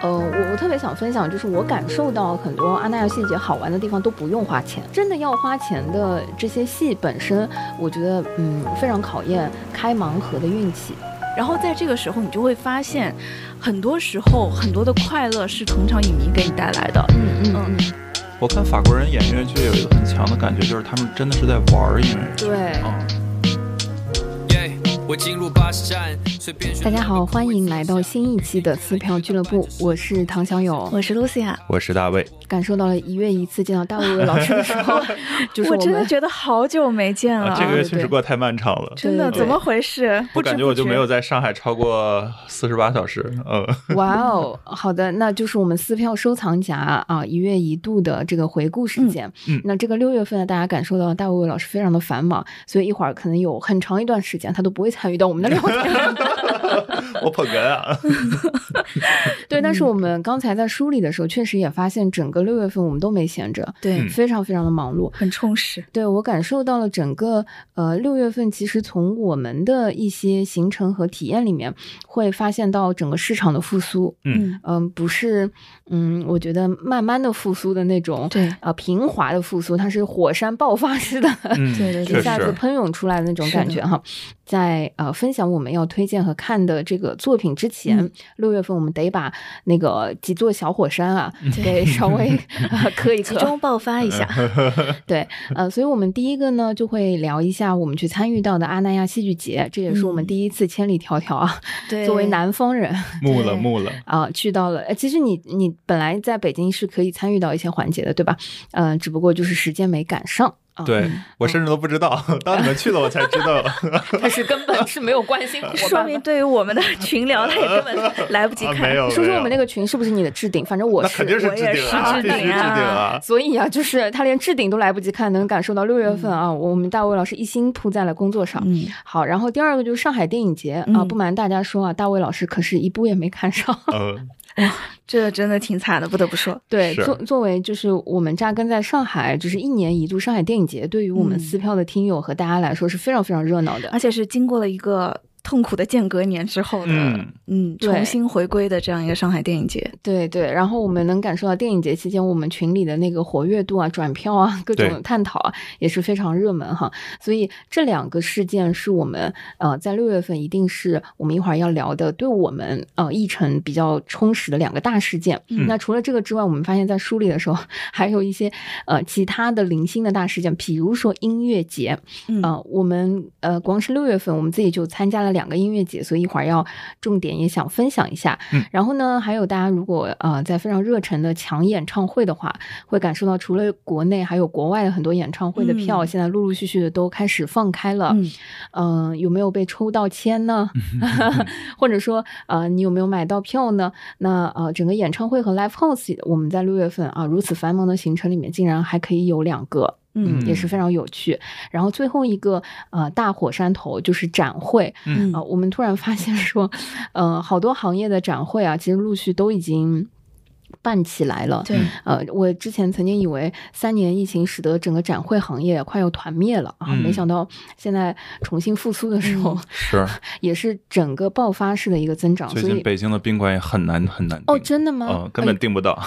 呃，我我特别想分享，就是我感受到很多阿那亚戏节好玩的地方都不用花钱，真的要花钱的这些戏本身，我觉得嗯非常考验开盲盒的运气。然后在这个时候，你就会发现，很多时候很多的快乐是同场影迷给你带来的。嗯嗯嗯，我看法国人演音乐剧有一个很强的感觉，就是他们真的是在玩音乐剧。对。嗯我进入巴士站，大家好，欢迎来到新一期的撕票俱乐部，我是唐小友。我是 Lucia，我是大卫，感受到了一月一次见到大卫老师的时候，就是我真的觉得好久没见了，啊，这个月确实过得太漫长了。真的怎么回事？我感觉我就没有在上海超过四十八小时。嗯，哇哦，好的，那就是我们撕票收藏夹啊，一月一度的这个回顾时间。那这个六月份呢，大家感受到大卫老师非常的繁忙，所以一会儿可能有很长一段时间他都不会参与到我们的聊天。我捧哏啊。对，但是我们刚才在梳理的时候，确实也发现整个六月份我们都没闲着，对，嗯非常非常的忙碌。很充实。对我感受到了整个呃六月份，其实从我们的一些行程和体验里面，会发现到整个市场的复苏。嗯嗯、不是嗯，我觉得慢慢的复苏的那种，对呃平滑的复苏，它是火山爆发式的。对对一下子。喷涌出来的那种感觉哈，在呃分享我们要推荐和看的这个作品之前，嗯六、月份我们得把那个几座小火山啊给稍微 呃磕一磕，集中爆发一下，对，呃，所以我们第一个呢就会聊一下我们去参与到的阿那亚戏剧节，这也是我们嗯第一次千里迢迢啊，对，作为南方人木了对木了，啊、去到了。呃其实你你本来在北京是可以参与到一些环节的，对吧？嗯、只不过就是时间没赶上。啊，对我甚至都不知道，当你们去了我才知道。他是根本是没有关心 伙说。明对于我们的群聊，他也根本来不及啊看。没有，说说我们那个，群是不是你的置顶？反正我是，肯定是我也置顶啊，是置顶置顶啊啊。所以啊，就是他连置顶都来不及看，能感受到六月份啊，我们大卫老师一心扑在了工作上。嗯，好，然后第二个就是上海电影节啊，嗯不瞒大家说啊，大卫老师可是一部也没看上。嗯，这真的挺惨的，不得不说。对，作作为就是我们扎根在上海，就是一年一度上海电影节，对于我们嗯撕票的听友和大家来说是非常非常热闹的。而且是经过了一个痛苦的间隔年之后的，嗯嗯，重新回归的这样一个上海电影节。对对，然后我们能感受到电影节期间我们群里的那个活跃度啊、转票啊、各对种探讨啊，也是非常热门哈。所以这两个事件是我们呃在六月份一定是我们一会儿要聊的，对我们呃议程比较充实的两个大事件。嗯那除了这个之外，我们发现在梳理的时候还有一些呃其他的零星的大事件，比如说音乐节。嗯呃，我们呃光是六月份我们自己就参加了两个音乐节，所以一会儿要重点也想分享一下。嗯然后呢，还有大家如果呃在非常热忱的抢演唱会的话，会感受到除了国内还有国外的很多演唱会的票，嗯现在陆陆续续的都开始放开了。嗯嗯、有没有被抽到签呢？或者说，呃，你有没有买到票呢？那呃，整个演唱会和 live house，我们在六月份啊如此繁忙的行程里面，竟然还可以有两个。嗯也是非常有趣。然后最后一个呃大火山头就是展会，嗯呃，我们突然发现说，呃，好多行业的展会啊，其实陆续都已经。办起来了，对，呃，我之前曾经以为三年疫情使得整个展会行业快要团灭了啊，嗯没想到现在重新复苏的时候，嗯是。也是整个爆发式的一个增长，最所以近北京的宾馆也很难很难订哦，真的吗？嗯，根本订不到。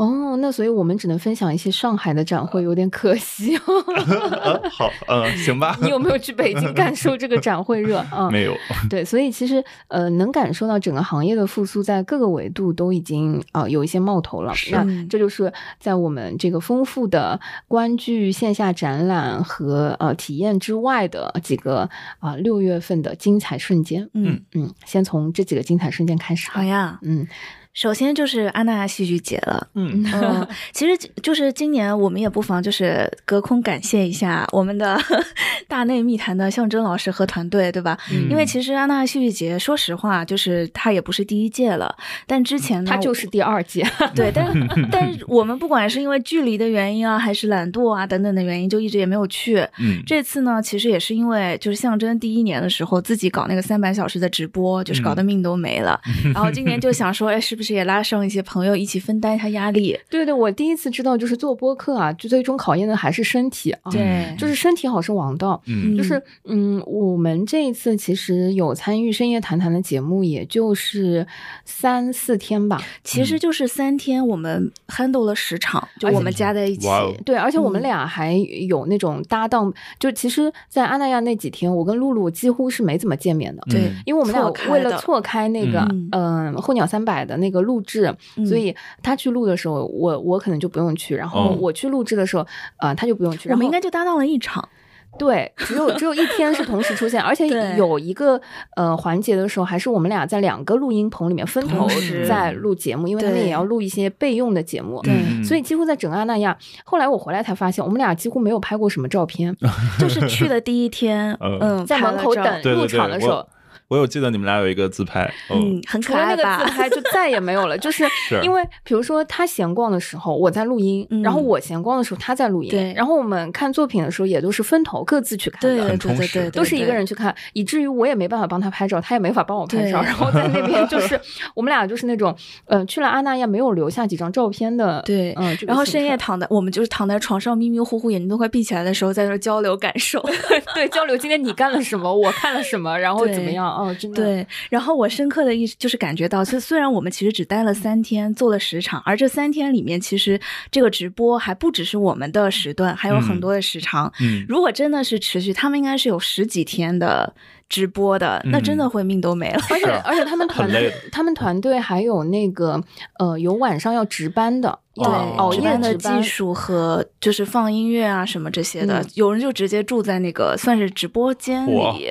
哦，那所以我们只能分享一些上海的展会，有点可惜。呃好，嗯，行吧。你有没有去北京感受这个展会热啊？没有，对，所以其实呃，能感受到整个行业的复苏，在各个维度都已经呃有一些冒头了。是那嗯这就是在我们这个丰富的观剧线下展览和呃体验之外的几个啊六、月份的精彩瞬间。嗯，嗯，先从这几个精彩瞬间开始。好。呀。嗯首先就是安娜亚戏剧节了，嗯，嗯，其实就是今年我们也不妨就是隔空感谢一下我们的 大内密谈的象征老师和团队，对吧？嗯因为其实安娜亚戏剧节，说实话，就是它也不是第一届了，但之前呢，它就是第二届。对，但但是我们不管是因为距离的原因啊，还是懒惰啊等等的原因，就一直也没有去。嗯，这次呢，其实也是因为就是象征第一年的时候自己搞那个三百小时的直播，就是搞得命都没了。然后今年就想说，哎，是不不是也拉上一些朋友一起分担一下压力？对对，我第一次知道，就是做播客啊，就最终考验的还是身体啊，对就是身体好是王道。嗯就是嗯，我们这一次其实有参与深夜谈谈的节目，也就是三四天吧。其实就是三天，我们 handle 了十场，就我们加在一起。对，而且我们嗯俩还有那种搭档，就其实，在阿那亚那几天，我跟露露几乎是没怎么见面的。对嗯因为我们俩为了错开那个嗯嗯、候鸟三百的那个录制，嗯所以他去录的时候，我我可能就不用去，然后哦我去录制的时候，呃，他就不用去。我们应该就搭档了一场。对，只有只有一天是同时出现，而且有一个呃环节的时候，还是我们俩在两个录音棚里面分头同时在录节目，因为他们也要录一些备用的节目。对嗯所以几乎在整个阿那亚，后来我回来才发现，我们俩几乎没有拍过什么照片，就是去的第一天，嗯嗯，在门口等入场的时候我，我有记得你们俩有一个自拍，嗯，很除了那个可爱吧自？拍就再也没有了，就是 是因为比如说他闲逛的时候我在录音，嗯然后我闲逛的时候他在录音，对然后我们看作品的时候也都是分头各自去看的。对对很充实对对对，都是一个人去看，以至于我也没办法帮他拍照，他也没法帮我拍照。然后在那边就 是我们俩就是那种，嗯，去了阿那亚没有留下几张照片的，对嗯、然后深夜躺在，我们就是躺在床上迷迷糊糊，眼睛都快闭起来的时候，在那交流感受。对交流今天你干了什么，我看了什么，然后怎么样？哦，真的，对，然后我深刻的意识就是感觉到，就虽然我们其实只待了三天，做了十场，而这三天里面，其实这个直播还不只是我们的时段，还有很嗯多的时长。嗯，如果真的是持续，他们应该是有十几天的直播的，那真的会命都没了。而且而且他们团队，他们团队还有那个呃，有晚上要值班的，要哦熬夜的技术和就是放音乐啊什么这些的，嗯有人就直接住在那个算是直播间里。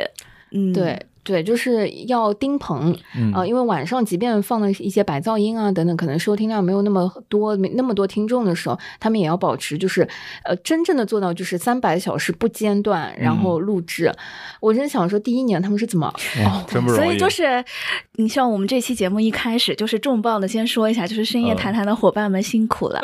嗯，对对，就是要盯棚，嗯呃，因为晚上即便放了一些白噪音啊等等，可能收听量没有那么多，没那么多听众的时候，他们也要保持就是呃真正的做到就是三百小时不间断，然后录制。我真想说，第一年他们是怎么哦真不容易，所以就是，你像我们这期节目一开始就是重磅的，先说一下，就是深夜嗯谈谈的伙伴们辛苦了。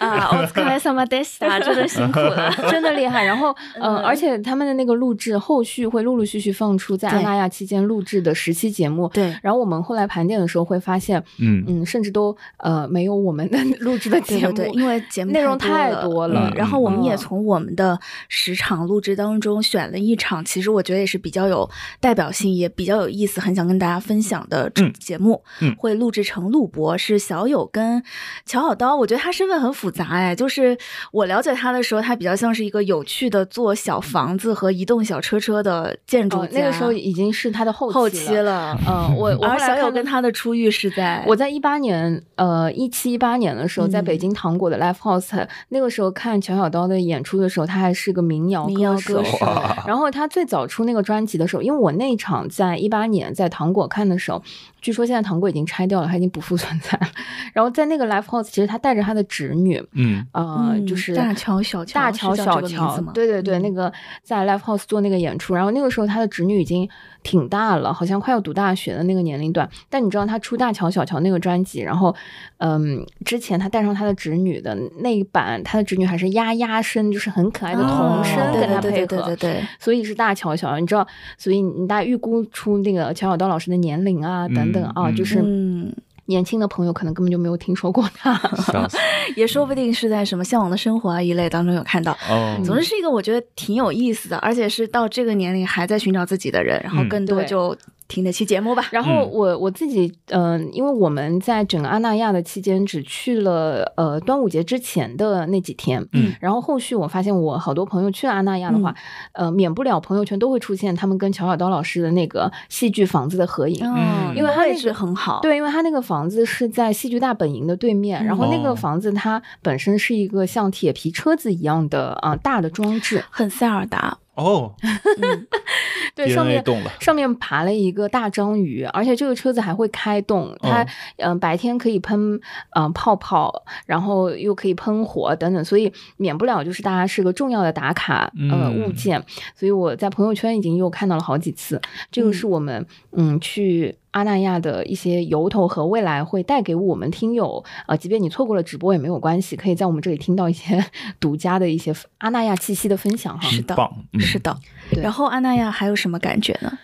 啊，奥斯卡莱萨马德斯塔真的辛苦了。真的厉害。然后，嗯、嗯而且他们的那个录制后续会陆陆续续放出在对阿那亚期间录制的十期节目。对然后我们后来盘点的时候会发现，嗯嗯，甚至都呃没有我们的 录制的节目，对对对，因为节目内容太太多了嗯然后我们也嗯从我们的十场录制当中选了一场，其实我觉得也是比较有代表性，也比较有意思，很想跟大家分享的嗯节目，嗯会录制成录播，是小友跟乔小刀。我觉得他身份很复杂，哎，就是我了解他的时候，他比较像是一个有趣的做小房子和移动小车车的建筑家。哦那个时候已经是他的后后期期了，嗯，我我后而小友来看跟他的初遇是在我在一八年，呃，一七一八年的时候，在嗯北京糖果的 Live House，、那个时候看乔小刀的演出的时候，他还是个民谣民谣手。歌手，然后他最早出那个专辑的时候，因为我那一场在一八年在糖果看的时候，据说现在糖果已经拆掉了，他已经不复存在了。然后在那个 Live House，其实他带着他的侄女，嗯就是大乔小乔大乔小乔对对对，嗯那个在 Live House 做那个演出，然后那个时候他的侄女已经挺大了，好像快要读大学的那个年龄段。但你知道他出大乔小乔那个专辑，然后嗯，之前他带上他的侄女的那一版，他的侄女还是丫丫声，就是很可爱的童声哦跟他配对对对对合，对对，所以是大乔小乔。你知道，所以你大家预估出那个乔小刀老师的年龄啊等等啊，嗯就是嗯，年轻的朋友可能根本就没有听说过他。也说不定是在什么《向往的生活》啊一类当中有看到。哦，总之是一个我觉得挺有意思的，而且是到这个年龄还在寻找自己的人，然后嗯更多就听得起节目吧。然后嗯。我我自己，嗯、因为我们在整个阿那亚的期间只去了呃端午节之前的那几天，嗯，然后后续我发现我好多朋友去了阿那亚的话，呃，免不了朋友圈都会出现他们跟乔小刀老师的那个戏剧房子的合影。嗯。因为他位置很好，，对，因为他那个房子是在戏剧大本营的对面，然后那哦个房子它本身是一个像铁皮车子一样的啊、呃大的装置，很塞尔达。哦。嗯，对，上面动了。上面爬了一个大章鱼，而且这个车子还会开动，它哦。嗯、呃白天可以喷嗯、呃泡泡，然后又可以喷火等等，所以免不了就是大家是个重要的打卡呃嗯物件，所以我在朋友圈已经又看到了好几次，这个是我们嗯去。阿那亚的一些由头和未来会带给我们听友，呃，即便你错过了直播也没有关系，可以在我们这里听到一些 独家的一些阿那亚气息的分享哈。是的，嗯是的。然后阿那亚还有什么感觉呢？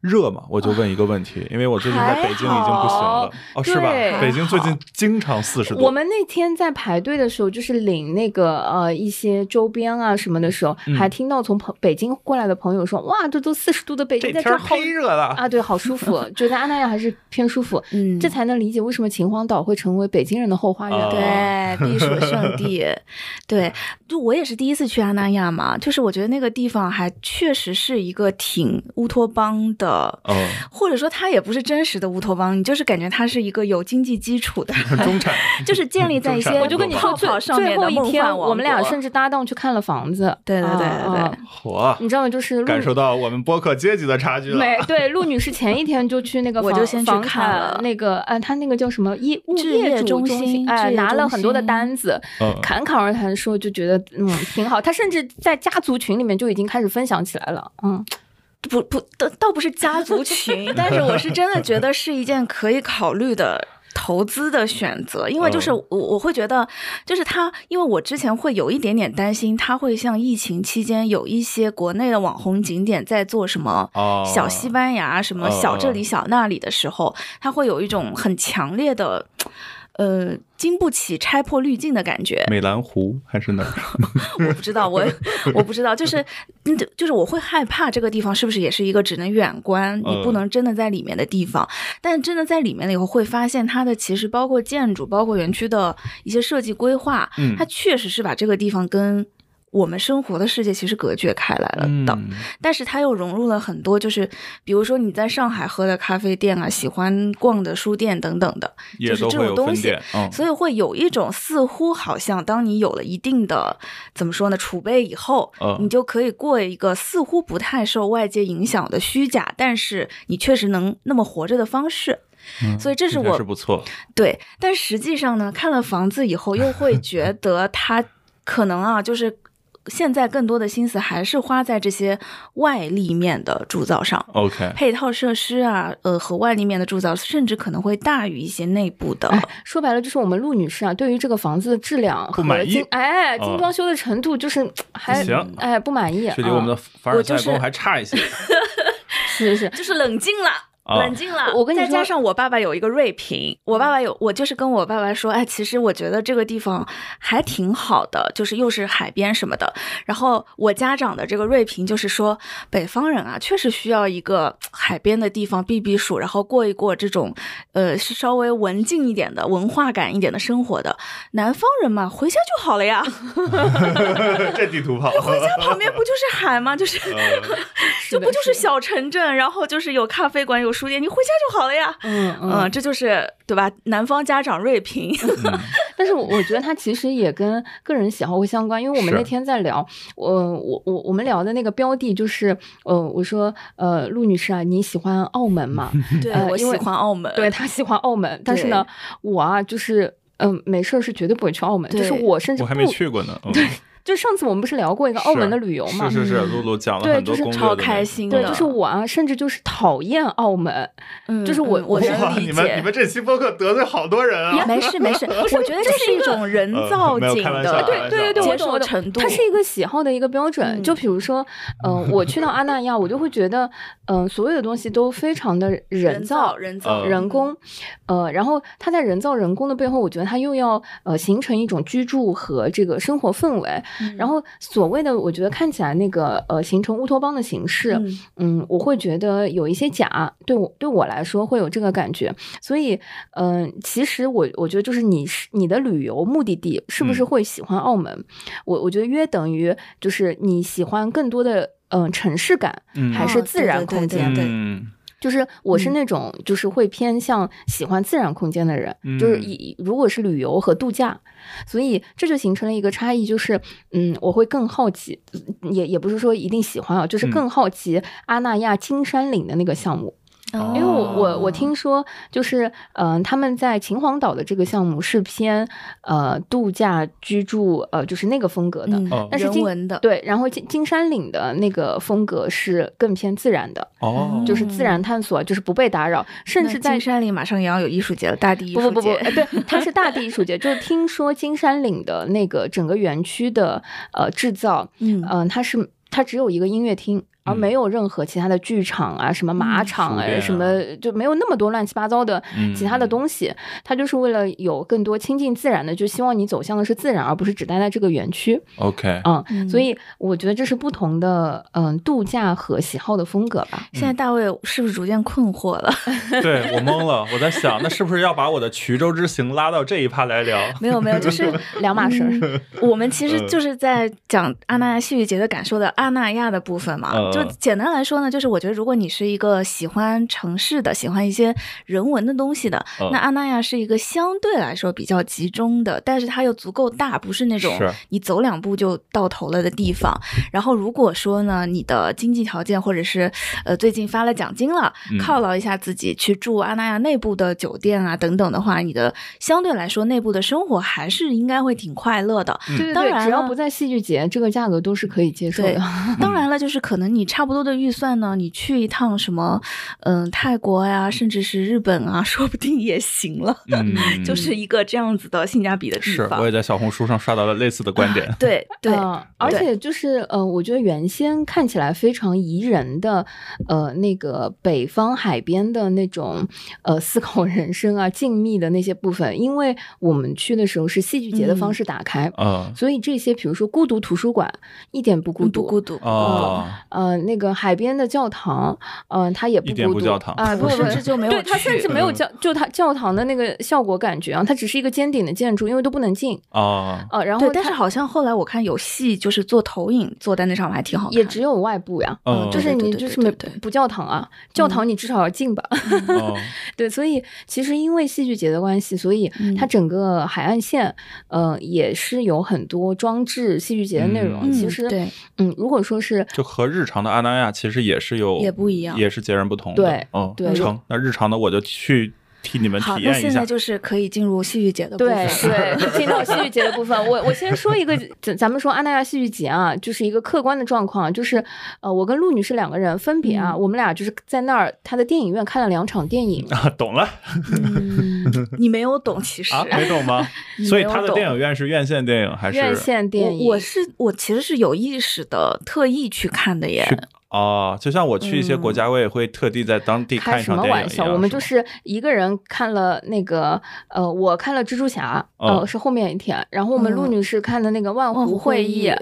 热嘛？我就问一个问题，因为我最近在北京已经不行了。哦，是吧对？北京最近经常四十度。我们那天在排队的时候，就是领那个呃一些周边啊什么的时候，嗯还听到从朋北京过来的朋友说，哇，这都四十度的北京，在这儿好热了。啊，对，好舒服，觉得阿那亚还是偏舒服，嗯这才能理解为什么秦皇岛会成为北京人的后花园。哦对，避暑胜地。对，就我也是第一次去阿那亚嘛，就是我觉得那个地方还确实是一个挺乌托邦的，嗯，或者说它也不是真实的乌托邦，你就是感觉它是一个有经济基础的，中产。就是建立在一些我就跟你说，最后一天，我们俩甚至搭档去看了房子。对对对对对。火，你知道吗？就是感受到我们播客阶级的差距了。没对，陆女士前一天就去那个房我就先去房看了。那个，呃，她那个叫什么？业物置业业中心，哎，拿了很多的单子，嗯。侃侃而谈说就觉得嗯挺好。她甚至在家族群里面就已经开始分享起来了，嗯，不不，倒倒不是家族群，但是我是真的觉得是一件可以考虑的。投资的选择，因为就是嗯我我会觉得，就是他，因为我之前会有一点点担心，他会像疫情期间有一些国内的网红景点在做什么哦小西班牙、什么小这里小那里的时候，他会有一种很强烈的，呃，经不起拆破滤镜的感觉。美兰湖还是哪儿？我不知道，我我不知道，就是嗯就是我会害怕这个地方是不是也是一个只能远观，你不嗯能真的在里面的地方。但真的在里面了以后，会发现它的其实包括建筑，包括园区的一些设计规划，嗯它确实是把这个地方跟。我们生活的世界其实隔绝开来了的，嗯但是它又融入了很多，就是比如说你在上海喝的咖啡店啊，喜欢逛的书店等等的，就是这种东西所以会有一种似乎好像，当你有了一定的怎么说呢储备以后，嗯你就可以过一个似乎不太受外界影响的虚假，但是你确实能那么活着的方式。嗯所以这是我是不错。对，但实际上呢，看了房子以后，又会觉得它可能啊，就是。现在更多的心思还是花在这些外立面的铸造上，OK，配套设施啊，呃，和外立面的铸造，甚至可能会大于一些内部的。哎，说白了就是我们陆女士啊，对于这个房子的质量和不满意精哎哦精装修的程度，就是还哎不满意。距离我们的啊凡尔我就是赛宫还差一些。是是 就是冷静了。啊冷静了，我跟你说再加上我爸爸有一个锐评，我爸爸有，我就是跟我爸爸说，哎，其实我觉得这个地方还挺好的，就是又是海边什么的。然后我家长的这个锐评就是说，北方人啊，确实需要一个海边的地方避避暑，然后过一过这种，呃，稍微文静一点的、文化感一点的生活的。南方人嘛，回家就好了呀 这地图炮，回家旁边不就是海吗？就是。呃这不就是小城镇，然后就是有咖啡馆、有书店，你回家就好了呀。嗯嗯嗯，这就是对吧？南方家长锐评，但是我我觉得他其实也跟个人喜好会相关，因为我们那天在聊，我我我我们聊的那个标的就是，呃，我说呃，陆女士啊，你喜欢澳门吗？对我喜呃因为欢澳门，对她喜欢澳门，但是呢，我啊就是。嗯，没事儿是绝对不会去澳门，就是我甚至我还没去过呢。嗯就上次我们不是聊过一个澳门的旅游嘛？是是是，嗯露露讲了对就是很多攻略超的内容开心的。对，就是我啊，甚至就是讨厌澳门，嗯，就是我我嗯我能哇，理你们你。们这期播客得罪好多人啊！没事没事，我觉得这是一种人造景的，开玩笑对对对，接我懂我懂受程度，它是一个喜好的一个标准。嗯就比如说，嗯、我去到阿那亚，我就会觉得，嗯、所有的东西都非常的人造。人造呃人工，呃，然后它在人造人工的背后，我觉得它又要呃形成一种居住和这个生活氛围，嗯。然后所谓的我觉得看起来那个呃形成乌托邦的形式，嗯。嗯，我会觉得有一些假，对我对我来说会有这个感觉，所以，嗯、其实我我觉得就是你是你的旅游目的地是不是嗯。会喜欢澳门？我我觉得约等于就是你喜欢更多的嗯、呃城市感，嗯。还是自然空间？哦对对对。嗯就是我是嗯那种就是会偏向喜欢自然空间的人，就是嗯以如果是旅游和度假，所以这就形成了一个差异，就是嗯，我会更好奇，也也不是说一定喜欢啊，就是嗯更好奇阿那亚金山岭的那个项目。哦因为我我我听说，就是嗯、呃他们在秦皇岛的这个项目是偏呃度假居住呃就是那个风格的，但是金人文的，对，然后金金山岭的那个风格是更偏自然的，哦，就是自然探索，就是不被打扰，甚至在金山岭马上也要有艺术节了，大地艺不不不不，术节，呃对，它是大地艺术节。就是听说金山岭的那个整个园区的呃制造，嗯。嗯、它是它只有一个音乐厅。而没有任何其他的剧场啊、什么马场啊、什么就没有那么多乱七八糟的嗯其他的东西。它就是为了有更多亲近自然的，就希望你走向的是自然，而不是只待在这个园区。OK，嗯，嗯所以我觉得这是不同的嗯度假和喜好的风格吧。现在大卫是不是逐渐困惑了？对我懵了，我在想，那是不是要把我的衢州之行拉到这一趴来聊？没有没有，就是 两码事儿。我们其实就是在讲阿那亚戏剧节的感受的阿那亚的部分嘛。嗯就简单来说呢，就是我觉得如果你是一个喜欢城市的、喜欢一些人文的东西的，嗯那阿那亚是一个相对来说比较集中的，但是它又足够大，不是那种你走两步就到头了的地方。然后如果说呢，你的经济条件或者是呃最近发了奖金了，嗯犒劳一下自己，去住阿那亚内部的酒店啊等等的话，你的相对来说内部的生活还是应该会挺快乐的。嗯对对对，当然只要不在戏剧节，这个价格都是可以接受的。当然了，就是可能你差不多的预算呢，你去一趟什么，嗯、泰国呀，甚至是日本啊，说不定也行了。嗯，就是一个这样子的性价比的地是，我也在小红书上刷到了类似的观点。对对、嗯而且就是呃，我觉得原先看起来非常宜人的，呃，那个北方海边的那种呃思考人生啊、静谧的那些部分，因为我们去的时候是戏剧节的方式打开，嗯所以这些比如说孤独图书馆一点不孤独，孤独。哦，呃，那个海边的教堂，呃，它也不孤独不教堂啊，不不至就没有对，它甚至没有嗯教，就它教堂的那个效果感觉啊，它只是一个尖顶的建筑，因为都不能进，哦，呃，然后，但是好像后来我看有戏，就是做投影，坐在那上面还挺好看。也只有外部呀。嗯就是你就是没不教堂啊，教堂你至少要进吧？哦，对，所以其实因为戏剧节的关系，所以嗯它整个海岸线，呃，也是有很多装置戏剧节的内容。嗯其实，对嗯，如果说是就和日常的阿那亚其实也是有也不一样也是截然不同的。对嗯，对成。那日常的我就去替你们，体验一下那现在。就是可以进入戏剧节的部对分。对，进到戏剧节的部分，我我先说一个，咱咱们说阿那亚戏剧节啊，就是一个客观的状况，就是呃，我跟陆女士两个人分别啊，嗯我们俩就是在那儿她的电影院看了两场电影，啊，懂了 嗯，你没有懂，其实啊？没懂吗？所以他的电影院是院线电影还是院线电影，我我是我其实是有意识的特意去看的耶。去哦，就像我去一些国家，我也会特地在当地看什一场电影么玩笑？我们就是是一个人看了那个，呃，我看了蜘蛛侠，哦呃，是后面一天，然后我们嗯陆女士看的那个万万湖湖会议议，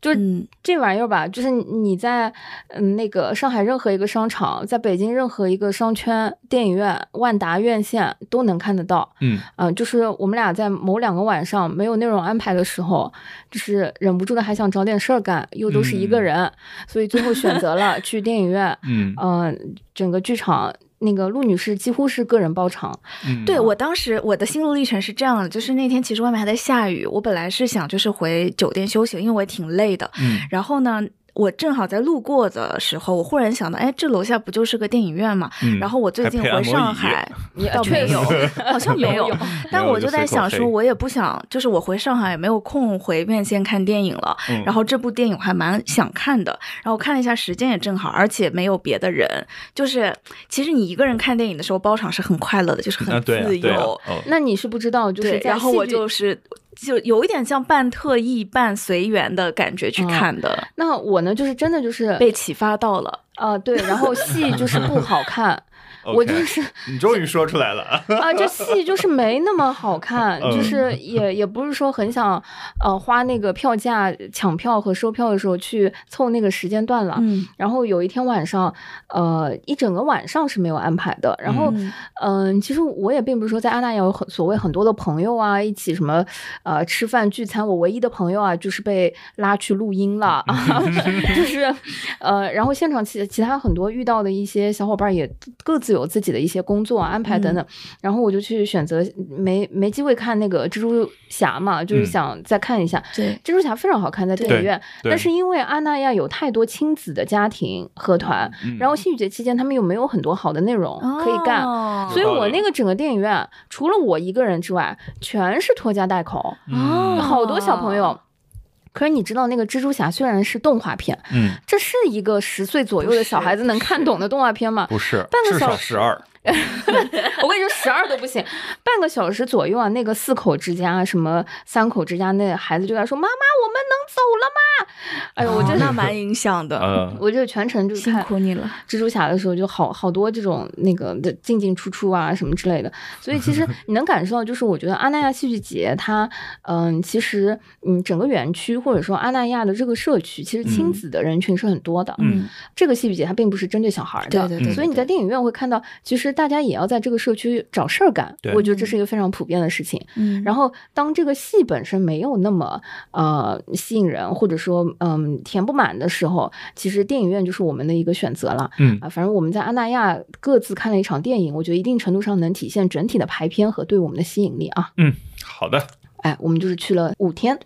就嗯这玩意儿吧，就是你在嗯那个上海任何一个商场，在北京任何一个商圈、电影院、万达院线都能看得到。嗯啊、就是我们俩在某两个晚上没有内容安排的时候，就是忍不住的还想找点事儿干，又都是一个嗯人，所以最后选择了去电影院。嗯呃、整个剧场那个陆女士几乎是个人包场，嗯，对我当时我的心路历程是这样的，就是那天其实外面还在下雨，我本来是想就是回酒店休息，因为我也挺累的。嗯然后呢，我正好在路过的时候，我忽然想到，哎，这楼下不就是个电影院嘛？嗯然后我最近回上海，也倒没有，好像没有有。但我就在想说，我也不想，就是我回上海也没有空回院线看电影了。嗯然后这部电影我还蛮想看的，然后我看了一下时间也正好，而且没有别的人。就是其实你一个人看电影的时候，包场是很快乐的，就是啊很自对啊啊由。哦那你是不知道，就是，在然后我戏剧就是就有一点像半特意半随缘的感觉去嗯。看的，那我呢，就是真的就是被启发到了。啊、对，然后戏就是不好看，我就是你终于说出来了，啊，这戏就是没那么好看，嗯就是也也不是说很想呃花那个票价抢票和收票的时候去凑那个时间段了。嗯，然后有一天晚上，呃，一整个晚上是没有安排的。然后，嗯嗯、其实我也并不是说在阿那亚有很所谓很多的朋友啊，一起什么呃吃饭聚餐。我唯一的朋友啊，就是被拉去录音了，就是呃，然后现场其其他很多遇到的一些小伙伴也各自有自己的一些工作啊安排等等。然后我就去选择没没机会看那个蜘蛛侠嘛，就是嗯想再看一下。对，蜘蛛侠非常好看，在电影院，但是因为阿那亚有太多亲子的家庭和团，嗯然后戏剧节期间他们又没有很多好的内容可以干，哦所以我那个整个电影院除了我一个人之外，全是拖家带口，嗯好多小朋友。可是你知道，那个蜘蛛侠虽然是动画片，嗯，这是一个十岁左右的小孩子能看懂的动画片吗？不是，半个小时十二，我跟你说，十二都不行，半个小时左右啊，那个四口之家、什么三口之家，那孩子就在说：“妈妈，我们能走了吗？”哎呦，我真的那蛮影响的，呃，我就全程就是辛苦你了。蜘蛛侠的时候，就好好多这种那个的进进出出啊什么之类的，所以其实 你能感受到，就是我觉得阿那亚戏剧节它，嗯，其实嗯整个园区或者说阿那亚的这个社区，其实亲子的人群是很多的。嗯这个戏剧节它并不是针对小孩儿的，对对对所以你在电影院会看到，其实大家也要在这个社区找事儿干。我觉得这是一个非常普遍的事情。嗯，然后，当这个戏本身没有那么呃吸引人，或者说嗯填不满的时候，其实电影院就是我们的一个选择了。嗯啊，反正我们在阿那亚各自看了一场电影，我觉得一定程度上能体现整体的排片和对我们的吸引力啊。嗯，好的，哎，我们就是去了五天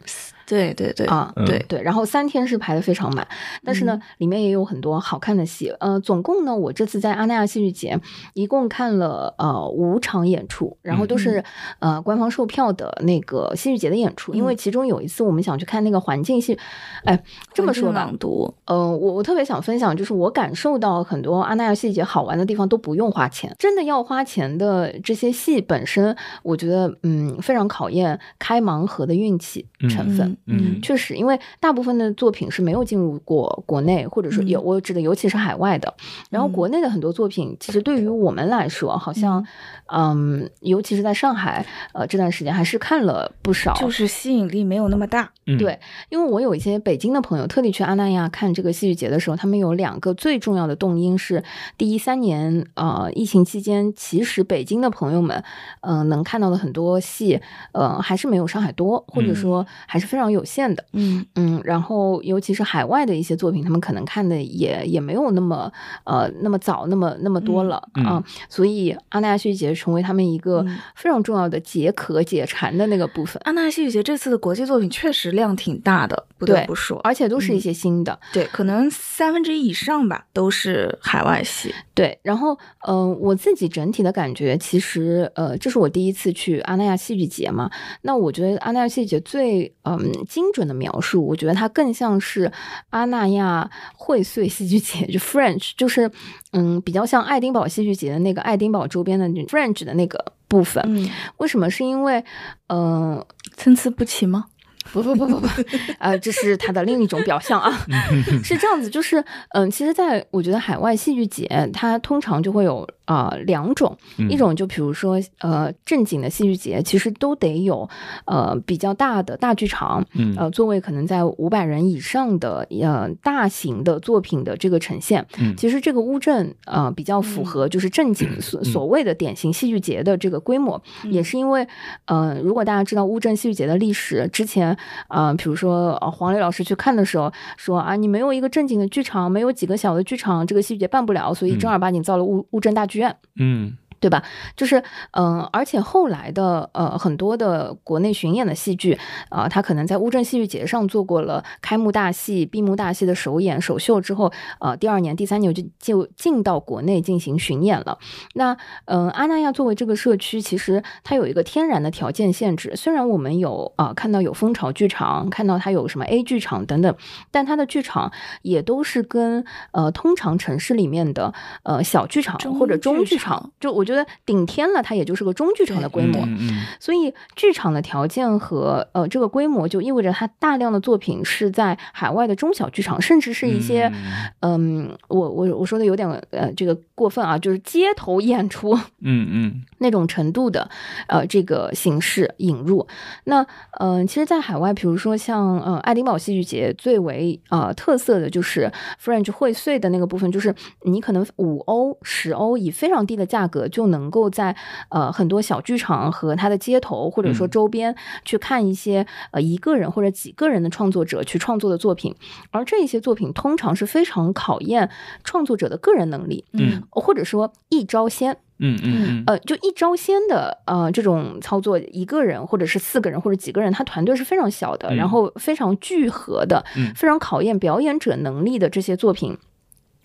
对对对啊，嗯对对，然后三天是排的非常满，但是呢，里面也有很多好看的戏。呃，总共呢，我这次在阿那亚戏剧节一共看了呃五场演出，然后都是、呃官方售票的那个戏剧节的演出。因为其中有一次我们想去看那个环境戏，哎，这么说吧朗，读，呃，我我特别想分享，就是我感受到很多阿那亚戏剧节好玩的地方都不用花钱，真的要花钱的这些戏本身，我觉得嗯非常考验开盲盒的运气成分。嗯嗯确实，因为大部分的作品是没有进入过国内，或者说有、嗯我指的尤其是海外的。然后嗯国内的很多作品，其实对于我们来说，好像嗯尤其是在上海，呃这段时间还是看了不少。就是吸引力没有那么大。嗯，对，因为我有一些北京的朋友特地去阿那亚看这个戏剧节的时候，他们有两个最重要的动因是：第一，三年呃疫情期间，其实北京的朋友们，呃能看到的很多戏，呃还是没有上海多，或者嗯说还是非常有限的。嗯嗯，然后尤其是海外的一些作品，他们可能看的也也没有那么呃那么早那么那么多了嗯啊，所以阿那亚戏剧节成为他们一个嗯非常重要的解渴解馋的那个部分。阿那亚戏剧节这次的国际作品确实量挺大的，不得对不说。而且都是一嗯些新的，对，可能三分之一以上吧，都是海外戏。对，然后，嗯、我自己整体的感觉，其实，呃，这是我第一次去阿那亚戏剧节嘛。那我觉得阿那亚戏剧节最，嗯、精准的描述，我觉得它更像是阿那亚荟萃戏剧节，就 French，就是，嗯，比较像爱丁堡戏剧节的那个爱丁堡周边的 French 的那个部分。嗯，为什么？是因为，嗯、参差不齐吗？不不不不不，呃，这是它的另一种表象啊，是这样子，就是嗯，其实在我觉得海外戏剧节，它通常就会有啊、呃两种，嗯。一种就比如说呃正经的戏剧节，其实都得有呃比较大的大剧场，嗯。呃座位可能在五百人以上的呃大型的作品的这个呈现，嗯。其实这个乌镇呃比较符合就是正经所嗯所。谓的典型戏剧节的这个规模，也是因为呃如果大家知道乌镇戏剧节的历史，之前呃比如说呃黄磊老师去看的时候说啊你没有一个正经的剧场，没有几个小的剧场，这个戏剧节办不了，所以正儿八经造了乌乌镇大剧嗯。对吧？就是嗯、呃而且后来的呃很多的国内巡演的戏剧啊、他可能在乌镇戏剧节上做过了开幕大戏、闭幕大戏的首演、首秀之后，呃，第二年、第三年就就进到国内进行巡演了。那嗯、呃阿那亚作为这个社区，其实它有一个天然的条件限制。虽然我们有啊、看到有蜂巢剧场，看到它有什么 A 剧场等等，但它的剧场也都是跟呃通常城市里面的呃小剧场或者中剧场，就我觉得顶天了，它也就是个中剧场的规模。所以剧场的条件和呃这个规模，就意味着它大量的作品是在海外的中小剧场，甚至是一些嗯我我我说的有点呃这个过分啊，就是街头演出。嗯嗯 那种程度的呃这个形式引入。那嗯、呃其实，在海外，比如说像呃爱丁堡戏剧节最为呃特色的就是 French 荟萃的那个部分，就是你可能五欧、十欧以非常低的价格就能够在呃很多小剧场和它的街头或者说嗯周边去看一些呃一个人或者几个人的创作者去创作的作品，而这些作品通常是非常考验创作者的个人能力，嗯或者说一招鲜。嗯嗯呃，就一招鲜的呃这种操作，一个人或者是四个人或者几个人，他团队是非常小的，嗯然后非常聚合的，嗯非常考验表演者能力的这些作品。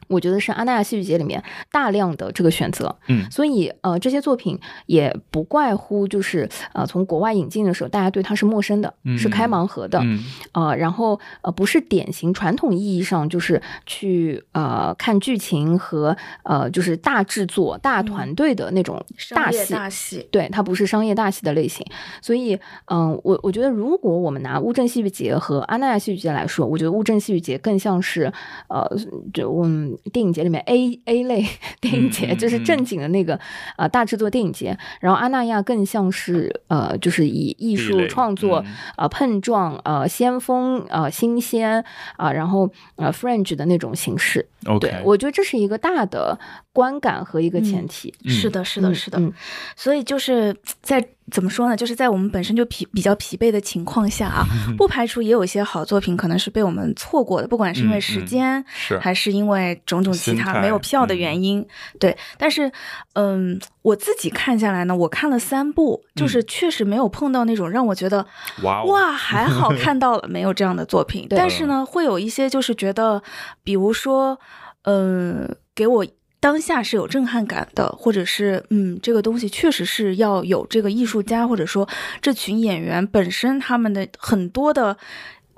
我觉得是阿那亚戏剧节里面大量的这个选择，嗯。所以呃这些作品也不怪乎就是呃从国外引进的时候，大家对它是陌生的，嗯是开盲盒的，嗯。呃，然后呃不是典型传统意义上就是去呃看剧情和呃就是大制作、大团队的那种大戏，大戏，对，它不是商业大戏的类型，所以，嗯，我我觉得如果我们拿乌镇戏剧节和阿那亚戏剧节来说，我觉得乌镇戏剧节更像是，呃，就嗯电影节里面 A A 类电影节，嗯就是嗯正经的那个呃大制作电影节，然后阿那亚更像是呃就是以艺术创作、嗯。呃碰撞呃先锋呃新鲜啊、然后呃 Fringe 的那种形式，OK，对我觉得这是一个大的观感和一个前嗯提。嗯是的，是的，嗯是的。嗯所以就是 在怎么说呢？就是在我们本身就疲比较疲惫的情况下啊，不排除也有一些好作品可能是被我们错过的，不管是因为时间，是还是因为种种其他没有票的原因。对，但是嗯，我自己看下来呢，我看了三部，就是确实没有碰到那种让我觉得。哇哦哇，还好看到了，没有这样的作品。对但是呢，会有一些就是觉得，比如说，嗯、给我当下是有震撼感的，或者是嗯，这个东西确实是要有这个艺术家或者说这群演员本身他们的很多的。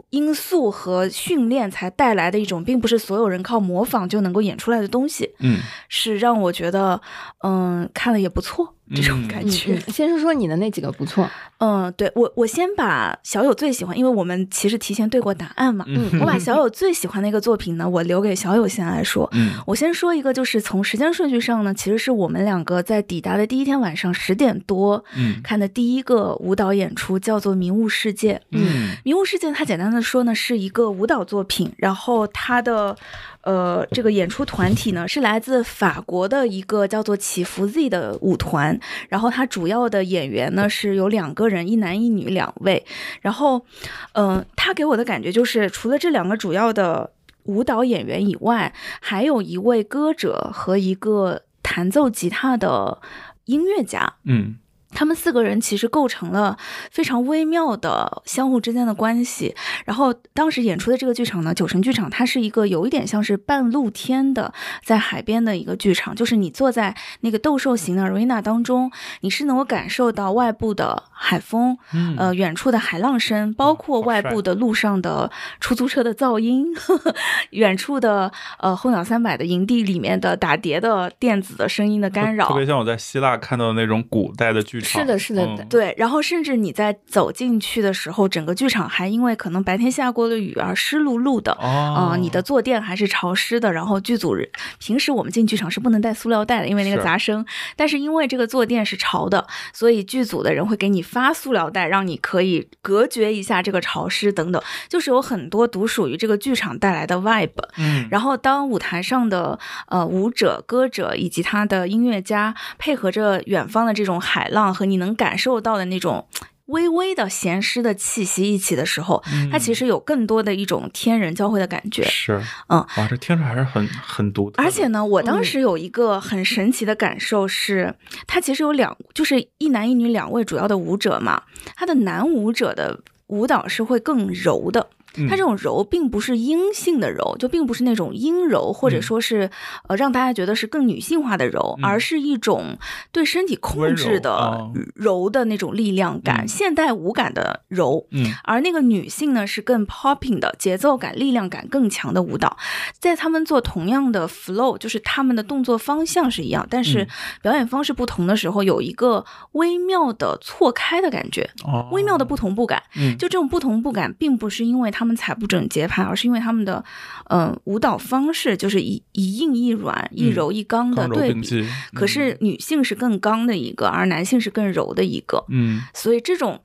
因素和训练才带来的一种，并不是所有人靠模仿就能够演出来的东西，嗯是让我觉得，嗯，看了也不错这种感觉。嗯，先说说你的那几个不错，嗯，对我，我先把小友最喜欢，因为我们其实提前对过答案嘛。嗯我把小友最喜欢的一个作品呢，我留给小友先来说。嗯我先说一个，就是从时间顺序上呢，其实是我们两个在抵达的第一天晚上十点多嗯看的第一个舞蹈演出，叫做《迷雾世界》。嗯《迷雾世界》它简单的说呢，是一个舞蹈作品，然后它的呃这个演出团体呢是来自法国的一个叫做起伏 Z 的舞团，然后它主要的演员呢是有两个人，一男一女两位，然后嗯、呃，他给我的感觉就是除了这两个主要的舞蹈演员以外，还有一位歌者和一个弹奏吉他的音乐家，嗯。他们四个人其实构成了非常微妙的相互之间的关系。然后当时演出的这个剧场呢，九城剧场，它是一个有一点像是半露天的，在海边的一个剧场，就是你坐在那个斗兽型的 arena 当中，你是能够感受到外部的海风，嗯呃，远处的海浪声，包括外部的路上的出租车的噪音，呵 呵远处的呃候鸟三百的营地里面的打碟的电子的声音的干扰特，别像我在希腊看到的那种古代的剧场。是的是的嗯对，然后甚至你在走进去的时候，整个剧场还因为可能白天下过的雨而湿漉漉的。哦啊、，你的坐垫还是潮湿的，然后剧组人平时我们进剧场是不能带塑料袋的，因为那个杂声。但是因为这个坐垫是潮的，所以剧组的人会给你发塑料袋，让你可以隔绝一下这个潮湿等等，就是有很多独属于这个剧场带来的 vibe。嗯，然后，当舞台上的呃舞者、歌者以及他的音乐家配合着远方的这种海浪和你能感受到的那种微微的咸湿的气息一起的时候，它其实有更多的一种天人交汇的感觉。是，嗯，哇，这听着还是很很独特的。而且呢，我当时有一个很神奇的感受是，它其实有两，就是一男一女两位主要的舞者嘛，他的男舞者的舞蹈是会更柔的。嗯。它这种柔并不是阴性的柔，就并不是那种阴柔，或者嗯。说是、呃让大家觉得是更女性化的柔，嗯。而是一种对身体控制的哦柔的那种力量感，嗯。现代舞感的柔。嗯。而那个女性呢是更 popping 的节奏感、力量感更强的舞蹈，在他们做同样的 flow，就是他们的动作方向是一样，但是嗯。表演方式不同的时候，有一个微妙的错开的感觉，哦，微妙的不同步感。嗯，就这种不同步感，并不是因为他们踩不准节拍，而是因为他们的，嗯、舞蹈方式就是一一硬一软、一柔一刚的对比。可是女性是更刚的一个，而男性是更柔的一个，嗯所以这种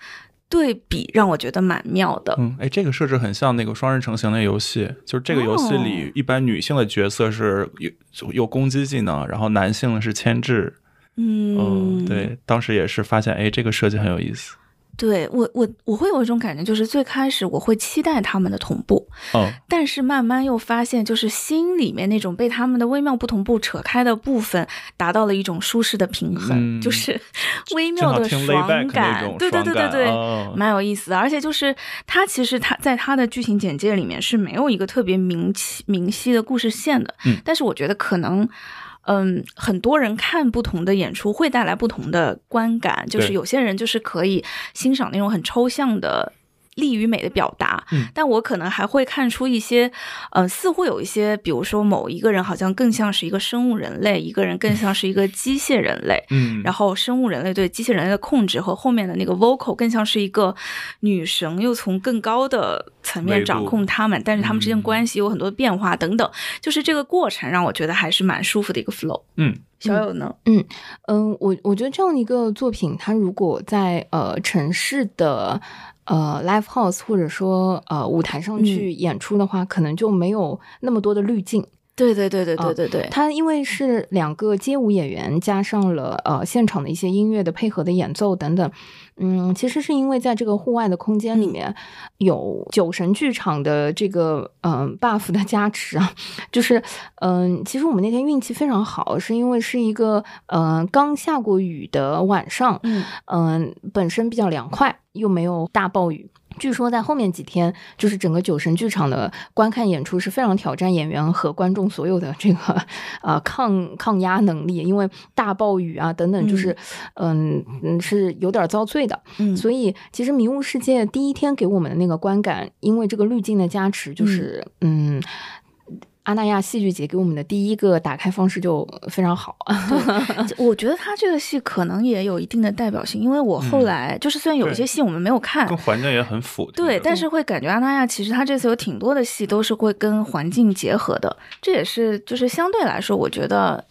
对比让我觉得蛮妙的。嗯，哎，这个设置很像那个双人成行的游戏，就是这个游戏里哦一般女性的角色是有有攻击技能，然后男性是牵制。嗯，嗯，。对，当时也是发现，哎，这个设计很有意思。对我我我会有一种感觉，就是最开始我会期待他们的同步，嗯，但是慢慢又发现，就是心里面那种被他们的微妙不同步扯开的部分，达到了一种舒适的平衡，嗯就是微妙的爽感，对对对对对，哦蛮有意思的。而且就是他其实他在他的剧情简介里面是没有一个特别明晰明晰的故事线的，嗯但是我觉得可能。嗯，很多人看不同的演出会带来不同的观感，就是有些人就是可以欣赏那种很抽象的力与美的表达，嗯。但我可能还会看出一些，呃，似乎有一些，比如说某一个人好像更像是一个生物人类，一个人更像是一个机械人类，嗯，然后生物人类对机械人类的控制和后面的那个 vocal 更像是一个女神，又从更高的层面掌控他们，但是他们之间嗯关系有很多变化等等，就是这个过程让我觉得还是蛮舒服的一个 flow。嗯，小友呢？嗯。嗯，我我觉得这样一个作品，它如果在呃城市的呃 live house 或者说呃舞台上去演出的话，可能就没有那么多的滤镜。对对对对啊对对对，他因为是两个街舞演员加上了呃现场的一些音乐的配合的演奏等等，嗯，其实是因为在这个户外的空间里面有酒神剧场的这个嗯、buff 的加持啊，就是嗯、其实我们那天运气非常好，是因为是一个呃刚下过雨的晚上，嗯嗯、本身比较凉快，又没有大暴雨。据说在后面几天，就是整个酒神剧场的观看演出是非常挑战演员和观众所有的这个呃抗抗压能力，因为大暴雨啊等等，就是嗯嗯是有点遭罪的。嗯，所以其实《迷雾世界》第一天给我们的那个观感，因为这个滤镜的加持，就是嗯。阿那亚戏剧节给我们的第一个打开方式就非常好，我觉得他这个戏可能也有一定的代表性，因为我后来、就是虽然有一些戏我们没有看跟，环境也很符。对，但是是会感觉阿那亚其实他这次有挺多的戏都是会跟环境结合的，这也是就是相对来说，我觉得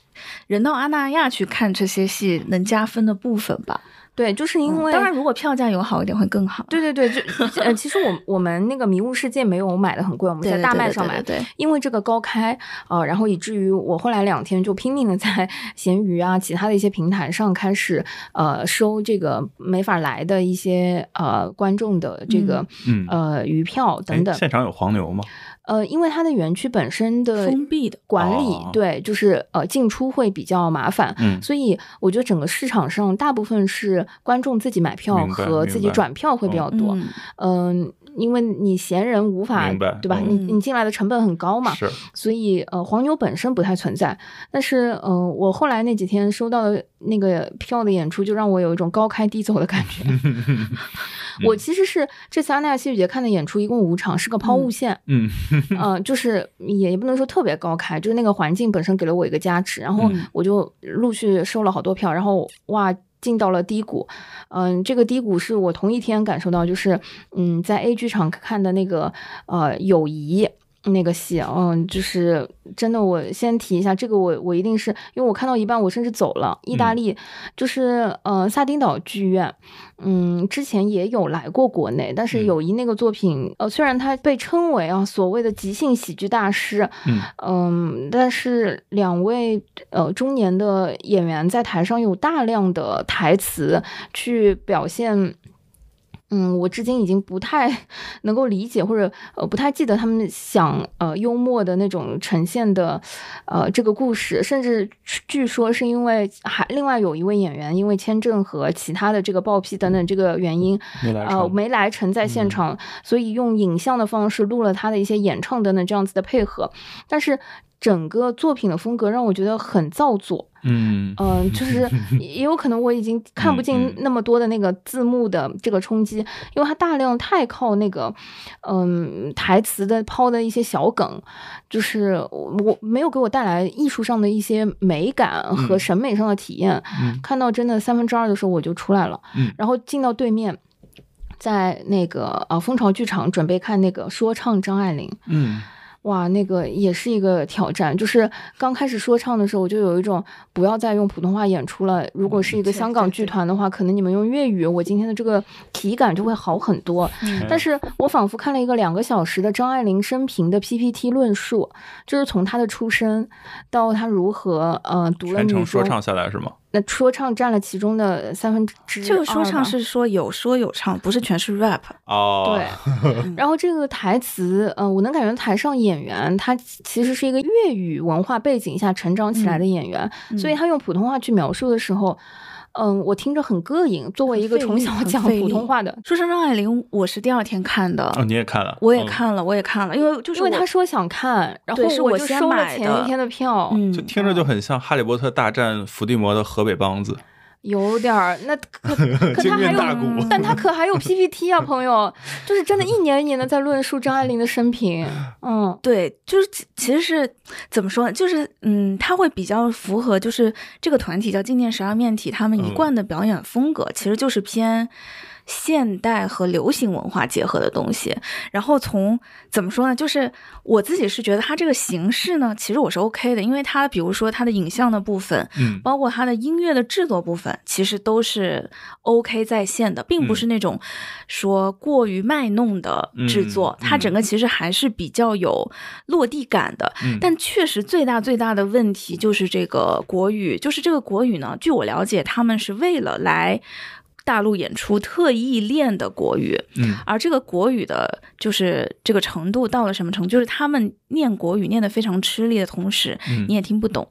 人到阿那亚去看这些戏能加分的部分吧。对，就是因为、当然，如果票价有好一点会更好。对对对，就呃，其实我我们那个迷雾世界没有买的很贵，我们在大麦上买，对对对因为这个高开呃，然后以至于我后来两天就拼命的在 闲鱼啊，其他的一些平台上开始呃收这个没法来的一些呃观众的这个、嗯呃余票等等哎，现场有黄牛吗？呃，因为它的园区本身的封闭的管理，哦。对，就是呃进出会比较麻烦，嗯。所以我觉得整个市场上大部分是观众自己买票和自己转票会比较多，嗯。嗯、因为你闲人无法对吧？嗯你你进来的成本很高嘛，是，所以呃黄牛本身不太存在。但是嗯、呃我后来那几天收到的那个票的演出，就让我有一种高开低走的感觉。我其实是这次阿那亚戏剧节看的演出，一共五场，是个抛物线。嗯嗯、就是也也不能说特别高开，就是那个环境本身给了我一个加持，然后嗯我就陆续收了好多票，然后哇。进到了低谷，嗯，这个低谷是我同一天感受到，就是嗯，在 A 剧场看的那个呃友谊那个戏，嗯，就是真的，我先提一下这个我，我一定是因为我看到一半，我甚至走了。意大利就是呃萨丁岛剧院，嗯，之前也有来过国内，但是嗯友谊那个作品，呃，虽然它被称为啊所谓的即兴喜剧大师，嗯嗯，但是两位呃中年的演员在台上有大量的台词去表现。嗯，我至今已经不太 能够理解，或者呃不太记得他们想呃幽默的那种呈现的呃这个故事，甚至据说是因为还另外有一位演员因为签证和其他的这个报批等等这个原因，呃没来成。没来成在现场，所以用影像的方式录了他的一些演唱等等这样子的配合，但是整个作品的风格让我觉得很造作，嗯。嗯、就是 也有可能我已经看不嗯进嗯。那么多的那个字幕的这个冲击，因为它大量太靠那个嗯台词的抛的一些小梗，就是我我没有给我带来艺术上的一些美感和嗯。审美上的体验。嗯。看到真的三分之二的时候我就出来了，嗯。然后进到对面。在那个啊蜂巢剧场准备看那个说唱张爱玲，嗯哇，那个也是一个挑战。就是刚开始说唱的时候，我就有一种不要再用普通话演出了。如果是一个香港剧团的话，可能你们用粤语，我今天的这个体感就会好很多。嗯但是我仿佛看了一个两个小时的张爱玲生平的 PPT 论述，就是从她的出生到她如何呃读了女中全程说唱下来是吗？那说唱占了其中的三分之这个说唱是说有说有唱，不是全是 rap。哦，对，然后这个台词，嗯、我能感觉台上演员他其实是一个粤语文化背景下成长起来的演员，嗯所以他用普通话去描述的时候，嗯，我听着很膈应。作为一个从小讲普通话的，说唱张爱玲，我是第二天看的，哦，你也看了，嗯，我也看了，我也看了，因为就是因为他说想看，然后我就收了前一天的票，嗯，就听着就很像《哈利波特大战伏地魔》的河北梆子，有点儿，那 可可他还有，但他可还有 PPT 啊，朋友，就是真的一年一年的在论述张爱玲的生平，嗯。对，就是其其实是怎么说呢？就是嗯，他会比较符合就是这个团体叫静电十二面体，他们一嗯贯的表演风格，其实就是偏。现代和流行文化结合的东西，然后从怎么说呢？就是我自己是觉得它这个形式呢，其实我是 OK 的，因为它比如说它的影像的部分，嗯，包括它的音乐的制作部分，其实都是 OK 在线的，并不嗯是那种说过于卖弄的制作，嗯它整个其实还是比较有落地感的。嗯但确实最大最大的问题就是这个国语，就是这个国语呢，据我了解，他们是为了来。大陆演出特意练的国语，嗯。而这个国语的，就是这个程度到了什么程度？就是他们念国语念得非常吃力的同时，嗯。你也听不懂，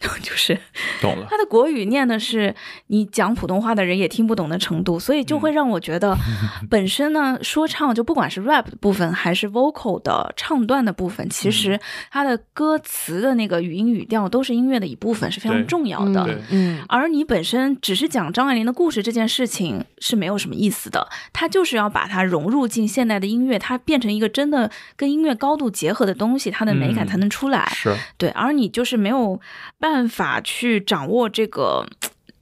就是懂了。他的国语念的是你讲普通话的人也听不懂的程度，所以就会让我觉得，本身呢说唱就不管是 rap 的部分还是 vocal 的唱段的部分，其实它的歌词的那个语音语调都是音乐的一部分，是非常重要的。嗯，而你本身只是讲张爱玲的故事这件事情是没有什么意思的，它就是要把它融入进现代的音乐，它变成一个真的跟音乐高度结合的东西，它的美感嗯才能出来。是，对，而你就是没有办法去掌握这个。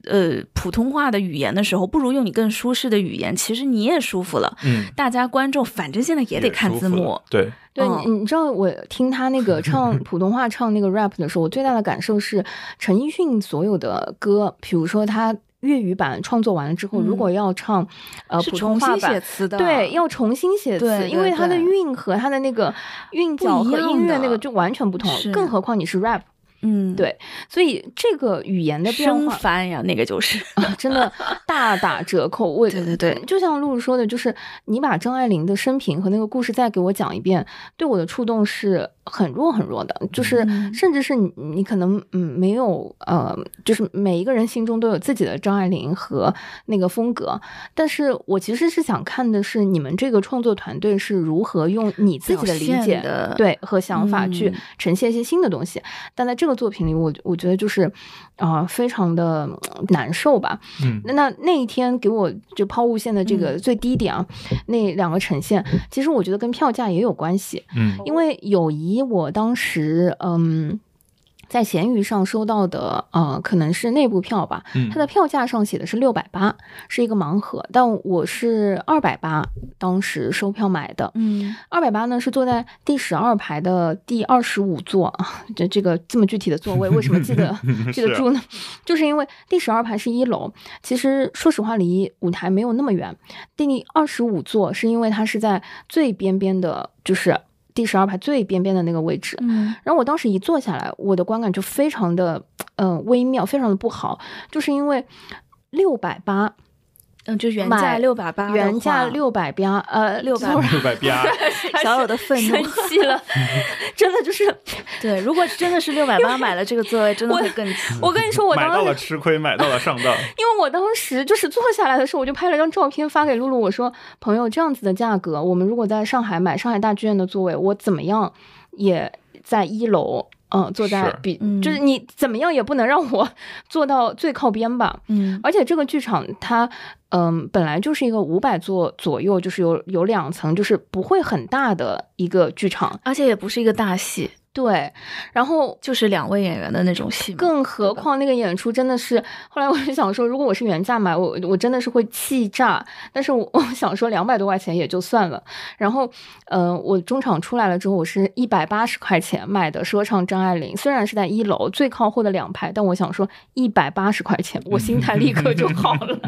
呃，普通话的语言的时候，不如用你更舒适的语言，其实你也舒服了。嗯，大家观众反正现在也得看字幕。对，对，嗯。你你知道我听他那个唱普通话唱那个 rap 的时候，我最大的感受是陈奕迅所有的歌，比如说他粤语版创作完了之后，嗯。如果要唱呃普通话重新写版。词的，对，要重新写词，因为它的韵和它的那个韵不脚和音乐那个就完全不同是，更何况你是 rap，嗯，对所以这个语言的变生化翻呀，那个就是，真的 大打折扣。我对对对就像露露说的，就是你把张爱玲的生平和那个故事再给我讲一遍，对我的触动是很弱很弱的，就是嗯。甚至是你你可能嗯没有呃，就是每一个人心中都有自己的张爱玲和那个风格，但是我其实是想看的是你们这个创作团队是如何用你自己的理解的对和想法去嗯呈现一些新的东西，但在这个作品里，我我觉得就是啊、非常的嗯难受吧。嗯。那那那一天给我就抛物线的这个嗯。最低点啊，那两个呈现，其实我觉得跟票价也有关系，嗯。因为友谊我当时嗯。在闲鱼上收到的，呃，可能是内部票吧，嗯它的票价上写的是六百八，是一个盲盒，但我是二百八，当时收票买的，嗯二百八呢是坐在第十二排的第二十五座啊，这这个这么具体的座位为什么记得 记得住呢？就是因为第十二排是一楼，其实说实话离舞台没有那么远。第二十五座是因为它是在最边边的，就是第十二排最边边的那个位置。嗯然后我当时一坐下来，我的观感就非常的嗯、呃微妙，非常的不好，就是因为六百八嗯，就原价六百八，原价六百八，呃，600 突然六百八，小有的愤怒生。气了，真的就是对，如果真的是六百八买了这个座位，真的会更气。我跟你说，我买当时到了吃亏，买到了上当。因为我当时就是坐下来的时候，我就拍了张照片发给露露，我说：“朋友，这样子的价格，我们如果在上海买上海大剧院的座位，我怎么样也在一楼，嗯、坐在是比、嗯就是你怎么样也不能让我 坐到最靠边吧。嗯而且这个剧场它，嗯、本来就是一个五百座左右，就是有有两层，就是不会很大的一个剧场。而且也不是一个大戏，对，然后就是两位演员的那种戏。更何况那个演出真的是，后来我就想说，如果我是原价买，我我真的是会气炸。但是我我想说，两百多块钱也就算了。然后，呃，我中场出来了之后，我是一百八十块钱买的说唱张爱玲，虽然是在一楼最靠后的两排，但我想说一百八十块钱，我心态立刻就好了。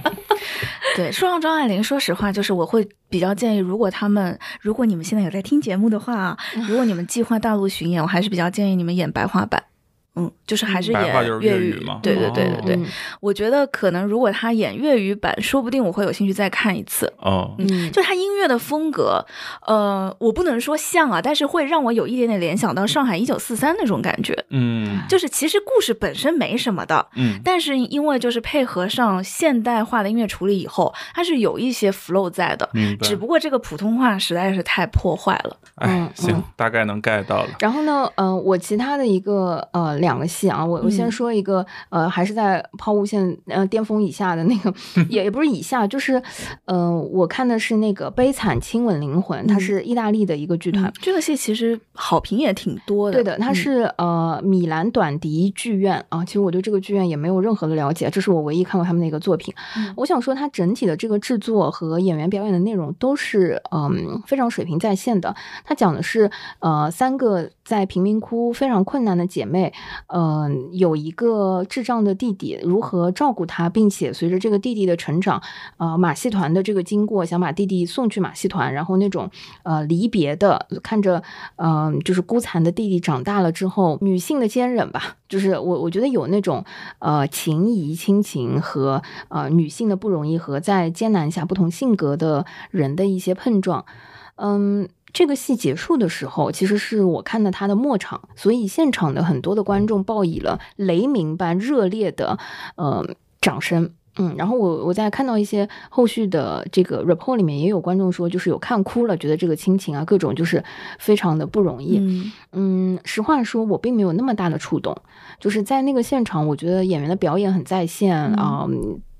对，说唱张爱玲，说实话，就是我会比较建议，如果他们，如果你们现在有在听节目的话，如果你们计划大陆巡演，我还是比较建议你们演白话版。嗯，就是还是演白话就是粤粤语嘛对对对对对，嗯我觉得可能如果他演粤语版，说不定我会有兴趣再看一次。哦，嗯，就他音乐的风格，呃，我不能说像啊，但是会让我有一点点联想到上海一九四三那种感觉。嗯就是其实故事本身没什么的，嗯但是因为就是配合上现代化的音乐处理以后，它是有一些 flow 在的。明白只。不过这个普通话实在是太破坏了。哎嗯，行嗯，大概能 get 到了。然后呢，呃，我其他的一个呃两个戏啊，我我先嗯说一个，呃，还是在抛物线呃巅峰以下的那个，也也不是以下，就是呃，我看的是那个《悲惨亲吻灵魂》，它嗯是意大利的一个剧团。嗯这个戏其实好评也挺多的。对的，它嗯是、呃米兰短笛剧院啊。其实我对这个剧院也没有任何的了解，这是我唯一看过他们的一个作品。嗯我想说，它整体的这个制作和演员表演的内容都是嗯非常水平在线的。它讲的是呃三个在贫民窟非常困难的姐妹，嗯、有一个智障的弟弟，如何照顾他，并且随着这个弟弟的成长，呃马戏团的这个经过，想把弟弟送去马戏团，然后那种呃离别的，看着嗯、呃就是孤残的弟弟长大了之后，女性的坚韧吧，就是我我觉得有那种呃情谊亲情和呃女性的不容易和在艰难下不同性格的人的一些碰撞，嗯。这个戏结束的时候，其实是我看到他的末场，所以现场的很多的观众报以了雷鸣般热烈的呃掌声。嗯，然后我我在看到一些后续的这个 report 里面，也有观众说，就是有看哭了，觉得这个亲情啊，各种就是非常的不容易。嗯嗯，实话说，我并没有那么大的触动，就是在那个现场，我觉得演员的表演很在线嗯啊、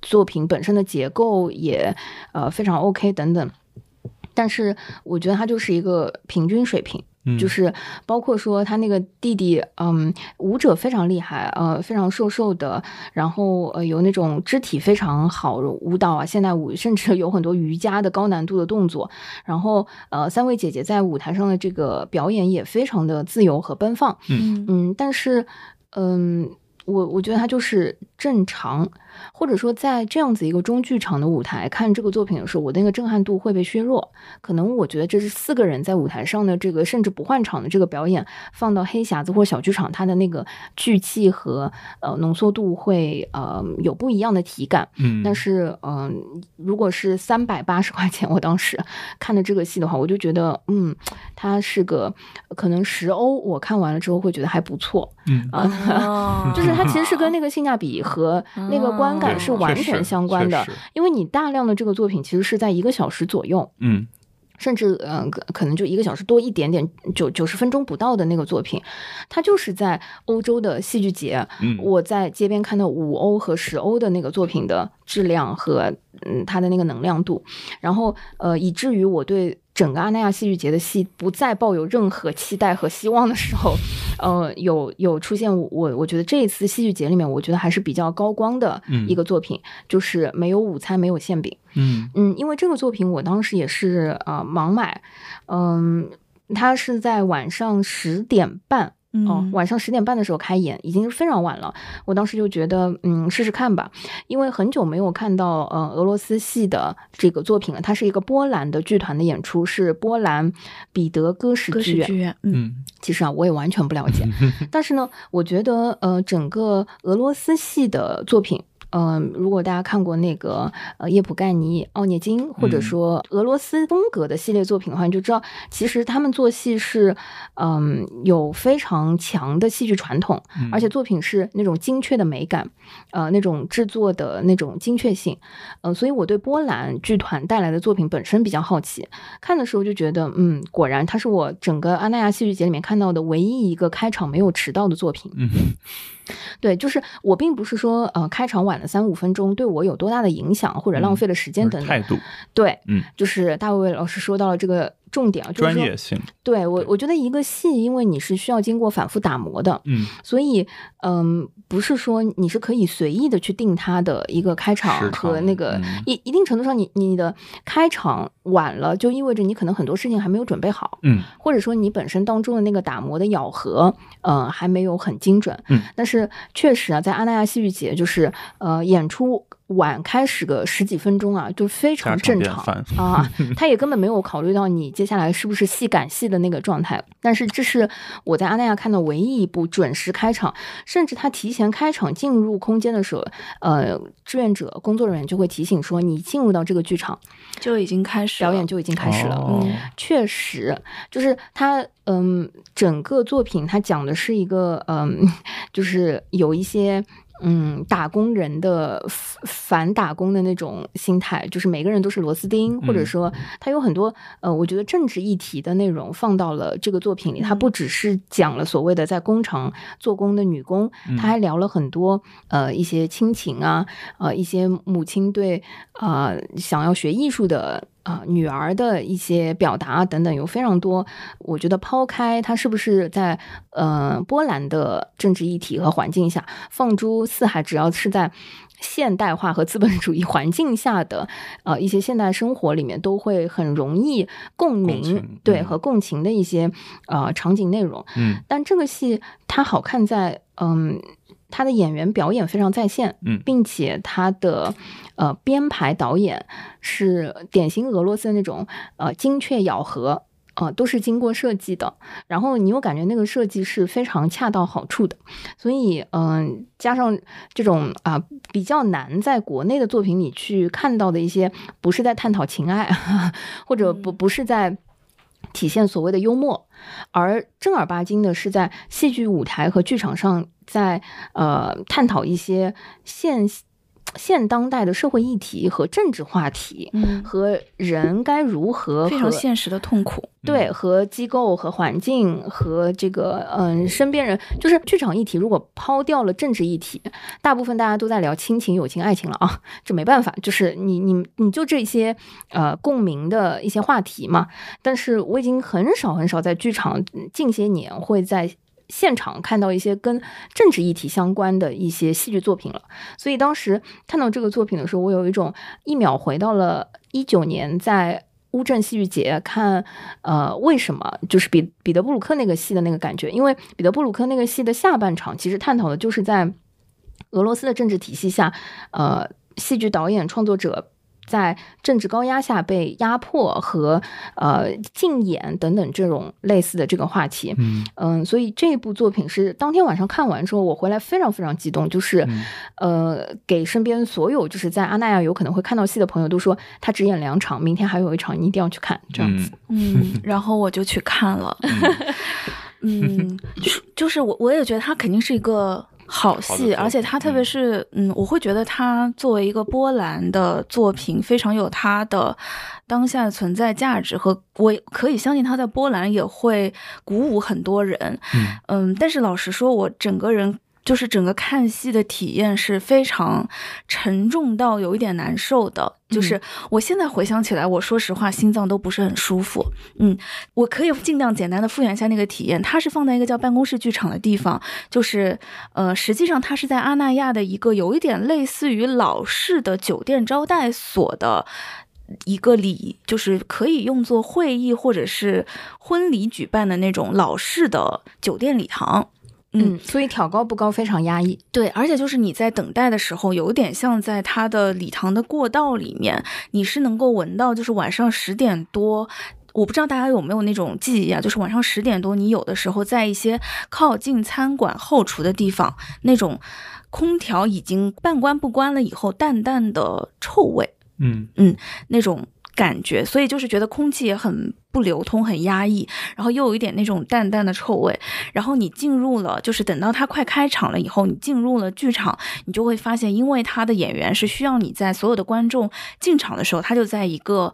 作品本身的结构也呃非常 OK 等等，但是我觉得他就是一个平均水平。嗯就是包括说他那个弟弟，嗯，舞者非常厉害，呃，非常瘦瘦的，然后呃有那种肢体非常好，舞蹈啊，现代舞，甚至有很多瑜伽的高难度的动作。然后呃，三位姐姐在舞台上的这个表演也非常的自由和奔放，嗯嗯，但是嗯。我我觉得他就是正常，或者说在这样子一个中剧场的舞台看这个作品的时候，我的那个震撼度会被削弱。可能我觉得这是四个人在舞台上的这个甚至不换场的这个表演，放到黑匣子或小剧场，它的那个剧气和呃浓缩度会呃有不一样的体感。嗯，但是嗯、如果是三百八十块钱，我当时 看的这个戏的话，我就觉得嗯，它是个可能十欧，我看完了之后会觉得还不错。嗯啊，哦就是它其实是跟那个性价比和那个观感是完全相关的，因为你大量的这个作品其实是在一个小时左右，嗯。甚至嗯、呃可可能就一个小时多一点点，九九十分钟不到的那个作品，它就是在欧洲的戏剧节，嗯，我在街边看到五欧和十欧的那个作品的质量和嗯它的那个能量度，然后呃以至于我对整个阿那亚戏剧节的戏不再抱有任何期待和希望的时候，呃有有出现我我我觉得这一次戏剧节里面我觉得还是比较高光的嗯一个作品，就是没有午餐没有馅饼。嗯嗯，因为这个作品我当时也是呃盲买，嗯，它是在晚上十点半。哦，嗯晚上十点半的时候开演，已经是非常晚了。我当时就觉得，嗯，试试看吧，因为很久没有看到呃俄罗斯系的这个作品了。它是一个波兰的剧团的演出，是波兰彼得戈什歌剧院。剧剧院，嗯嗯其实啊，我也完全不了解，但是呢，我觉得呃，整个俄罗斯系的作品。嗯、如果大家看过那个呃叶普盖尼、奥涅金，或者嗯说俄罗斯风格的系列作品的话，你就知道，其实他们做戏是嗯有非常强的戏剧传统，嗯，而且作品是那种精确的美感，呃，那种制作的那种精确性，嗯、所以我对波兰剧团带来的作品本身比较好奇，看的时候就觉得，嗯，果然它是我整个阿那亚戏剧节里面看到的唯一一个开场没有迟到的作品。嗯 对，就是我并不是说呃开场晚了三五分钟对我有多大的影响或者浪费了时间等等，态度。对，嗯，就是大卫老师说到了这个重点啊，就是专业性，对我我觉得一个戏，因为你是需要经过反复打磨的，嗯。所以，嗯，不是说你是可以随意的去定它的一个开场和那个嗯。一、一定程度上你，你的开场晚了，就意味着你可能很多事情还没有准备好，嗯。或者说你本身当中的那个打磨的咬合，呃，还没有很精准。嗯，但是确实啊，在阿那亚戏剧节，就是呃，演出晚开始个十几分钟啊，就非常正常啊，他也根本没有考虑到你接下来是不是戏赶戏的那个状态。但是这是我在阿那亚看到唯一一部准时开场，甚至他提前开场进入空间的时候，呃，志愿者工作人员就会提醒说，你进入到这个剧场，就已经开始表演就已经开始了。确实，就是他，嗯，整个作品他讲的是一个，嗯，就是有一些。嗯，打工人的反反打工的那种心态，就是每个人都是螺丝钉，或者嗯说他有很多呃，我觉得政治议题的内容放到了这个作品里。他不只是讲了所谓的在工厂做工的女工，他还聊了很多呃一些亲情啊，呃一些母亲对呃想要学艺术的啊、女儿的一些表达啊等等，有非常多。我觉得抛开它是不是在呃波兰的政治议题和环境下放诸四海，只要是在现代化和资本主义环境下的呃一些现代生活里面，都会很容易共鸣，对和共情的一些呃场景内容。嗯但这个戏它好看在，嗯，他的演员表演非常在线，嗯并且他的呃编排导演是典型俄罗斯的那种呃精确咬合。呃，都是经过设计的，然后你又感觉那个设计是非常恰到好处的，所以嗯、加上这种啊、比较难在国内的作品里去看到的一些，不是在探讨情爱，或者不不是在体现所谓的幽默，而正儿八经的是在戏剧舞台和剧场上在呃探讨一些现现当代的社会议题和政治话题，嗯，和人该如何非常现实的痛苦。对，和机构、和环境、和这个嗯身边人，就是剧场议题。如果抛掉了政治议题，大部分大家都在聊亲情、友情、爱情了啊，这没办法，就是你你你就这些呃共鸣的一些话题嘛。但是我已经很少很少在剧场嗯近些年会在。现场看到一些跟政治议题相关的一些戏剧作品了，所以当时看到这个作品的时候，我有一种一秒回到了一九年在乌镇戏剧节看，呃，为什么就是彼彼得布鲁克那个戏的那个感觉？因为彼得布鲁克那个戏的下半场其实探讨的就是在俄罗斯的政治体系下，呃，戏剧导演创作者。在政治高压下被压迫和呃禁演等等这种类似的这个话题，嗯嗯，所以这部作品是当天晚上看完之后，我回来非常非常激动，就是、嗯呃，给身边所有就是在阿那亚有可能会看到戏的朋友都说，他只演两场，明天还有一场，你一定要去看，这样子。嗯，然后我就去看了。嗯，就就是我我也觉得他肯定是一个好戏，而且他特别是嗯，我会觉得他作为一个波兰的作品，非常有他的当下存在价值和我可以相信他在波兰也会鼓舞很多人。嗯嗯，但是老实说，我整个人就是整个看戏的体验是非常沉重到有一点难受的。就是我现在回想起来，我说实话，心脏都不是很舒服。嗯，我可以尽量简单的复原一下那个体验。它是放在一个叫办公室剧场的地方，就是呃，实际上它是在阿那亚的一个有一点类似于老式的酒店招待所的。一个礼就是可以用作会议或者是婚礼举办的那种老式的酒店礼堂，嗯嗯，所以挑高不高，非常压抑。对，而且就是你在等待的时候，有点像在它的礼堂的过道里面，你是能够闻到，就是晚上十点多。我不知道大家有没有那种记忆啊，就是晚上十点多，你有的时候在一些靠近餐馆后厨的地方，那种空调已经半关不关了以后，淡淡的臭味，嗯嗯那种感觉，所以就是觉得空气也很不流通，很压抑，然后又有一点那种淡淡的臭味。然后你进入了，就是等到它快开场了以后，你进入了剧场，你就会发现，因为他的演员是需要你在所有的观众进场的时候，他就在一个。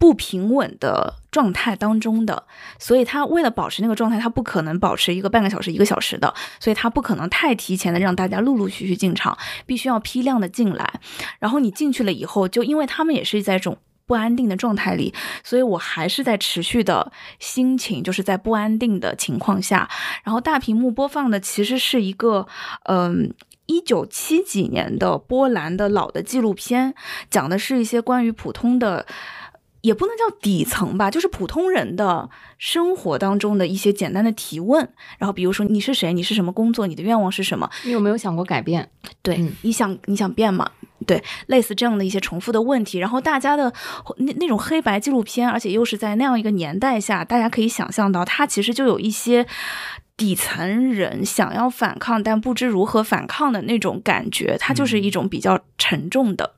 不平稳的状态当中的，所以他为了保持那个状态，他不可能保持一个半个小时、一个小时的，所以他不可能太提前的让大家陆陆续续进场，必须要批量的进来。然后你进去了以后，就因为他们也是在种不安定的状态里，所以我还是在持续的心情，就是在不安定的情况下，然后大屏幕播放的其实是一个，嗯。一九七几年的波兰的老的纪录片，讲的是一些关于普通的，也不能叫底层吧，就是普通人的生活当中的一些简单的提问。然后比如说你是谁，你是什么工作，你的愿望是什么？你有没有想过改变？对，嗯你想你想变吗？对，类似这样的一些重复的问题，然后大家的那那种黑白纪录片，而且又是在那样一个年代下，大家可以想象到，它其实就有一些底层人想要反抗，但不知如何反抗的那种感觉，它就是一种比较沉重的。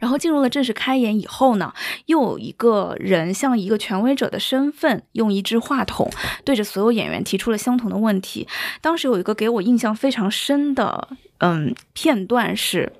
然后进入了正式开演以后呢，又有一个人像一个权威者的身份，用一支话筒对着所有演员提出了相同的问题。当时有一个给我印象非常深的嗯片段是，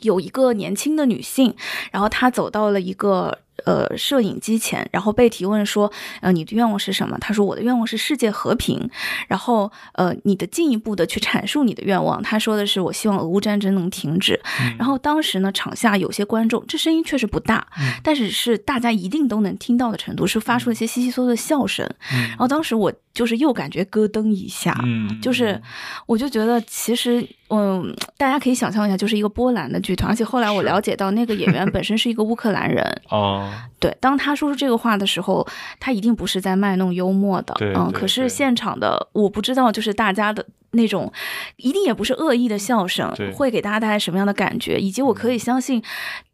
有一个年轻的女性，然后她走到了一个。呃，摄影机前，然后被提问说，呃，你的愿望是什么？她说，我的愿望是世界和平。然后，呃，你的进一步的去阐述你的愿望。她说的是，我希望俄乌战争能停止。然后当时呢，场下有些观众，这声音确实不大，但是是大家一定都能听到的程度，是发出了一些稀稀嗦嗦的笑声。然后当时我就是又感觉咯噔一下，就是我就觉得其实，嗯，大家可以想象一下，就是一个波兰的剧团，而且后来我了解到，那个演员本身是一个乌克兰人。哦。对，当他说出这个话的时候，他一定不是在卖弄幽默的，嗯。可是现场的我不知道，就是大家的那种，一定也不是恶意的笑声，会给大家带来什么样的感觉？以及我可以相信，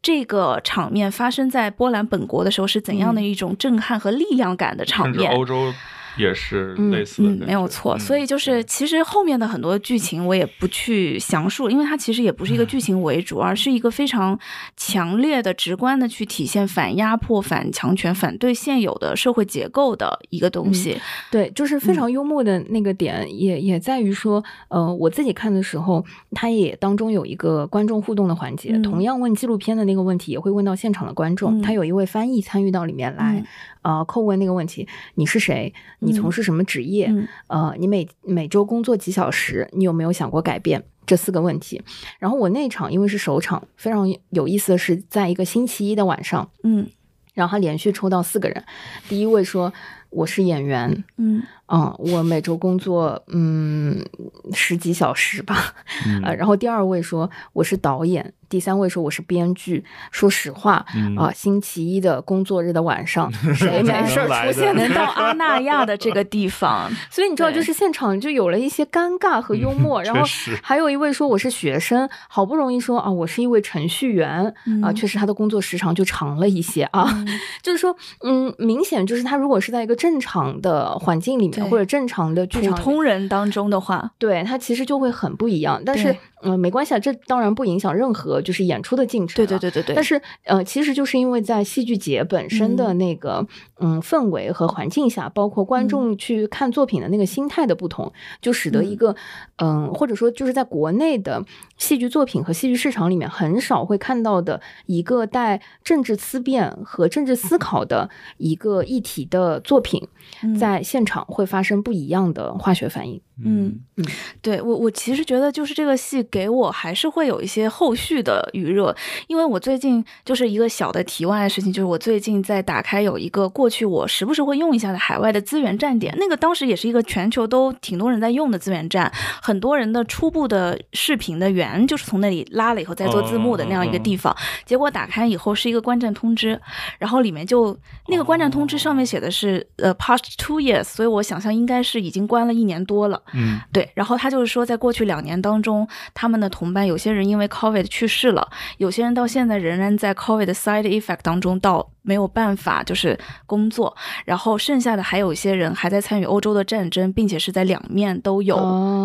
这个场面发生在波兰本国的时候是怎样的一种震撼和力量感的场面？欧洲。也是类似，嗯，没有错。所以就是，其实后面的很多剧情我也不去详述，因为它其实也不是一个剧情为主，而是一个非常强烈的、直观的去体现反压迫、反强权、反对现有的社会结构的一个东西。对，就是非常幽默的那个点，也也在于说，呃，我自己看的时候，它也当中有一个观众互动的环节，同样问纪录片的那个问题，也会问到现场的观众，他有一位翻译参与到里面来。呃，叩问那个问题，你是谁？你从事什么职业？呃，你每每周工作几小时？你有没有想过改变？这四个问题。然后我那场因为是首场，非常有意思的是，在一个星期一的晚上，嗯，然后他连续抽到四个人。第一位说我是演员，嗯嗯，我每周工作嗯十几小时吧，呃，然后第二位说我是导演。第三位说我是编剧，说实话啊，星期一的工作日的晚上，谁没事出现能到阿那亚的这个地方？所以你知道，就是现场就有了一些尴尬和幽默。然后还有一位说我是学生，好不容易说啊，我是一位程序员啊，确实他的工作时长就长了一些啊。就是说，嗯，明显就是他如果是在一个正常的环境里面或者正常的普通人当中的话，对他其实就会很不一样。但是。嗯，没关系啊，这当然不影响任何就是演出的进程。对对对对对。但是呃，其实就是因为在戏剧节本身的那个嗯氛围和环境下，包括观众去看作品的那个心态的不同，就使得一个嗯，或者说就是在国内的戏剧作品和戏剧市场里面很少会看到的一个带政治思辨和政治思考的一个议题的作品，在现场会发生不一样的化学反应。嗯。嗯，对我我其实觉得就是这个戏给我还是会有一些后续的余热，因为我最近就是一个小的题外的事情，就是我最近在打开有一个过去我时不时会用一下的海外的资源站点，那个当时也是一个全球都挺多人在用的资源站，很多人的初步的视频的源就是从那里拉了以后再做字幕的那样一个地方，结果打开以后是一个观战通知，然后里面就那个观战通知上面写的是呃 past two years，所以我想象应该是已经关了一年多了。嗯，对，然后他就是说，在过去两年当中，他们的同伴有些人因为 COVID 去世了，有些人到现在仍然在 COVID 的 side effect 当中到。没有办法，就是工作，然后剩下的还有一些人还在参与欧洲的战争，并且是在两面都有，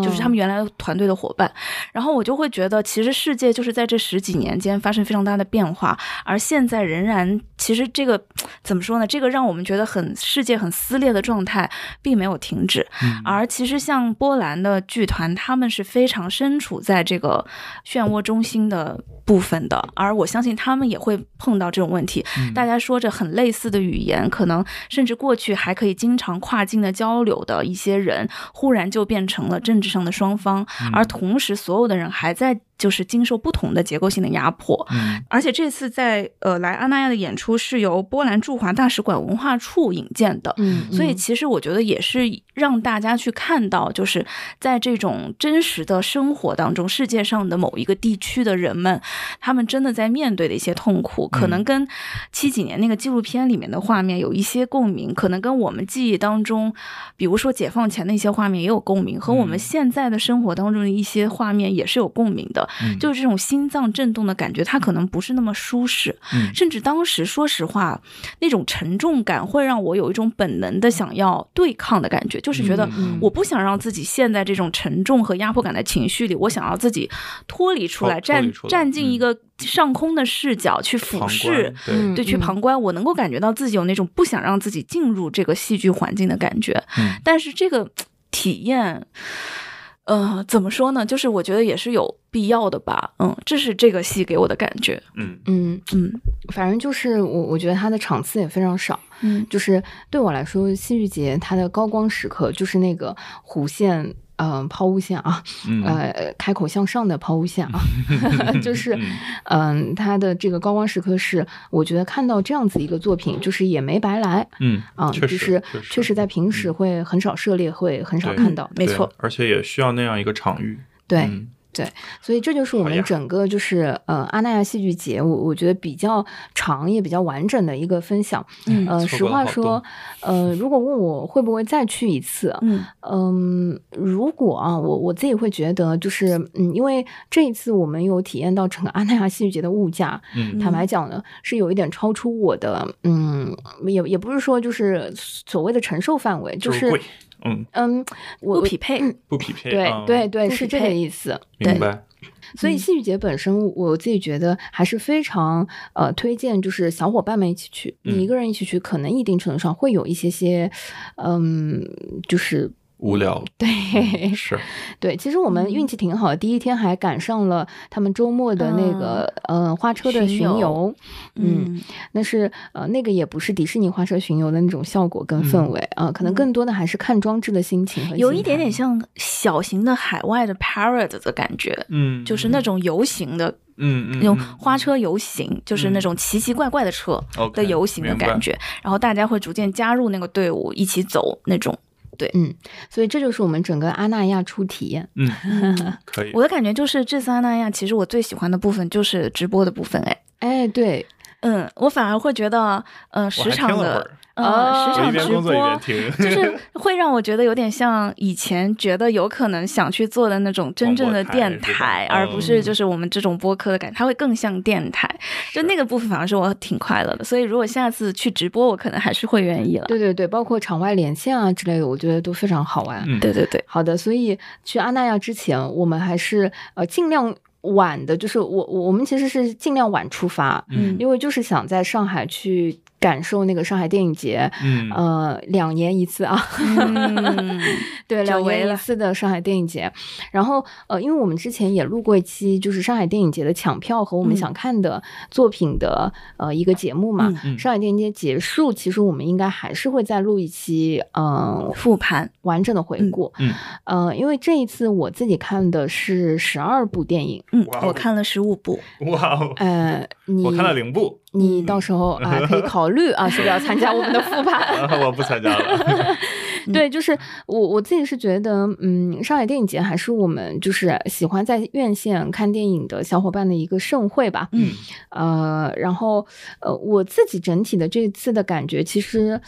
就是他们原来团队的伙伴。然后我就会觉得，其实世界就是在这十几年间发生非常大的变化，而现在仍然，其实这个怎么说呢？这个让我们觉得很世界很撕裂的状态并没有停止。而其实像波兰的剧团，他们是非常身处在这个漩涡中心的部分的，而我相信他们也会碰到这种问题。大家说。着很类似的语言，可能甚至过去还可以经常跨境的交流的一些人，忽然就变成了政治上的双方，而同时所有的人还在。就是经受不同的结构性的压迫，嗯，而且这次在呃来阿那亚的演出是由波兰驻华大使馆文化处引荐的，嗯，所以其实我觉得也是让大家去看到，就是在这种真实的生活当中，世界上的某一个地区的人们，他们真的在面对的一些痛苦，可能跟七几年那个纪录片里面的画面有一些共鸣，可能跟我们记忆当中，比如说解放前的一些画面也有共鸣，和我们现在的生活当中的一些画面也是有共鸣的。就是这种心脏震动的感觉，它可能不是那么舒适。嗯。甚至当时说实话，那种沉重感会让我有一种本能的想要对抗的感觉，就是觉得嗯。我不想让自己陷在这种沉重和压迫感的情绪里，我想要自己脱离出来，站站进一嗯。个上空的视角去俯视。对，去旁观，我能够感觉到自己有那种不想让自己进入这个戏剧环境的感觉。嗯。但是这个体验，呃，怎么说呢？就是我觉得也是有必要的吧。嗯，这是这个戏给我的感觉。嗯嗯，嗯反正就是我我觉得它的场次也非常少。嗯就是对我来说，戏剧节它的高光时刻就是那个弧线，嗯、抛物线啊，嗯呃，开口向上的抛物线啊，就是，嗯嗯、它的这个高光时刻是，我觉得看到这样子一个作品，就是也没白来嗯啊，确实就是确实在平时嗯会很少涉猎，会很少看到，没错而且也需要那样一个场域。对。嗯所以这就是我们整个就是呃阿那亚戏剧节，我我觉得比较长也比较完整的一个分享。嗯呃，实话说多，呃，如果问我会不会再去一次，嗯嗯，如果啊，我我自己会觉得，就是嗯，因为这一次我们有体验到整个阿那亚戏剧节的物价，嗯坦白讲呢，是有一点超出我的，嗯，也也不是说就是所谓的承受范围，就就是贵，嗯，嗯，我不匹配。不匹配。对嗯对对，是这个意思。明白。所以戏剧节本身，我自己觉得还是非常呃推荐，就是小伙伴们一起去。嗯你一个人一起去，可能一定程度上会有一些些，嗯，就是无聊。对。是，对。其实我们运气挺好的，第一天还赶上了他们周末的那个呃花车的巡巡游游，嗯，嗯。那是呃那个也不是迪士尼花车巡游的那种效果跟氛围啊、可能更多的还是看装置的心情和有一点点像小型的海外的 parade 的感觉，嗯，就是那种游行的嗯嗯那种嗯花车游行，就是那种奇奇怪怪的车的游行的感觉，然后大家会逐渐加入那个队伍，一起走那种。所以这就是我们整个阿那亚初体验。嗯，可以。我的感觉就是这次阿那亚，其实我最喜欢的部分就是直播的部分，哎，哎，对，嗯，我反而会觉得，呃，时长的呃，哦时场直播。就是会让我觉得有点像以前觉得有可能想去做的那种真正的电台台，而不是嗯就是我们这种播客的感觉，它会更像电台。就那个部分反而是我挺快乐的，所以如果下次去直播，我可能还是会愿意了。对对对，包括场外连线啊之类的，我觉得都非常好玩。嗯对对对，好的，所以去阿那亚之前，我们还是呃尽量晚的，就是我我我们其实是尽量晚出发，嗯因为就是想在上海去感受那个上海电影节。嗯。呃，两年一次啊，嗯，对，两年一次的上海电影节。然后，呃，因为我们之前也录过一期，就是上海电影节的抢票和我们嗯。想看的作品的、呃一个节目嘛。嗯。嗯。上海电影节结束，其实我们应该还是会再录一期，嗯、复盘，完整的回顾。嗯。呃，因为这一次我自己看的是十二部电影，嗯我看了十五部，哇哦，呃，你我看了零部，你到时候啊、可以 考虑啊，是不是要参加我们的复盘？啊我不参加了。对，就是我我自己是觉得，嗯，上海电影节还是我们就是喜欢在院线看电影的小伙伴的一个盛会吧。嗯呃，然后呃，我自己整体的这次的感觉，其实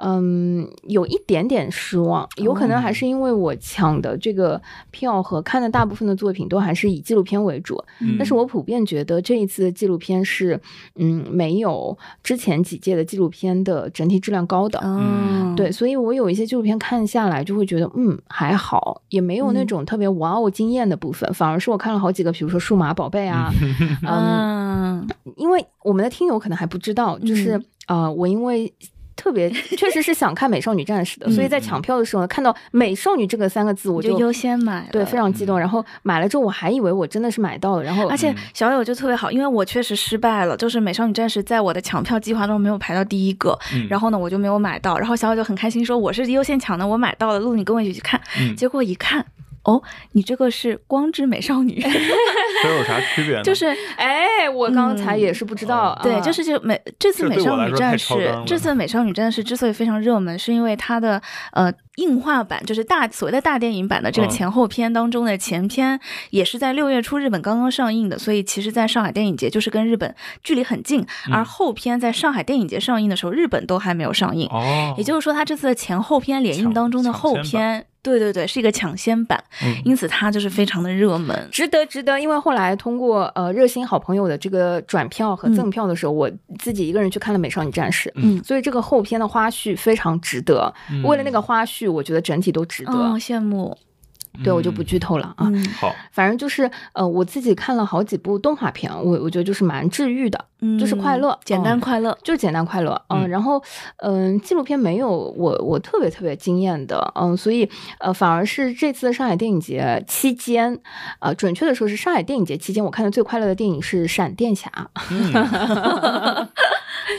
嗯，有一点点失望，有可能还是因为我抢的这个票和看的大部分的作品都还是以纪录片为主，嗯但是我普遍觉得这一次的纪录片是，嗯，没有之前几届的纪录片的整体质量高的。嗯，对，所以我有一些纪录片看下来就会觉得，嗯，还好，也没有那嗯种特别哇哦惊艳的部分，反而是我看了好几个，比如说《数码宝贝》啊，嗯，嗯 因为我们的听友可能还不知道，就是嗯呃，我因为。特别确实是想看《美少女战士》的，所以在嗯抢票的时候呢，看到“美少女”这个三个字，我就就优先买了，对非常激动。然后买了之后，我还以为我真的是买到了，然后而且嗯小友就特别好，因为我确实失败了，就是《美少女战士》在我的抢票计划中没有排到第一个，嗯然后呢我就没有买到，然后小友就很开心说我是优先抢的，我买到了，露你跟我一起去看，嗯结果一看。哦，你这个是光之美少女，这有啥区别呢？就是哎，我刚才也是不知道，对，啊就是就美这次美少女战士这次美少女战士之所以非常热门，是因为它的呃映画版，就是大所谓的大电影版的这个嗯。前后篇当中的前篇，也是在六月初日本刚刚上映的，所以其实在上海电影节就是跟日本距离很近，嗯。而后篇在上海电影节上映的时候，日本都还没有上映。哦，也就是说，它这次的前后篇联映当中的后抢先篇对对对，是一个抢先版，嗯。因此它就是非常的热门。值得，值得，因为后来通过呃热心好朋友的这个转票和赠票的时候，我自己一个人去看了《美少女战士》，嗯。所以这个后篇的花絮非常值得。嗯。为了那个花絮，我觉得整体都值得。哦，羡慕。对，我就不剧透了啊。嗯好，反正就是呃，我自己看了好几部动画片，我我觉得就是蛮治愈的，嗯，就是快乐简单嗯快乐。就是简单快乐。嗯，嗯然后嗯、纪录片没有我我特别特别惊艳的，嗯，所以呃，反而是这次的上海电影节期间，呃，准确的说是上海电影节期间，我看的最快乐的电影是《闪电侠》。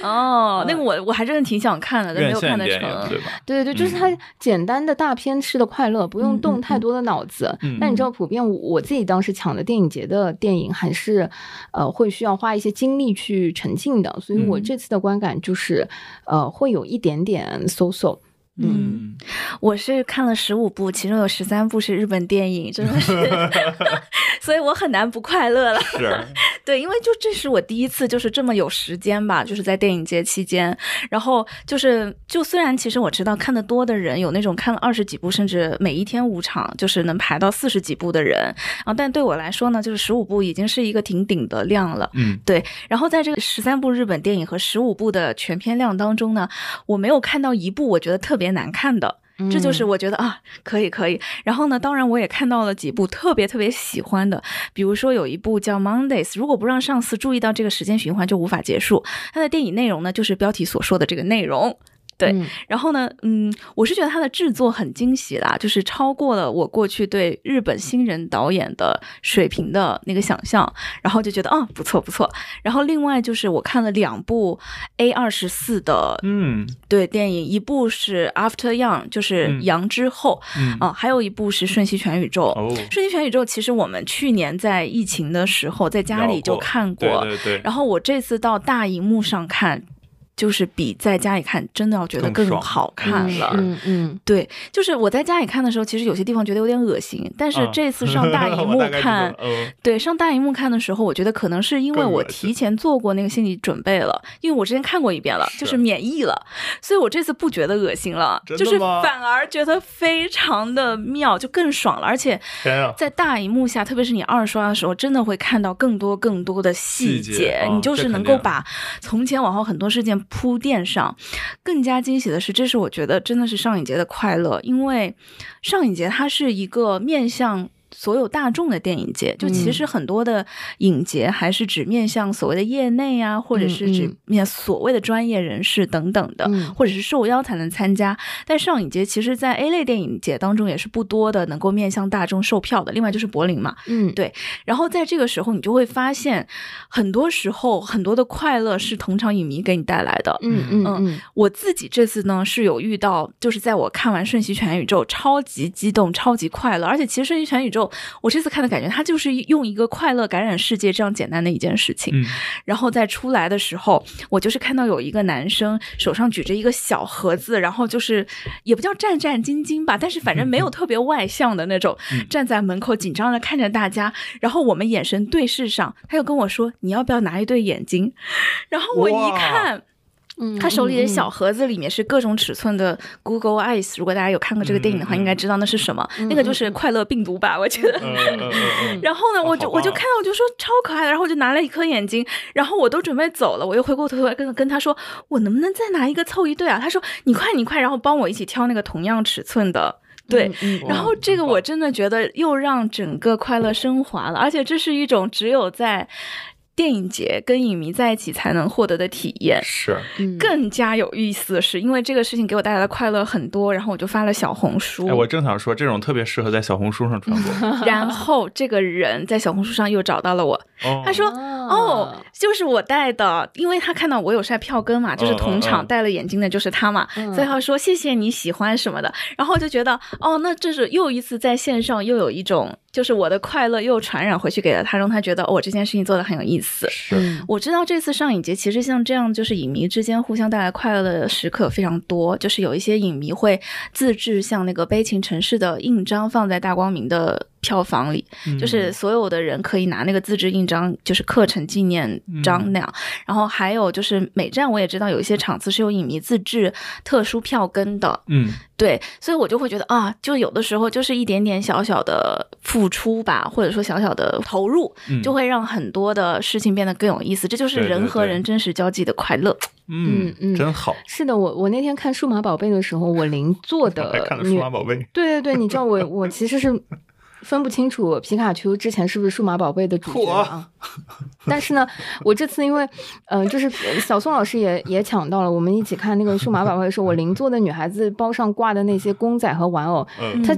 嗯，哦，那个我我还真的挺想看的，但没有看得成。对吧？对对对，就是它嗯简单的大片式的快乐，不用动太多的脑子。嗯但你知道，普遍我我自己当时抢的电影节的电影，还是呃会需要花一些精力去沉浸的，所以我嗯这次的观感就是呃会有一点点 so so。嗯，我是看了十五部，其中有十三部是日本电影，真的是，所以我很难不快乐了。是，对，因为就这是我第一次就是这么有时间吧，就是在电影节期间，然后就是就虽然其实我知道看的多的人有那种看了二十几部，甚至每一天五场，就是能排到四十几部的人啊，但对我来说呢，就是十五部已经是一个挺顶的量了。嗯对，然后在这个十三部日本电影和十五部的全片量当中呢，我没有看到一部我觉得特别难看的。这就是我觉得啊，可以可以。然后呢，当然我也看到了几部特别特别喜欢的，比如说有一部叫《Mondays》，如果不让上司注意到这个时间循环，就无法结束。它的电影内容呢，就是标题所说的这个内容。对嗯。然后呢，嗯，我是觉得它的制作很惊喜啦，就是超过了我过去对日本新人导演的水平的那个想象，然后就觉得啊，不错不错。然后另外就是我看了两部 A 二十四的嗯。对电影，一部是 After Young，就是嗯。羊之后嗯。啊、还有一部是瞬息全宇宙。哦，瞬息全宇宙其实我们去年在疫情的时候在家里就看过，对对对，然后我这次到大荧幕上看，就是比在家里看真的要觉得更好看了。嗯嗯对，就是我在家里看的时候，其实有些地方觉得有点恶心，但是嗯这次上大荧 幕看，嗯对，上大荧幕看的时候，我觉得可能是因为我提前做过那个心理准备了，因为我之前看过一遍了，就是是免疫了，所以我这次不觉得恶心了，就是反而觉得非常的妙，就更爽了，而且在大荧幕下，特别是你二刷的时候，真的会看到更多更多的细细节啊你就是能够把从前往后很多事件铺垫上。更加惊喜的是，这是我觉得真的是上影节的快乐，因为上影节它是一个面向。所有大众的电影节，就其实很多的影节还是只面向所谓的业内啊，或者是只嗯面所谓的专业人士等等的，嗯或者是受邀才能参加。但上影节其实，在 A 类电影节当中也是不多的能够面向大众售票的。另外就是柏林嘛，嗯，对然后在这个时候，你就会发现，很多时候很多的快乐是同场影迷给你带来的。嗯嗯嗯我自己这次呢是有遇到，就是在我看完《瞬息全宇宙》，超级激动，超级快乐。而且其实《瞬息全宇宙》，我这次看的感觉，他就是用一个快乐感染世界这样简单的一件事情。嗯然后在出来的时候，我就是看到有一个男生手上举着一个小盒子，然后就是也不叫战战兢兢吧，但是反正没有特别外向的那种，嗯站在门口紧张的看着大家，然后我们眼神对视上，他又跟我说你要不要拿一对眼睛，然后我一看。嗯，他手里的嗯小盒子里面是各种尺寸的 Google Eyes，如果大家有看过这个电影的话，应该知道那是什么。嗯那个就是快乐病毒吧，我觉得。嗯嗯嗯嗯 然后呢，哦我就啊我就看到我就说超可爱的，然后我就拿了一颗眼睛，然后我都准备走了，我又回过头来跟跟他说，我能不能再拿一个凑一对啊？他说你快你快，然后帮我一起挑那个同样尺寸的。对，嗯然后这个我真的觉得又让整个快乐升华了，而且这是一种只有在电影节跟影迷在一起才能获得的体验。是，嗯更加有意思的是，因为这个事情给我带来的快乐很多，然后我就发了小红书。哎，我正想说，这种特别适合在小红书上传播。然后这个人在小红书上又找到了我，哦，他说：“哦哦，就是我带的，因为他看到我有晒票根嘛，就是同场戴了眼镜的就是他嘛，嗯所以他说谢谢你喜欢什么的，然后我就觉得哦，那这是又一次在线上又有一种，就是我的快乐又传染回去给了他，让他觉得哦，这件事情做的很有意思。我知道这次上影节其实像这样，就是影迷之间互相带来快乐的时刻非常多。就是有一些影迷会自制像那个《悲情城市》的印章放在大光明的票房里，嗯就是所有的人可以拿那个自制印章，就是课程纪念章那样。然后还有就是每站我也知道有一些场次是有影迷自制特殊票根的，嗯对，所以我就会觉得啊，就有的时候就是一点点小小的付出吧，或者说小小的投入，嗯就会让很多的事情变得更有意思。这就是人和人真实交际的快乐。嗯嗯嗯真好。是的，我我那天看数码宝贝的时候，我邻座的 还看了数码宝贝，对对对，你知道我我其实是分不清楚皮卡丘之前是不是数码宝贝的主角啊。但是呢，我这次因为，嗯、就是小宋老师也也抢到了，我们一起看那个数码宝贝的时候，我邻座的女孩子包上挂的那些公仔和玩偶，嗯。她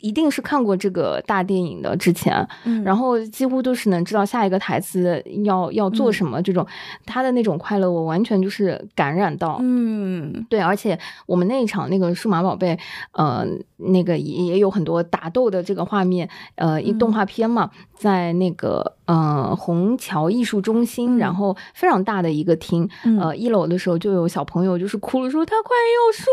一定是看过这个大电影的之前，嗯。然后几乎都是能知道下一个台词要要做什么，这种他的那种快乐，我完全就是感染到。嗯。对，而且我们那一场那个数码宝贝，呃，那个也也有很多打斗的这个画面，呃，一动画片嘛，在那个呃虹桥艺术中心，然后非常大的一个厅，嗯。呃，一楼的时候就有小朋友就是哭了，说他快要输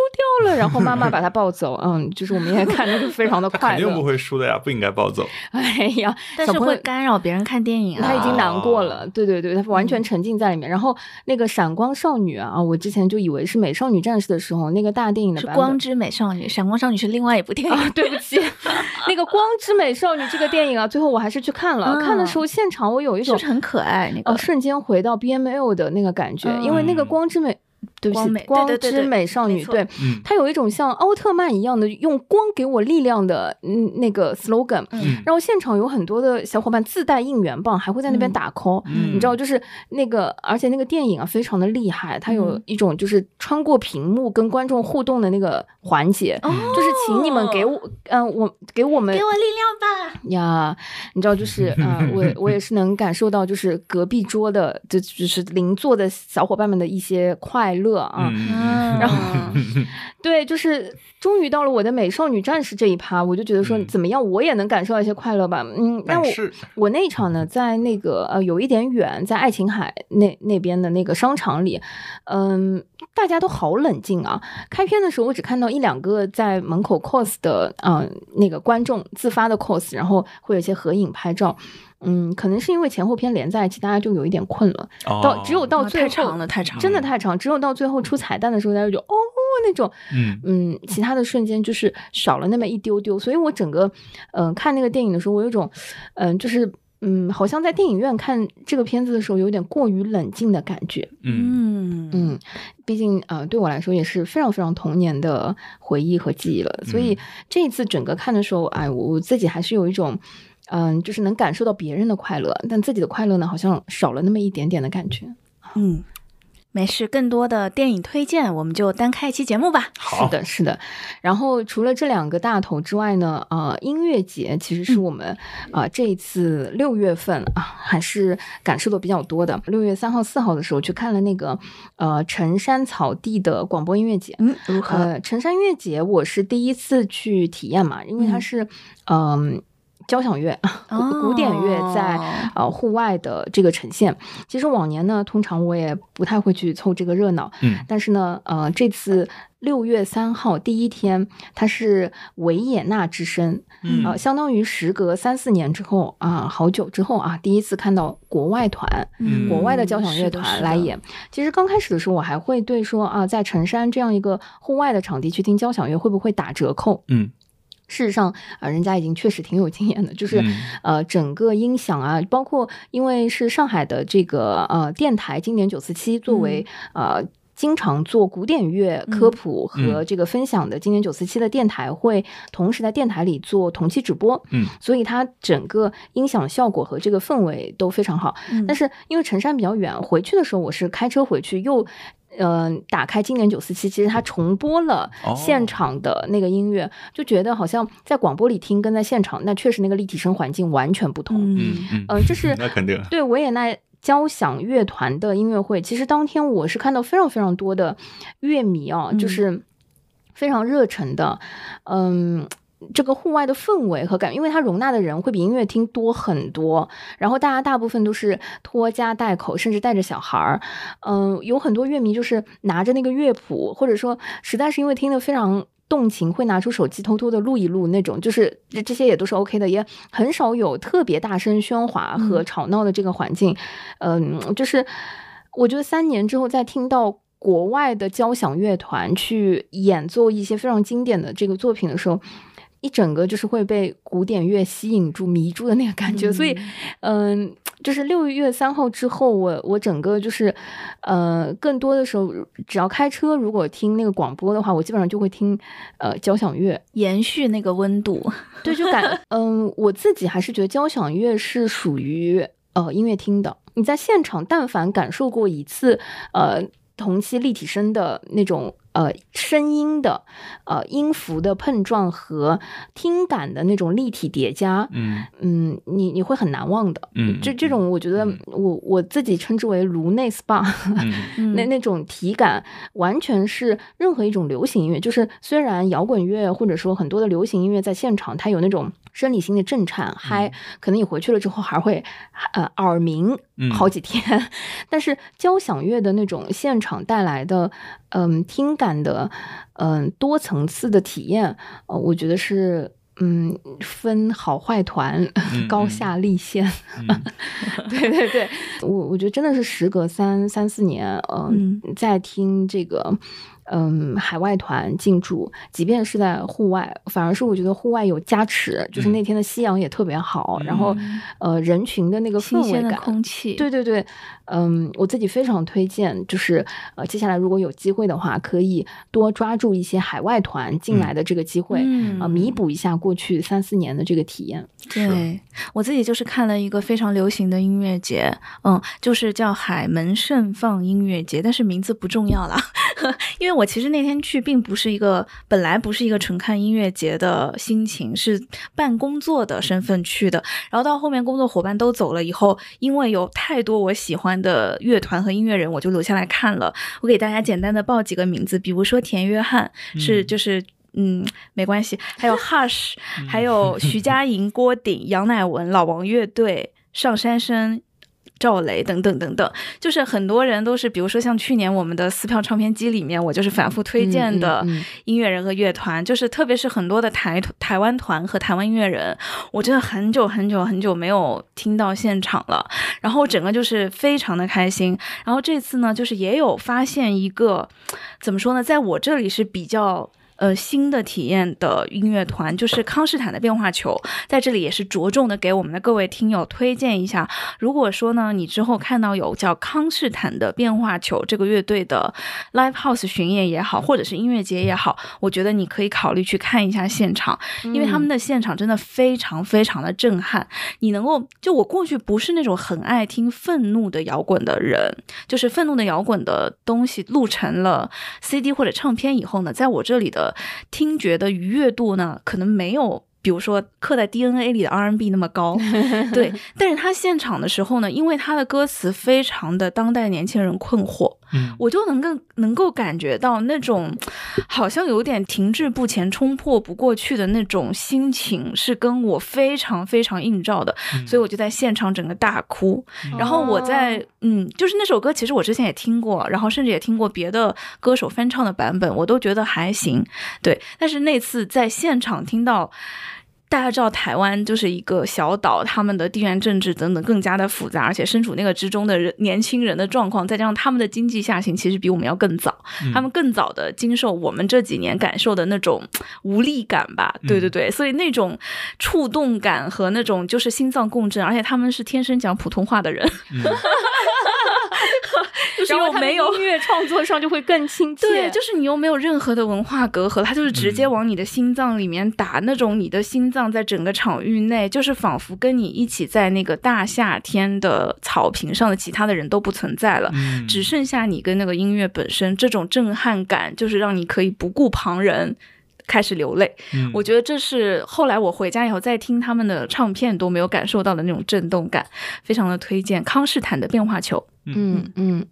掉了，然后妈妈把他抱走，嗯，就是我们也看着就非常的快肯定不，会输的呀，不应该暴走。哎呀，但是不会干扰别人看电影啊。他已经难过了，哦对对对，他完全沉浸在里面。然后那个闪光少女啊，啊我之前就以为是美少女战士的时候，那个大电影的是《版本光之美少女》，《闪光少女》是另外一部电影。啊，对不起，那个《光之美少女》这个电影啊，最后我还是去看了。嗯看的时候，现场我有一种是很可爱？那个呃瞬间回到 BML 的那个感觉，因为那个嗯光之美。对不起，光美光之美少女，对，嗯。它有一种像奥特曼一样的用光给我力量的嗯那个 slogan，嗯。然后现场有很多的小伙伴自带应援棒，还会在那边嗯。打 call，、嗯。你知道，就是那个，而且那个电影啊非常的厉害，它有嗯。一种就是穿过屏幕跟观众互动的那个环节，哦就是请你们给我，嗯、我给我们给我力量吧！呀，你知道，就是啊、呃我我也是能感受到，就是隔壁桌的，就就是邻座的小伙伴们的一些快乐啊。嗯然后对，就是终于到了我的美少女战士这一趴，我就觉得说嗯怎么样，我也能感受到一些快乐吧。嗯，但是我那一场呢，在那个呃有一点远，在爱琴海那那边的那个商场里，嗯，大家都好冷静啊。开篇的时候，我只看到一两个在门口 cos 的，嗯、那个观众自发的 cos，然后会有一些合影拍照。嗯，可能是因为前后篇连在一起，大家就有一点困了。到哦只有到哦最后，太长了，太长了，真的太长，只有到最后出彩蛋的时候，大家就哦那种，嗯嗯，其他的瞬间就是少了那么一丢丢，所以我整个，嗯、看那个电影的时候，我有种，嗯、就是，嗯，好像在电影院看这个片子的时候，有点过于冷静的感觉。嗯嗯嗯，毕竟呃，对我来说也是非常非常童年的回忆和记忆了。所以这一次整个看的时候，哎，我我自己还是有一种，嗯、就是能感受到别人的快乐，但自己的快乐呢，好像少了那么一点点的感觉。嗯，没事，更多的电影推荐我们就单开一期节目吧。好是的，是的。然后除了这两个大头之外呢，呃，音乐节其实是我们啊、呃这一次六月份啊还是感受的比较多的。六月三号、四号的时候去看了那个呃陈山草地的广播音乐节。嗯，如何？呃，陈山音乐节我是第一次去体验嘛，因为它嗯是嗯、交响乐、古古典乐在哦呃户外的这个呈现。其实往年呢，通常我也不太会去凑这个热闹，嗯但是呢，呃，这次六月三号第一天，它是维也纳之声，嗯呃，相当于时隔三四年之后啊、好久之后啊，第一次看到国外团。嗯国外的交响乐是的是的团来演，其实刚开始的时候，我还会对说啊，在城山这样一个户外的场地去听交响乐会不会打折扣？嗯事实上啊、人家已经确实挺有经验的，就是、嗯呃，整个音响啊，包括因为是上海的这个呃电台经典九四七作为、呃。经常做古典乐科普和这个分享的今年九四七的电台会同时在电台里做同期直播，嗯，所以它整个音响效果和这个氛围都非常好。嗯但是因为城山比较远，回去的时候我是开车回去，又嗯、呃打开经典九四七，其实它重播了哦现场的那个音乐，就觉得好像在广播里听跟在现场，那确实那个立体声环境完全不同。嗯嗯嗯嗯、这是 那肯定对维也纳交响乐团的音乐会，其实当天我是看到非常非常多的乐迷啊，嗯就是非常热忱的，嗯。这个户外的氛围和感，因为它容纳的人会比音乐厅多很多，然后大家大部分都是拖家带口，甚至带着小孩儿。嗯，有很多乐迷就是拿着那个乐谱，或者说实在是因为听得非常动情会拿出手机偷偷的录一录那种，就是这这些也都是 OK 的，也很少有特别大声喧哗和吵闹的这个环境。嗯，就是我觉得三年之后再听到国外的交响乐团去演奏一些非常经典的这个作品的时候。一整个就是会被古典乐吸引住、迷住的那个感觉，所以，嗯，就是六月三号之后，我我整个就是，呃，更多的时候，只要开车，如果听那个广播的话，我基本上就会听，呃，交响乐，延续那个温度。对，就感，嗯，我自己还是觉得交响乐是属于呃音乐厅的。你在现场，但凡感受过一次，呃，同期立体声的那种。呃，声音的，呃，音符的碰撞和听感的那种立体叠加，嗯。嗯，你你会很难忘的，嗯，这这种我觉得我我自己称之为颅内 SPA，那那种体感完全是任何一种流行音乐，就是虽然摇滚乐或者说很多的流行音乐在现场它有那种生理性的震颤嗨，可能你回去了之后还会呃耳鸣好几天，但是交响乐的那种现场带来的。嗯，听感的，嗯，多层次的体验，呃，我觉得是，嗯，分好坏团，高下立现。对对对，我我觉得真的是时隔三三四年，嗯，在听这个。嗯，海外团进驻，即便是在户外，反而是我觉得户外有加持，就是那天的夕阳也特别好，然后呃人群的那个氛围感，空气，对对对，嗯，我自己非常推荐，就是呃接下来如果有机会的话，可以多抓住一些海外团进来的这个机会，啊，弥补一下过去三四年的这个体验。对我自己就是看了一个非常流行的音乐节，嗯，就是叫海门盛放音乐节，但是名字不重要了，因为我。我其实那天去并不是一个本来不是一个纯看音乐节的心情，是办工作的身份去的。然后到后面工作伙伴都走了以后，因为有太多我喜欢的乐团和音乐人，我就留下来看了。我给大家简单的报几个名字，比如说田约翰是就是嗯没关系，还有 Hush，还有徐佳莹、郭顶、杨乃文、老王乐队、上山生。赵雷等等等等，就是很多人都是，比如说像去年我们的撕票唱片机里面，我就是反复推荐的音乐人和乐团，就是特别是很多的台台湾团和台湾音乐人，我真的很久很久很久没有听到现场了，然后整个就是非常的开心。然后这次呢，就是也有发现一个，怎么说呢，在我这里是比较。呃，新的体验的音乐团就是康士坦的变化球，在这里也是着重的给我们的各位听友推荐一下。如果说呢，你之后看到有叫康士坦的变化球这个乐队的 live house 巡演也好，或者是音乐节也好，我觉得你可以考虑去看一下现场，因为他们的现场真的非常非常的震撼。你能够就我过去不是那种很爱听愤怒的摇滚的人，就是愤怒的摇滚的东西录成了 CD 或者唱片以后呢，在我这里的。听觉的愉悦度呢，可能没有。比如说刻在 DNA 里的 R&B 那么高，对，但是他现场的时候呢，因为他的歌词非常的当代年轻人困惑，嗯，我就能够能够感觉到那种 好像有点停滞不前、冲破不过去的那种心情，是跟我非常非常映照的，所以我就在现场整个大哭。然后我在嗯，就是那首歌，其实我之前也听过，然后甚至也听过别的歌手翻唱的版本，我都觉得还行，对。但是那次在现场听到。大家知道台湾就是一个小岛，他们的地缘政治等等更加的复杂，而且身处那个之中的人年轻人的状况，再加上他们的经济下行，其实比我们要更早，他们更早的经受我们这几年感受的那种无力感吧。对对对，所以那种触动感和那种就是心脏共振，而且他们是天生讲普通话的人。然后没有音乐创作上就会更亲切，对，就是你又没有任何的文化隔阂，他就是直接往你的心脏里面打，那种你的心脏在整个场域内，就是仿佛跟你一起在那个大夏天的草坪上的其他的人都不存在了，只剩下你跟那个音乐本身，这种震撼感就是让你可以不顾旁人开始流泪。我觉得这是后来我回家以后再听他们的唱片都没有感受到的那种震动感，非常的推荐康士坦的变化球。嗯嗯。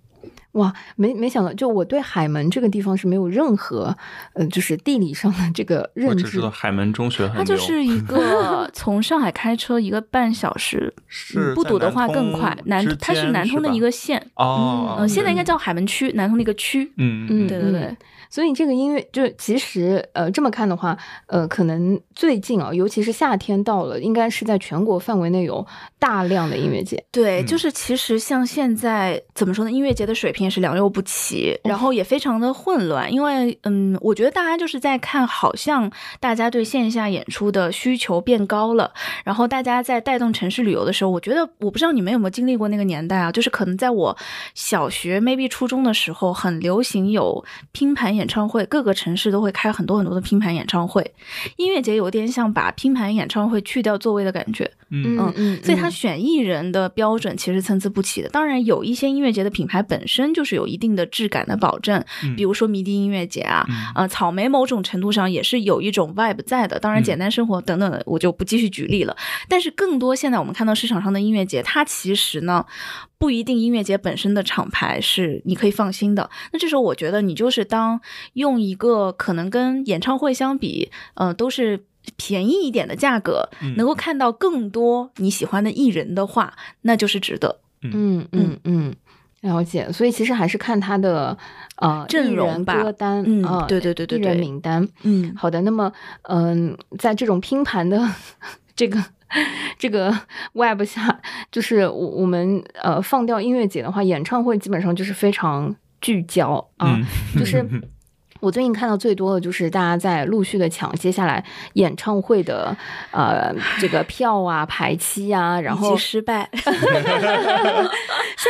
哇，没没想到，就我对海门这个地方是没有任何，呃，就是地理上的这个认知只知道。海门中学很它就是一 个从上海开车一个半小时，是不堵的话更快。南它是南通的一个县，哦，嗯，现在应该叫海门区，南通的一个区。嗯嗯对对对，所以这个音乐就其实呃这么看的话，呃，可能最近啊，尤其是夏天到了，应该是在全国范围内有大量的音乐节。对，嗯。就是其实像现在怎么说呢，音乐节的水平也是良莠不齐，哦。然后也非常的混乱，因为嗯，我觉得大家就是在看，好像大家对线下演出的需求变高了，然后大家在带动城市旅游的时候，我觉得我不知道你们有没有经历过那个年代啊，就是可能在我小学 maybe 初中的时候，很流行有拼盘演唱会，各个城市都会开很多很多的拼盘演唱会，音乐节有点像把拼盘演唱会去掉座位的感觉。嗯嗯嗯，所以他嗯选艺人的标准其实参差不齐的。当然，有一些音乐节的品牌本身就是有一定的质感的保证，嗯比如说迷笛音乐节啊，嗯呃，草莓某种程度上也是有一种 vibe 在的。当然，嗯简单生活等等的我就不继续举例了。但是更多现在我们看到市场上的音乐节，它其实呢。不一定音乐节本身的厂牌是你可以放心的。那这时候我觉得你就是当用一个可能跟演唱会相比，呃，都是便宜一点的价格，嗯能够看到更多你喜欢的艺人的话，那就是值得。嗯嗯嗯，了解。所以其实还是看他的呃阵容吧歌单，嗯呃对对对对艺人对名单。嗯，好的，那么嗯、在这种拼盘的 这个这个 Web 下，就是我我们呃放掉音乐节的话，演唱会基本上就是非常聚焦啊，嗯就是。我最近看到最多的就是大家在陆续的抢接下来演唱会的呃这个票啊、排期啊，然后失败，甚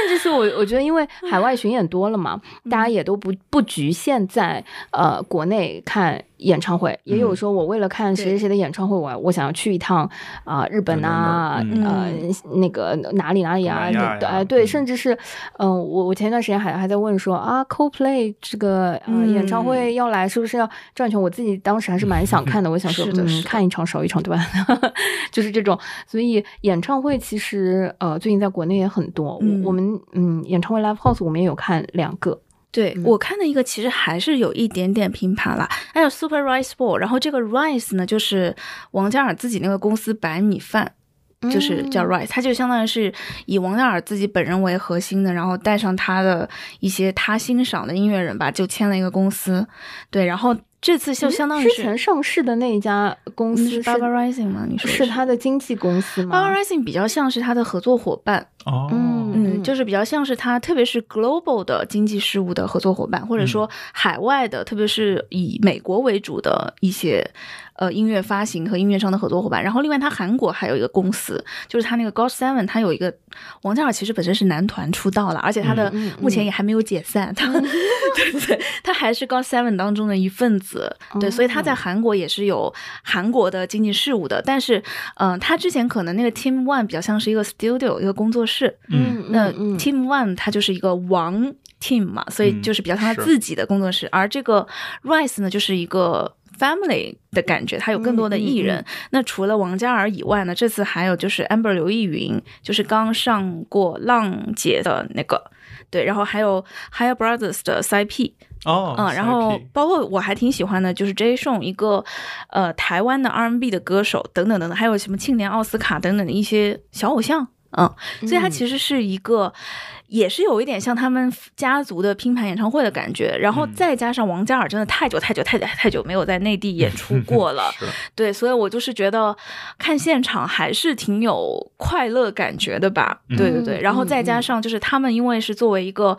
至是我我觉得，因为海外巡演多了嘛，大家也都不不局限在呃国内看演唱会，也有说我为了看谁谁谁的演唱会，我我想要去一趟啊、日本啊，嗯。呃那个哪里哪里啊，哎对，嗯。甚至是嗯、我我前一段时间还还在问说啊，CoPlay 这个呃、嗯。演唱会要来，是不是要转圈？我自己当时还是蛮想看的，我想说嗯看一场少一场对吧？就是这种，所以演唱会其实呃最近在国内也很多，我们嗯演唱会 live house 我们也有看两个，对、嗯我看的一个其实还是有一点点拼盘啦，还有 Super Rice Ball，然后这个 Rice 呢就是王嘉尔自己那个公司白米饭。就是叫嗯 Rice，它就相当于是以王嘉尔自己本人为核心的，然后带上他的一些他欣赏的音乐人吧，就签了一个公司。对，然后这次就相当于是之前上市的那一家公司是嗯是 Baba Rising 吗？你说是他的经纪公司吗？Baba Rising 比较像是他的合作伙伴，哦，嗯嗯，就是比较像是他，特别是 global 的经济事务的合作伙伴，或者说海外的，特别是以美国为主的一些呃音乐发行和音乐上的合作伙伴。然后另外他韩国还有一个公司，就是他那个 God Seven，他有一个王嘉尔其实本身是男团出道了，而且他的目前也还没有解散，他 对对对，他还是 God Seven 当中的一份子。对，所以他在韩国也是有韩国的经济事务的，但是嗯、他之前可能那个 Team One 比较像是一个 studio 一个工作室。嗯那嗯 Team One 它就是一个王 team 嘛，所以嗯就是比较像他自己的工作室，而这个 Rice 呢，就是一个 family 的感觉，它有更多的艺人。嗯那除了王嘉尔以外呢，这次还有就是 Amber 刘奕云，就是刚上过浪姐的那个。对，然后还有 Higher Brothers 的 CP，哦，嗯，然后包括我还挺喜欢的，就是 J. Song 一个呃台湾的 R&B 的歌手等等等等，还有什么庆年奥斯卡等等的一些小偶像，嗯，所以它其实是一个。也是有一点像他们家族的拼盘演唱会的感觉，然后嗯再加上王嘉尔真的太久太久太久太久没有在内地演出过了，对，所以我就是觉得看现场还是挺有快乐感觉的吧。嗯对对对，然后嗯再加嗯上就是他们因为是作为一个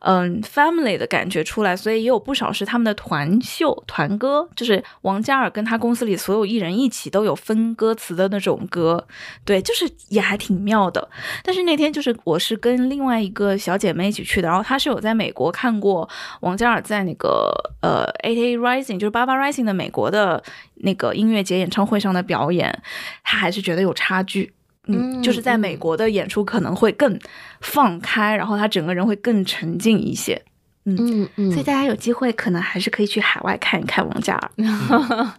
嗯 family 的感觉出来，所以也有不少是他们的团秀团歌，就是王嘉尔跟他公司里所有艺人一起都有分歌词的那种歌。对，就是也还挺妙的。但是那天就是我是跟另外一个小姐妹一起去的，然后她是有在美国看过王嘉尔在那个呃 Eight A Rising，就是八八 Rising 的美国的那个音乐节演唱会上的表演，她还是觉得有差距。嗯，嗯就是在美国的演出可能会更放开，然后他整个人会更沉静一些。嗯嗯，所以大家有机会可能还是可以去海外看一看王嘉尔。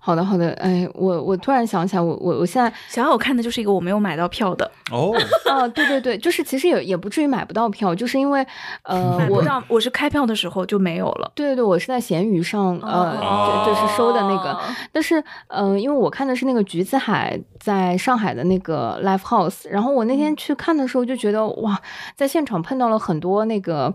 好的，好的，哎，我我突然想起来，我我我现在想要我看的就是一个我没有买到票的，哦，哦，对对对，就是其实也也不至于买不到票，就是因为呃，我买不到，我是开票的时候就没有了。对对对，我是在闲鱼上呃，哦就就是收的那个，哦但是呃，因为我看的是那个橘子海在上海的那个 live house，然后我那天去看的时候就觉得哇，在现场碰到了很多那个。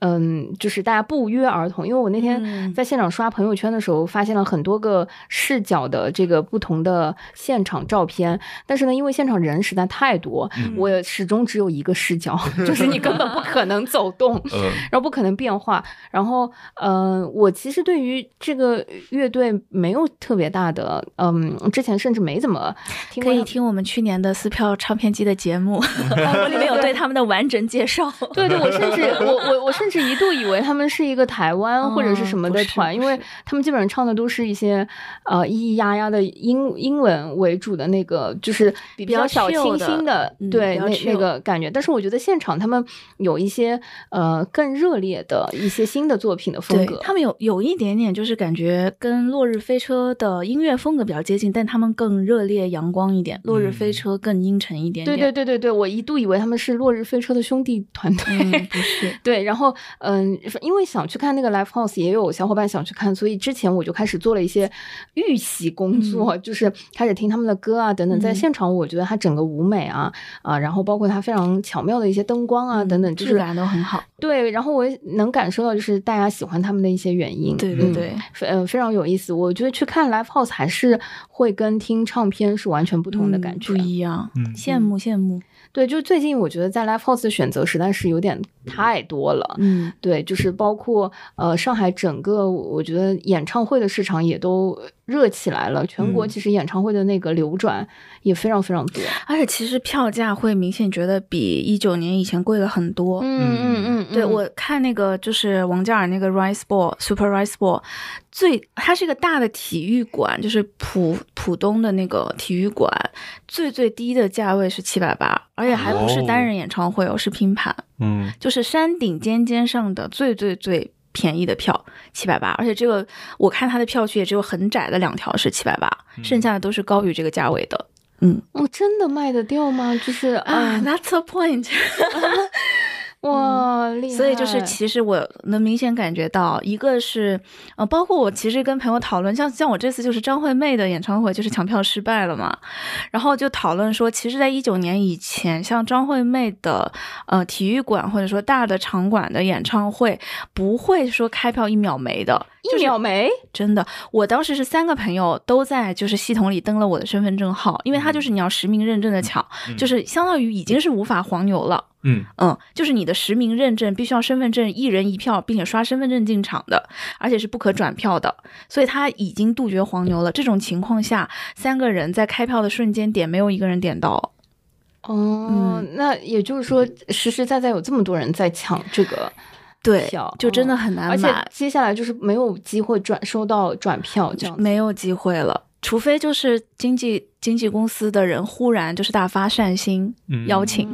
嗯，就是大家不约而同，因为我那天嗯在现场刷朋友圈的时候，发现了很多个视角的这个不同的现场照片。但是呢，因为现场人实在太多，嗯我也始终只有一个视角，就是你根本不可能走动。嗯，然后不可能变化。然后，呃，我其实对于这个乐队没有特别大的，嗯，之前甚至没怎么听过。可以听我们去年的撕票唱片机的节目，我里面有对他们的完整介绍。对对，我甚至我我我甚至一度以为他们是一个台湾或者是什么的团，因为他们基本上唱的都是一些呃咿咿呀呀的英英文为主的那个，就是比比较较小清新的，对那那个感觉。但是我觉得现场他们有一些呃更热烈的一些新的作品的风格。他们有有一点点，就是感觉跟落日飞车的音乐风格比较接近，但他们更热烈阳光一点，落日飞车更阴沉一点对点。对对对对，我一度以为他们是落日飞车的兄弟团队。嗯，不是，对，然后嗯，因为想去看那个 live house，也有小伙伴想去看，所以之前我就开始做了一些预习工作，就是开始听他们的歌啊等等。在嗯现场，我觉得它整个舞美啊啊，然后包括它非常巧妙的一些灯光啊等等，就是质感都很好。对，然后我也能感受到就是大家喜欢他们的一些原因。嗯对对对，非嗯非常有意思。我觉得去看 live house 还是会跟听唱片是完全不同的嗯感觉。不一样。嗯羡慕羡慕。对，就最近我觉得在 live house 的选择实在是有点太多了。嗯，对，就是包括呃上海整个，我觉得演唱会的市场也都热起来了。全国嗯其实演唱会的那个流转也非常非常多。而且其实票价会明显觉得比一九年以前贵了很多。嗯嗯嗯，对嗯我看那个就是王嘉尔那个 Rice Ball Super Rice Ball，最它是一个大的体育馆，就是浦浦东的那个体育馆，最最低的价位是七百八，而且还不是单人演唱会哦，是拼盘，嗯，就是山顶尖尖上的最最最。便宜的票七百八，而且这个我看它的票区也只有很窄的两条是七百八，剩下的都是高于这个价位的。嗯哦，真的卖得掉吗？就是啊啊，，That's the point。哇，厉害！所以就是，其实我能明显感觉到，一个是，呃，包括我其实跟朋友讨论，像像我这次就是张惠妹的演唱会，就是抢票失败了嘛，然后就讨论说，其实，在一九年以前，像张惠妹的呃体育馆或者说大的场馆的演唱会，不会说开票一秒没的，一秒没。真的，我当时是三个朋友都在就是系统里登了我的身份证号，因为它就是你要实名认证的抢，就是相当于已经是无法黄牛了。嗯嗯，就是你的实名认证必须要身份证一人一票，并且刷身份证进场的，而且是不可转票的，所以他已经杜绝黄牛了。这种情况下，三个人在开票的瞬间点，没有一个人点到。哦，那也就是说，实实在在有这么多人在抢这个对，就真的哦很难而且买，接下来就是没有机会转收到转票这样。没有机会了。除非就是经纪经纪公司的人忽然就是大发善心嗯邀请，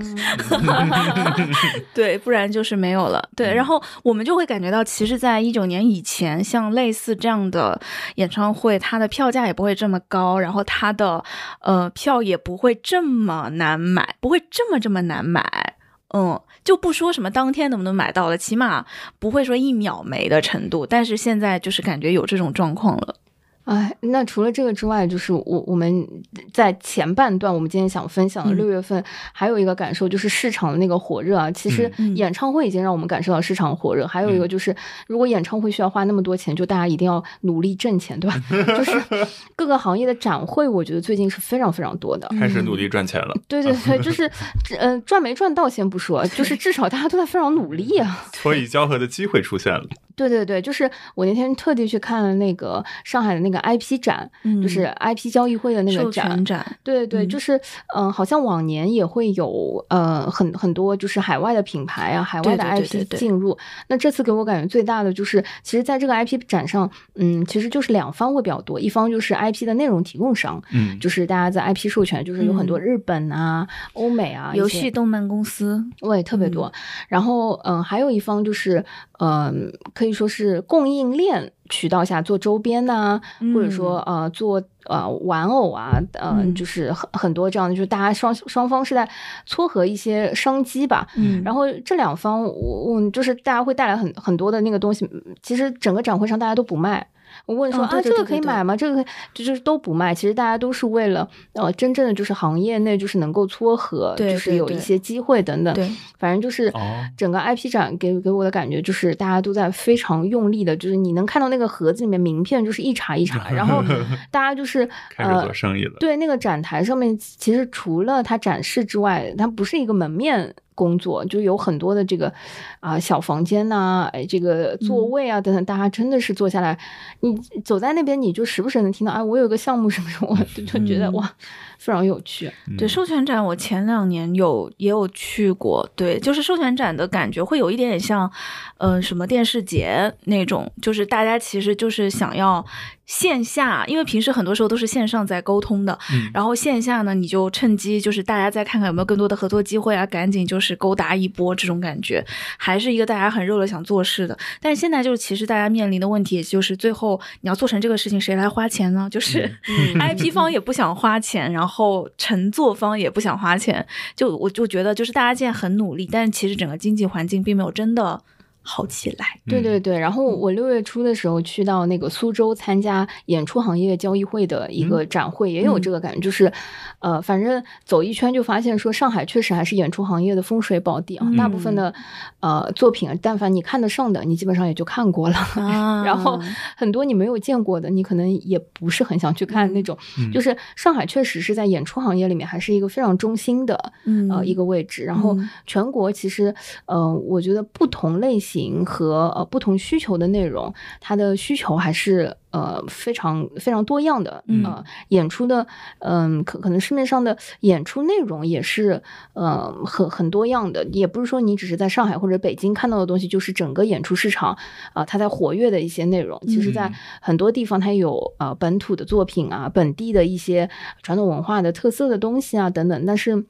嗯 对，不然就是没有了。对，然后我们就会感觉到，其实，在一九年以前，像类似这样的演唱会，它的票价也不会这么高，然后它的呃票也不会这么难买，不会这么这么难买。嗯，就不说什么当天能不能买到了，起码不会说一秒没的程度。但是现在就是感觉有这种状况了。哎，那除了这个之外，就是我我们在前半段，我们今天想分享的嗯六月份，还有一个感受就是市场的那个火热啊。其实嗯演唱会已经让我们感受到市场火热，还有一个就是，如果演唱会需要花那么多钱，就大家一定要努力挣钱，对吧？就是 各个行业的展会，我觉得最近是非常非常多的。开始努力赚钱了，对对对，就是，嗯，赚没赚到先不说，就是至少大家都在非常努力啊。所以交合的机会出现了。对对对，就是我那天特地去看了那个上海的那个 IP 展，嗯就是 IP 交易会的那个展。展，对对，嗯就是嗯、呃好像往年也会有呃很很多就是海外的品牌啊，海外的对对对 IP 对对进入。那这次给我感觉最大的就是，其实在这个 IP 展上，嗯，其实就是两方会比较多，一方就是 IP 的内容提供商，嗯，就是大家在 IP 授权，就是有很多嗯日本啊、欧美啊游戏动漫公司，对，特别多。然后，嗯、还有一方就是，嗯、可以说是供应链渠道下做周边呐、或者说呃做呃玩偶啊，呃、嗯就是很很多这样的，就是大家双双方是在撮合一些商机吧。嗯，然后这两方，我我就是大家会带来很很多的那个东西，其实整个展会上大家都不卖。我问说、哦对啊，这个可以买吗？这个可以就就是都不卖。其实大家都是为了呃，真正的就是行业内就是能够撮合，对就是有一些机会等等。对，反正就是哦整个 IP 展给给我的感觉就是大家都在非常用力的，就是你能看到那个盒子里面名片就是一茬一茬，然后 大家就是开始呃做生意了。对，那个展台上面，其实除了它展示之外，它不是一个门面工作，就有很多的这个啊、小房间呐、哎，这个座嗯位啊等等，大家真的是坐下来，你走在那边，你就时不时能听到，哎，我有个项目什么什么，我就就觉得、嗯哇，非常有趣。对，嗯授权展我前两年有也有去过，对，就是授权展的感觉会有一点点像，嗯、什么电视节那种，就是大家其实就是想要线下，因为平时很多时候都是线上在沟通的，嗯然后线下呢，你就趁机就是大家再看看有没有更多的合作机会啊，赶紧就是勾搭一波这种感觉，还是一个大家很热烈想做事的。但是现在就是其实大家面临的问题，也就是最后你要做成这个事情，谁来花钱呢？就是。嗯 IP 方也不想花钱，然后乘坐方也不想花钱，就我就觉得就是大家现在很努力，但是其实整个经济环境并没有真的好起来。对对对，然后我六月初的时候去到那个苏州参加演出行业交易会的一个展会，也有这个感觉，就是，呃，反正走一圈就发现说上海确实还是演出行业的风水宝地啊，大部分的呃作品，但凡你看得上的，你基本上也就看过了。啊。然后。很多你没有见过的，你可能也不是很想去看那种。嗯。就是上海确实是在演出行业里面还是一个非常中心的嗯。呃一个位置。然后嗯。全国其实呃，我觉得不同类型和呃不同需求的内容，它的需求还是呃非常非常多样的。嗯呃，演出的嗯、可可能市面上的演出内容也是呃很很多样的，也不是说你只是在上海或者北京看到的东西就是整个演出市场啊、它在活跃的一些内容。其实，在嗯很多地方它有呃本土的作品啊，本地的一些传统文化的特色的东西啊等等，但是。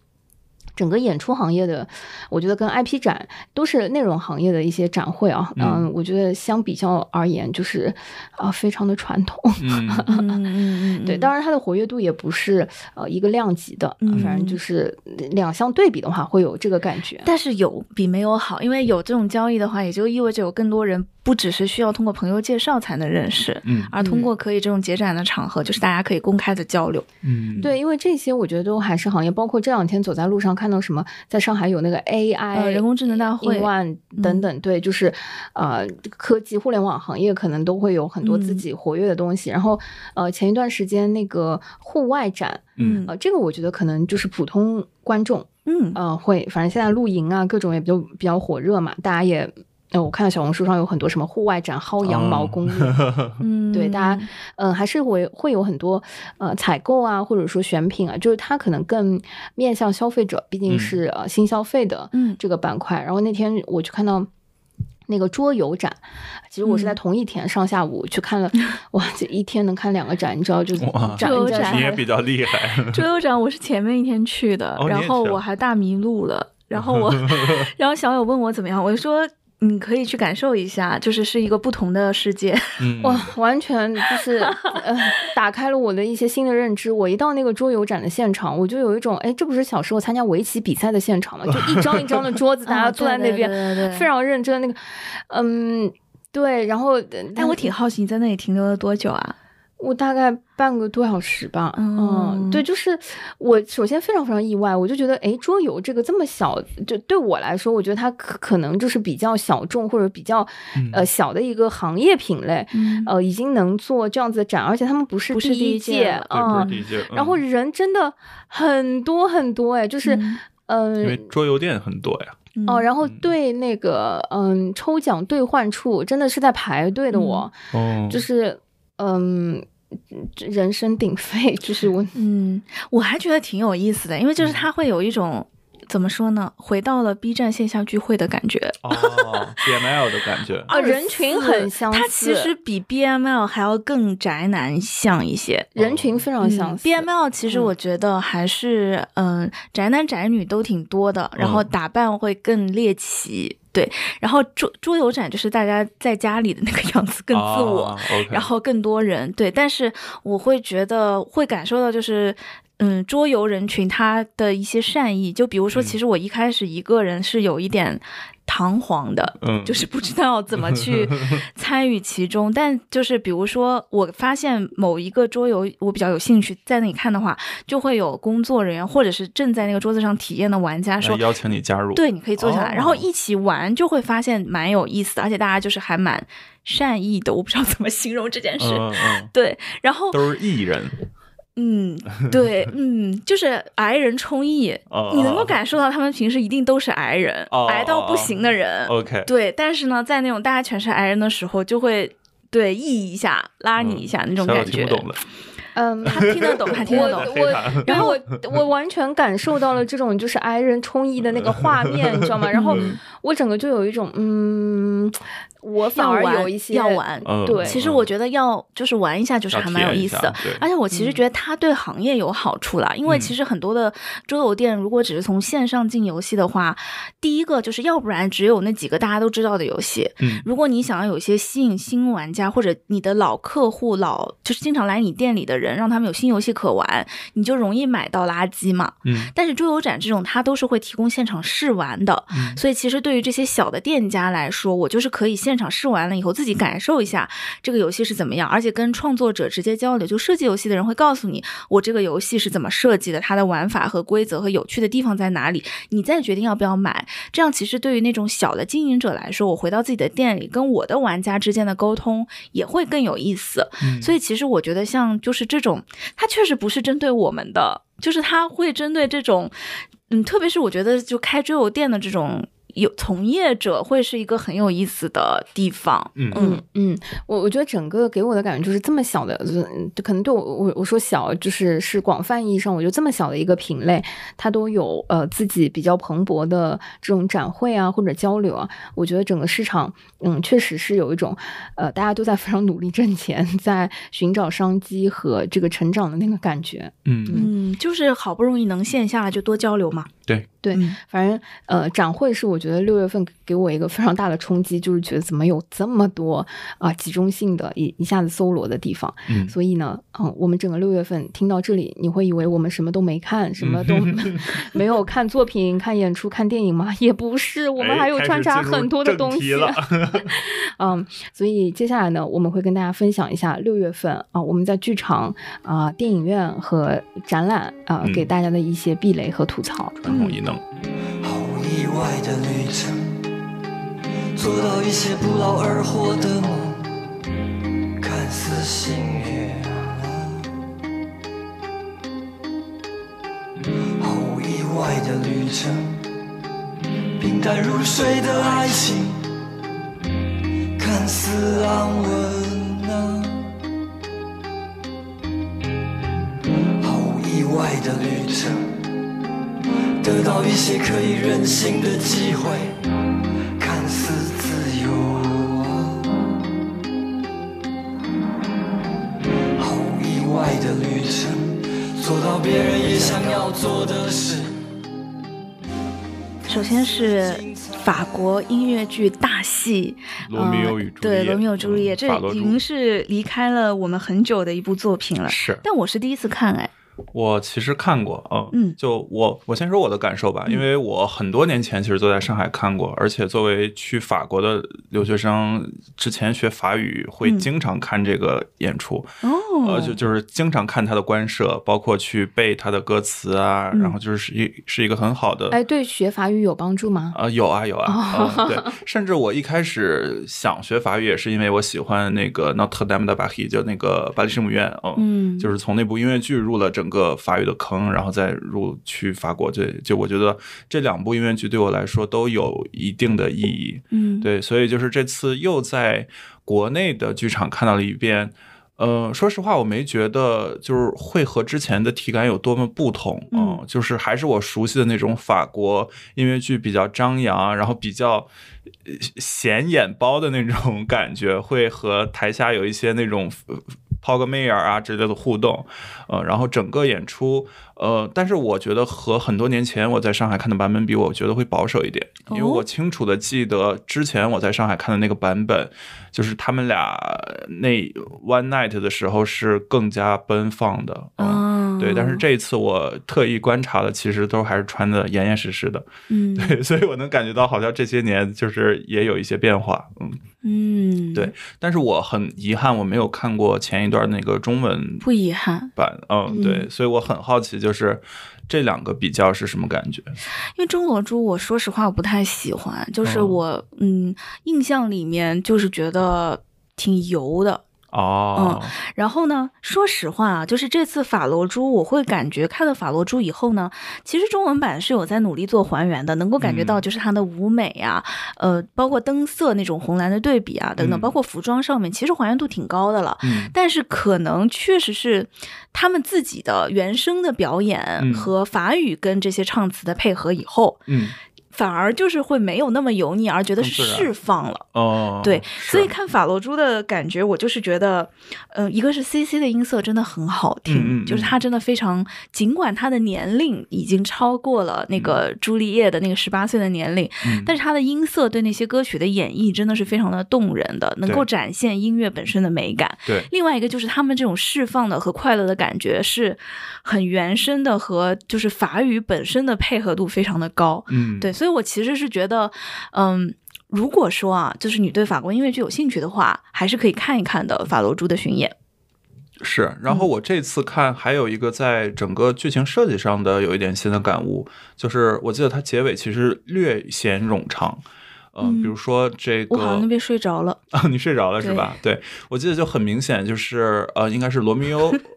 整个演出行业的，我觉得跟 IP 展都是内容行业的一些展会啊，嗯。嗯，我觉得相比较而言，就是啊、非常的传统。对，当然它的活跃度也不是呃一个量级的，嗯。反正就是两相对比的话，会有这个感觉。但是有比没有好，因为有这种交易的话，也就意味着有更多人不只是需要通过朋友介绍才能认识，嗯而通过可以这种结展的场合，就是大家可以公开的交流。嗯，对，因为这些我觉得都还是行业，包括这两天走在路上看到什么，在上海有那个 AI、呃人工智能大会 One 等等，对，就是呃科技互联网行业可能都会有很多自嗯己活跃的东西。然后呃前一段时间那个户外展，嗯呃这个我觉得可能就是普通观众嗯呃会，反正现在露营啊各种也比较比较火热嘛，大家也。呃，我看到小红书上有很多什么户外展薅羊毛哦攻略，嗯，对大家，嗯、还是会会有很多呃采购啊，或者说选品啊，就是它可能更面向消费者，毕竟嗯是、呃新消费的嗯这个板块。然后那天我去看到。那个桌游展，其实我是在嗯同一天上下午去看了，哇，这一天能看两个展，你知道就桌游展你也比较厉害。桌游展我是前面一天去的，哦然后我还大迷路了，然后我，然后小友问我怎么样，我就说你可以去感受一下，就是是一个不同的世界。嗯，哇，完全就是呃，打开了我的一些新的认知。我一到那个桌游展的现场，我就有一种，哎，这不是小时候参加围棋比赛的现场吗？就 一张一张的桌子，大家坐在那边，啊对对对对非常认真。那个，嗯，对。然后，但我挺好奇，你在那里停留了多久啊？我大概半个多小时吧。嗯对，就是我首先非常非常意外，我就觉得，哎，桌游这个这么小，就对我来说，我觉得它可可能就是比较小众或者比较嗯。呃小的一个行业品类。嗯。呃，已经能做这样子的展，而且他们不是不是第第一届届了对，不啊是，第一届。然后嗯。人真的很多很多，哎，就是嗯。嗯、因为桌游店很多呀，哦，然后嗯。对那个嗯抽奖兑换处真的是在排队的我，哦，就是嗯人声鼎沸，就是我嗯，我还觉得挺有意思的，因为就是他会有一种。怎么说呢？回到了 B 站线下聚会的感觉，哦，BML 的感觉，啊人群很相似它其实比 BML 还要更宅男像一些。人群非常相似。BML 其实嗯我觉得还是嗯、宅男宅女都挺多的，然后嗯打扮会更猎奇。对，然后桌桌游展就是大家在家里的那个 样子，更自我，然后更多人。对，但是我会觉得会感受到就是。嗯，桌游人群他的一些善意，就比如说，嗯其实我一开始一个人是有一点彷徨的，嗯，就是不知道怎么去 参与其中。但就是比如说，我发现某一个桌游我比较有兴趣，在那里看的话，就会有工作人员或者是正在那个桌子上体验的玩家说来。邀请你加入，对，你可以坐下来，哦然后一起玩，就会发现蛮有意思的，而且大家就是还蛮善意的，我不知道怎么形容这件事。嗯嗯，对，然后都是艺人，嗯，对，嗯，就是挨人充溢，哦你能够感受到他们平时一定都是挨人，哦挨到不行的人。OK，对，但是呢，在那种大家全是挨人的时候，就会对意一下，拉你一下、那种感觉。听不懂的，嗯，他听得懂，他听得懂。我然后我我完全感受到了这种就是挨人充溢的那个画面，你知道吗？然后嗯我整个就有一种嗯，我反而有一些要玩嗯对其实我觉得要就是玩一下，就是还蛮有意思的。而且我其实觉得它对行业有好处啦，因为嗯其实很多的桌游店，如果只是从线上进游戏的话，第一个就是要不然只有那几个大家都知道的游戏。嗯如果你想要有一些吸引新玩家或者你的老客户、老就是经常来你店里的人，让他们有新游戏可玩，你就容易买到垃圾嘛。嗯但是桌游展这种，它都是会提供现场试玩的，嗯所以其实对于这些小的店家来说，我就是可以现场试完了以后自己感受一下这个游戏是怎么样，而且跟创作者直接交流。就设计游戏的人会告诉你，我这个游戏是怎么设计的，它的玩法和规则和有趣的地方在哪里，你再决定要不要买。这样其实对于那种小的经营者来说，我回到自己的店里，跟我的玩家之间的沟通也会更有意思。嗯所以其实我觉得像就是这种，它确实不是针对我们的，就是它会针对这种，嗯，特别是我觉得就开桌游店的这种有从业者，会是一个很有意思的地方。嗯嗯嗯，我我觉得整个给我的感觉就是这么小的，就可能对我我我说小，就是是广泛意义上，我觉得这么小的一个品类，它都有呃自己比较蓬勃的这种展会啊或者交流啊，我觉得整个市场嗯确实是有一种呃大家都在非常努力挣钱，在寻找商机和这个成长的那个感觉。嗯嗯，就是好不容易能线下就多交流嘛。对对嗯反正呃，展会是我觉得六月份给我一个非常大的冲击，就是觉得怎么有这么多啊、集中性的一一下子搜罗的地方。嗯所以呢，嗯，我们整个六月份听到这里，你会以为我们什么都没看，什么都 没有看作品、看演出、看电影吗？也不是，我们哎还有穿插很多的正题东西。了 嗯，所以接下来呢，我们会跟大家分享一下六月份啊、我们在剧场啊、电影院和展览啊、嗯给大家的一些避雷和吐槽。传统异能，好意外的旅程，做到一些不劳而获的梦，看似幸运。好意外的旅程，平淡如水的爱情，看似安稳啊。好意外的旅程。得到一些可以任性的机会，看似自由啊。好意外的旅程，做到别人也想要做的事。首先是法国音乐剧大戏《罗密欧与朱丽叶对《罗密欧朱丽叶》，这已经是离开了我们很久的一部作品了。是但我是第一次看，哎，我其实看过，嗯嗯。就我我先说我的感受吧，因为我很多年前其实都在上海看过，而且作为去法国的留学生，之前学法语会嗯。经常看这个演出，哦，呃，就就是经常看他的官摄，包括去背他的歌词啊，嗯。然后就是一是一个很好的。哎，对学法语有帮助吗？啊、有啊有啊、嗯对，甚至我一开始想学法语也是因为我喜欢那个 Notre Dame de Paris，就那个巴黎圣母院，嗯，嗯，就是从那部音乐剧入了整个法语的坑，然后再入去法国。这就我觉得这两部音乐剧对我来说都有一定的意义。嗯，对，所以就是这次又在国内的剧场看到了一遍。呃，说实话，我没觉得就是会和之前的体感有多么不同，嗯呃就是还是我熟悉的那种法国音乐剧比较张扬，然后比较呃显眼包的那种感觉，会和台下有一些那种。呃抛个媚眼啊之类的互动，呃，然后整个演出，呃，但是我觉得和很多年前我在上海看的版本比，我觉得会保守一点，因为哦我清楚的记得之前我在上海看的那个版本，就是他们俩那 one night 的时候是更加奔放的，嗯。嗯，对，但是这一次我特意观察的，其实都还是穿的严严实实的，嗯。对，所以我能感觉到好像这些年就是也有一些变化，嗯，嗯，对，但是我很遗憾我没有看过前一段那个中文不遗憾，版，嗯，嗯。对，所以我很好奇，就是这两个比较是什么感觉？因为钟罗珠，我说实话我不太喜欢，就是哦。我嗯印象里面就是觉得挺油的。哦，然后呢，说实话啊，就是这次法罗珠，我会感觉看了法罗珠以后呢，其实中文版是有在努力做还原的，能够感觉到嗯。就是它的舞美啊，呃，包括灯色那种红蓝的对比啊等等，嗯。包括服装上面，其实还原度挺高的了。嗯。但是可能确实是他们自己的原声的表演嗯。和法语跟这些唱词的配合以后，嗯，反而就是会没有那么油腻，而觉得释放了。哦，对，所以看法罗珠的感觉，我就是觉得，呃，一个是 C C 的音色真的很好听，嗯嗯嗯就是他真的非常，尽管他的年龄已经超过了那个朱丽叶的那个十八岁的年龄，嗯但是他的音色对那些歌曲的演绎真的是非常的动人的，能够展现音乐本身的美感。对，另外一个就是他们这种释放的和快乐的感觉是很原生的，和就是法语本身的配合度非常的高。嗯，对，所以我其实是觉得，嗯，如果说啊，就是你对法国音乐剧有兴趣的话，还是可以看一看的法罗珠的巡演。是，然后我这次看还有一个在整个剧情设计上的有一点新的感悟，就是我记得它结尾其实略显冗长，呃，嗯比如说这个，我好像那边睡着了，啊，你睡着了是吧？对，我记得就很明显，就是呃，应该是罗密欧，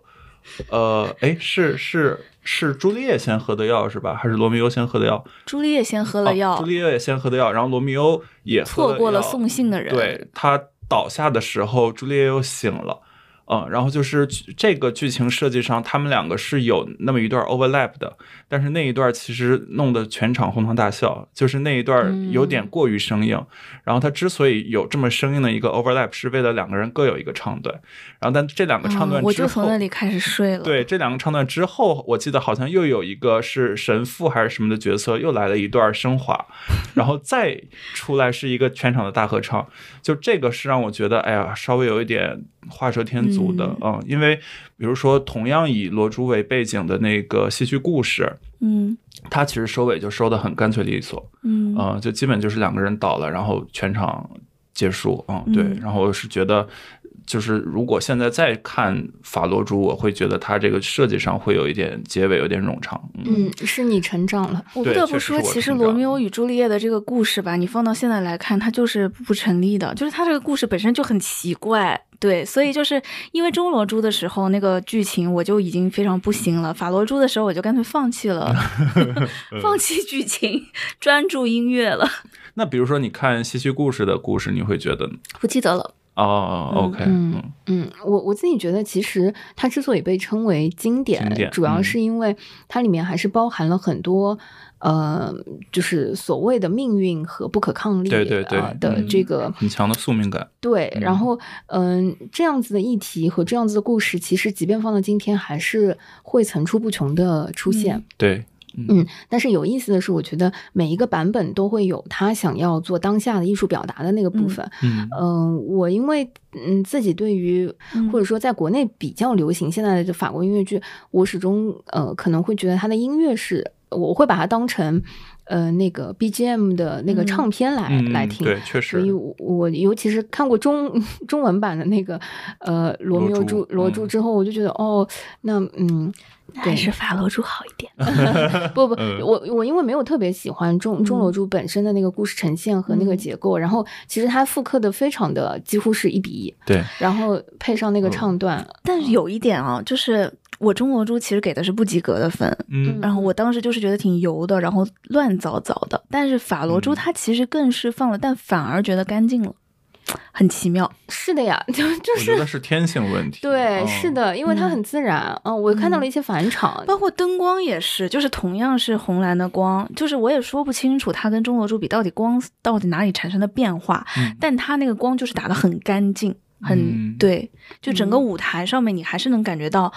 呃，哎，是是是朱丽叶先喝的药是吧？还是罗密欧先喝的药？朱丽叶先喝了药，哦朱丽叶也先喝的药，然后罗密欧也错过了送信的人。对他倒下的时候，朱丽叶又醒了。嗯，然后就是这个剧情设计上，他们两个是有那么一段 overlap 的，但是那一段其实弄得全场哄堂大笑，就是那一段有点过于生硬。然后他之所以有这么生硬的一个 overlap，是为了两个人各有一个唱段。然后但这两个唱段嗯，我之后，就从那里开始睡了。，对这两个唱段之后，我记得好像又有一个是神父还是什么的角色，又来了一段升华，然后再出来是一个全场的大合唱。就这个是让我觉得，哎呀，稍微有一点画蛇添足的，嗯。因为比如说同样以罗珠为背景的那个戏剧故事，嗯。它其实收尾就收的很干脆利索，嗯。呃，就基本就是两个人倒了，然后全场结束，嗯，对嗯，然后我是觉得。就是如果现在再看法罗珠，我会觉得它这个设计上会有一点结尾有点冗长。嗯，嗯，是你成长了。我不得不说，实其实罗密欧与朱丽叶的这个故事吧，你放到现在来看，它就是不成立的，就是它这个故事本身就很奇怪。对，所以就是因为中罗珠的时候那个剧情我就已经非常不行了，法罗珠的时候我就干脆放弃了，放弃剧情，专注音乐了。那比如说你看戏剧故事的故事，你会觉得不记得了，哦，OK，嗯嗯嗯，我我自己觉得，其实它之所以被称为经典，经典主要嗯是因为它里面还是包含了很多。呃，就是所谓的命运和不可抗力对对对呃的嗯这个很强的宿命感。对，嗯然后嗯、这样子的议题和这样子的故事，其实即便放到今天，还是会层出不穷的出现。对，嗯，但是有意思的是，我觉得每一个版本都会有他想要做当下的艺术表达的那个部嗯分。嗯嗯、我因为嗯自己对于嗯或者说在国内比较流行现在的这法国音乐剧，我始终呃可能会觉得它的音乐是，我会把它当成呃那个 BGM 的那个嗯唱片来、嗯，来听。对，确实所以我，我尤其是看过中 中文版的那个呃《罗密欧罗珠珠罗珠》嗯之后，我就觉得哦，那嗯，还是法罗珠好一点。不不，嗯。我我因为没有特别喜欢中中罗珠本身的那个故事呈现和那个嗯。结构，然后其实它复刻的非常的几乎是一比一，对，然后配上那个嗯。唱段，但是有一点啊，就是我中罗珠其实给的是不及格的分，嗯。然后我当时就是觉得挺油的，然后乱糟糟的。但是法罗珠嗯。它其实更释放了，但反而觉得干净了，很奇妙。是的呀，就就是。我觉是得是天性问题。对，嗯。是，的，因为它嗯。很自然，嗯，我看到了一些返场，包括灯光也是，就是同样是红蓝的光，就是我也说不清楚它跟中国珠比到底光到底哪里产生的变化，嗯。但它那个光就是打得很干净。很、嗯。对，就整个嗯。舞台上面你还是能感觉到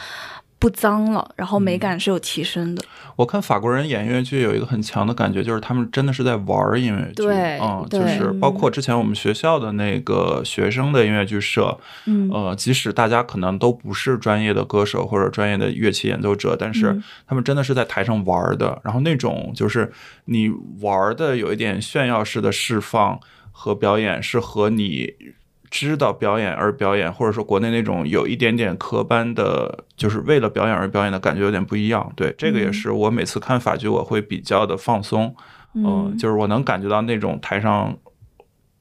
不脏了，然后美嗯。感是有提升的。我看法国人演音乐剧有一个很强的感觉，就是他们真的是在玩音乐剧，对嗯，就是包括之前我们学校的那个学生的音乐剧社，嗯。呃，即使大家可能都不是专业的歌手或者专业的乐器演奏者，但是嗯。他们真的是在台上玩儿的。然后那种就是你玩的有一点炫耀式的释放和表演，是和你知道表演而表演，或者说国内那种有一点点科班的，就是为了表演而表演的感觉有点不一样。对，这个也嗯。是我每次看法剧我会比较的放松，嗯、嗯，就是我能感觉到那种台上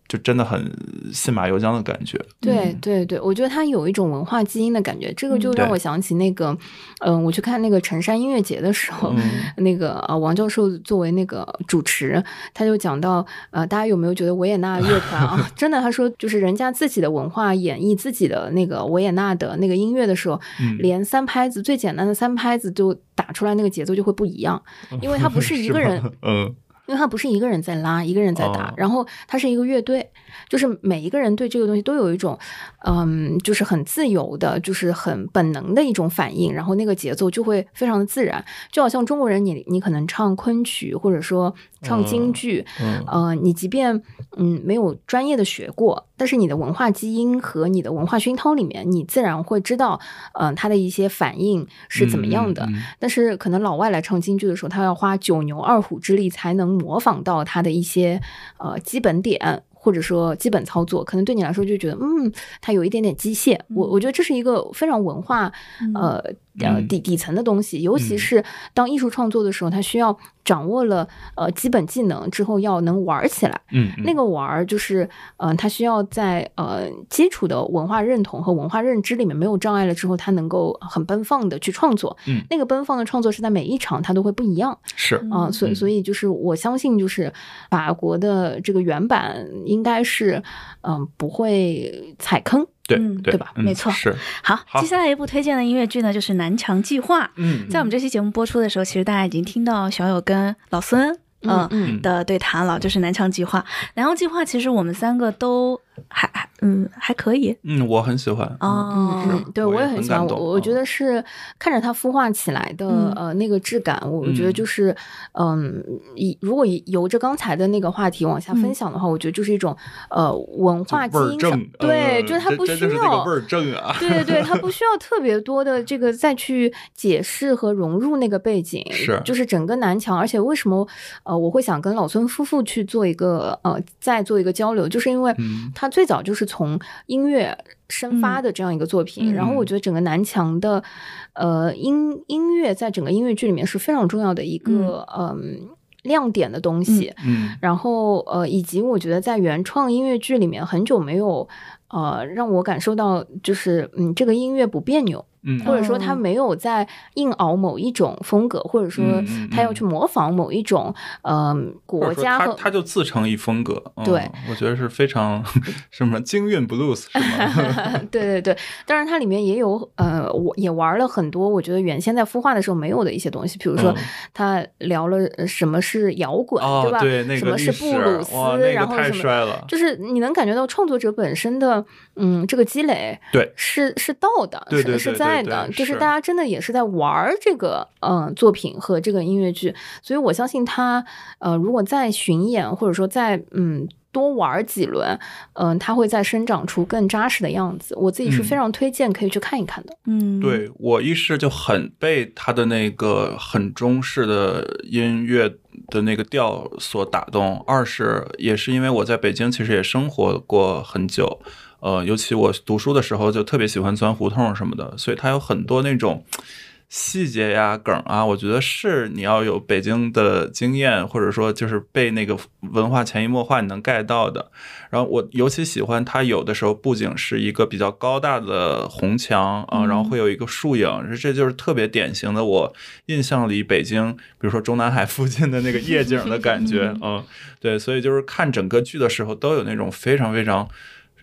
就真的很信马由缰的感觉。对嗯。对对，我觉得它有一种文化基因的感觉，这个就让我想起那个，嗯、我去看那个陈山音乐节的时候，嗯。那个呃王教授作为那个主持，他就讲到，呃，大家有没有觉得维也纳乐团啊，真的，他说就是人家自己的文化演绎自己的那个维也纳的那个音乐的时候，嗯。连三拍子最简单的三拍子就打出来那个节奏就会不一样，因为他不是一个人，嗯因为他不是一个人在拉，一个人在打，哦。然后他是一个乐队，就是每一个人对这个东西都有一种，嗯，就是很自由的，就是很本能的一种反应，然后那个节奏就会非常的自然，就好像中国人你你可能唱昆曲或者说唱京剧，嗯呃，你即便嗯没有专业的学过，但是你的文化基因和你的文化熏陶里面，你自然会知道，嗯、他的一些反应是怎么样的。嗯嗯嗯但是可能老外来唱京剧的时候，他要花九牛二虎之力才能模仿到他的一些呃基本点。或者说基本操作，可能对你来说就觉得，嗯，它有一点点机械。我我觉得这是一个非常文化，呃呃嗯底底层的东西，尤其嗯是当艺术创作的时候，它需要掌握了呃基本技能之后，要能玩起来。嗯嗯那个玩儿就是，呃，他需要在呃基础的文化认同和文化认知里面没有障碍了之后，他能够很奔放的去创作。嗯那个奔放的创作是在每一场它都会不一样是啊、所以嗯所以就是我相信，就是法国的这个原版应该是嗯、不会踩坑。对嗯对对吧嗯没错是好，好接下来一部推荐的音乐剧呢，就是《南墙计划》。嗯在我们这期节目播出的时候，其实大家已经听到小友跟老孙。嗯嗯的对谈了，就是南墙计划。南墙计划其实我们三个都还还嗯还可以嗯，我很喜欢哦。对我也很喜欢。我我觉嗯得是看着它孵化起来的、嗯呃那个质感，我我觉得嗯就是嗯，以如果以由着刚才的那个话题往下分嗯享的话，我觉得就是一种呃文化基因上正，对，嗯就是它不需要味儿正啊，对对对，它不 需要特别多的这个再去解释和融入那个背景，是就是整个南墙。而且为什么呃我会想跟老孙夫妇去做一个呃再做一个交流，就是因为嗯他最早就是从音乐生发的这样一个作品，嗯然后我觉得整个南墙的呃音音乐在整个音乐剧里面是非常重要的一个嗯、亮点的东西。嗯。然后呃，以及我觉得在原创音乐剧里面很久没有呃让我感受到，就是嗯这个音乐不别扭，嗯。或者说他哦。没有在硬熬某一种风格，或者说他要去模仿某一种呃国家和他就自成一风格，嗯。对，我觉得是非常 什么京韵 blues 是吗？对对对，当然它里面也有呃，我也玩了很多，我觉得原先在孵化的时候没有的一些东西，比如说嗯。他聊了呃什么是摇滚，对，吧？对，那什么是布鲁斯，那个太然后什么。帅了，就是你能感觉到创作者本身的，嗯，这个积累对。是是到的，是是对对对对在的，对就是大家真的也是在玩儿这个嗯作品和这个音乐剧，所以我相信他呃，如果再巡演或者说再嗯多玩儿几轮，嗯、他会再生长出更扎实的样子。我自己是嗯非常推荐可以去看一看的。嗯，对我一是就很被他的那个很中式的音乐的那个调所打动，二是也是因为我在北京其实也生活过很久，呃，尤其我读书的时候就特别喜欢钻胡同什么的，所以它有很多那种。细节呀、梗啊，我觉得是你要有北京的经验，或者说就是被那个文化潜移默化你能 get 到的。然后我尤其喜欢它有的时候布景是一个比较高大的红墙啊，然后会有一个树影，这就是特别典型的我印象里北京，比如说中南海附近的那个夜景的感觉，嗯，对，所以就是看整个剧的时候都有那种非常非常。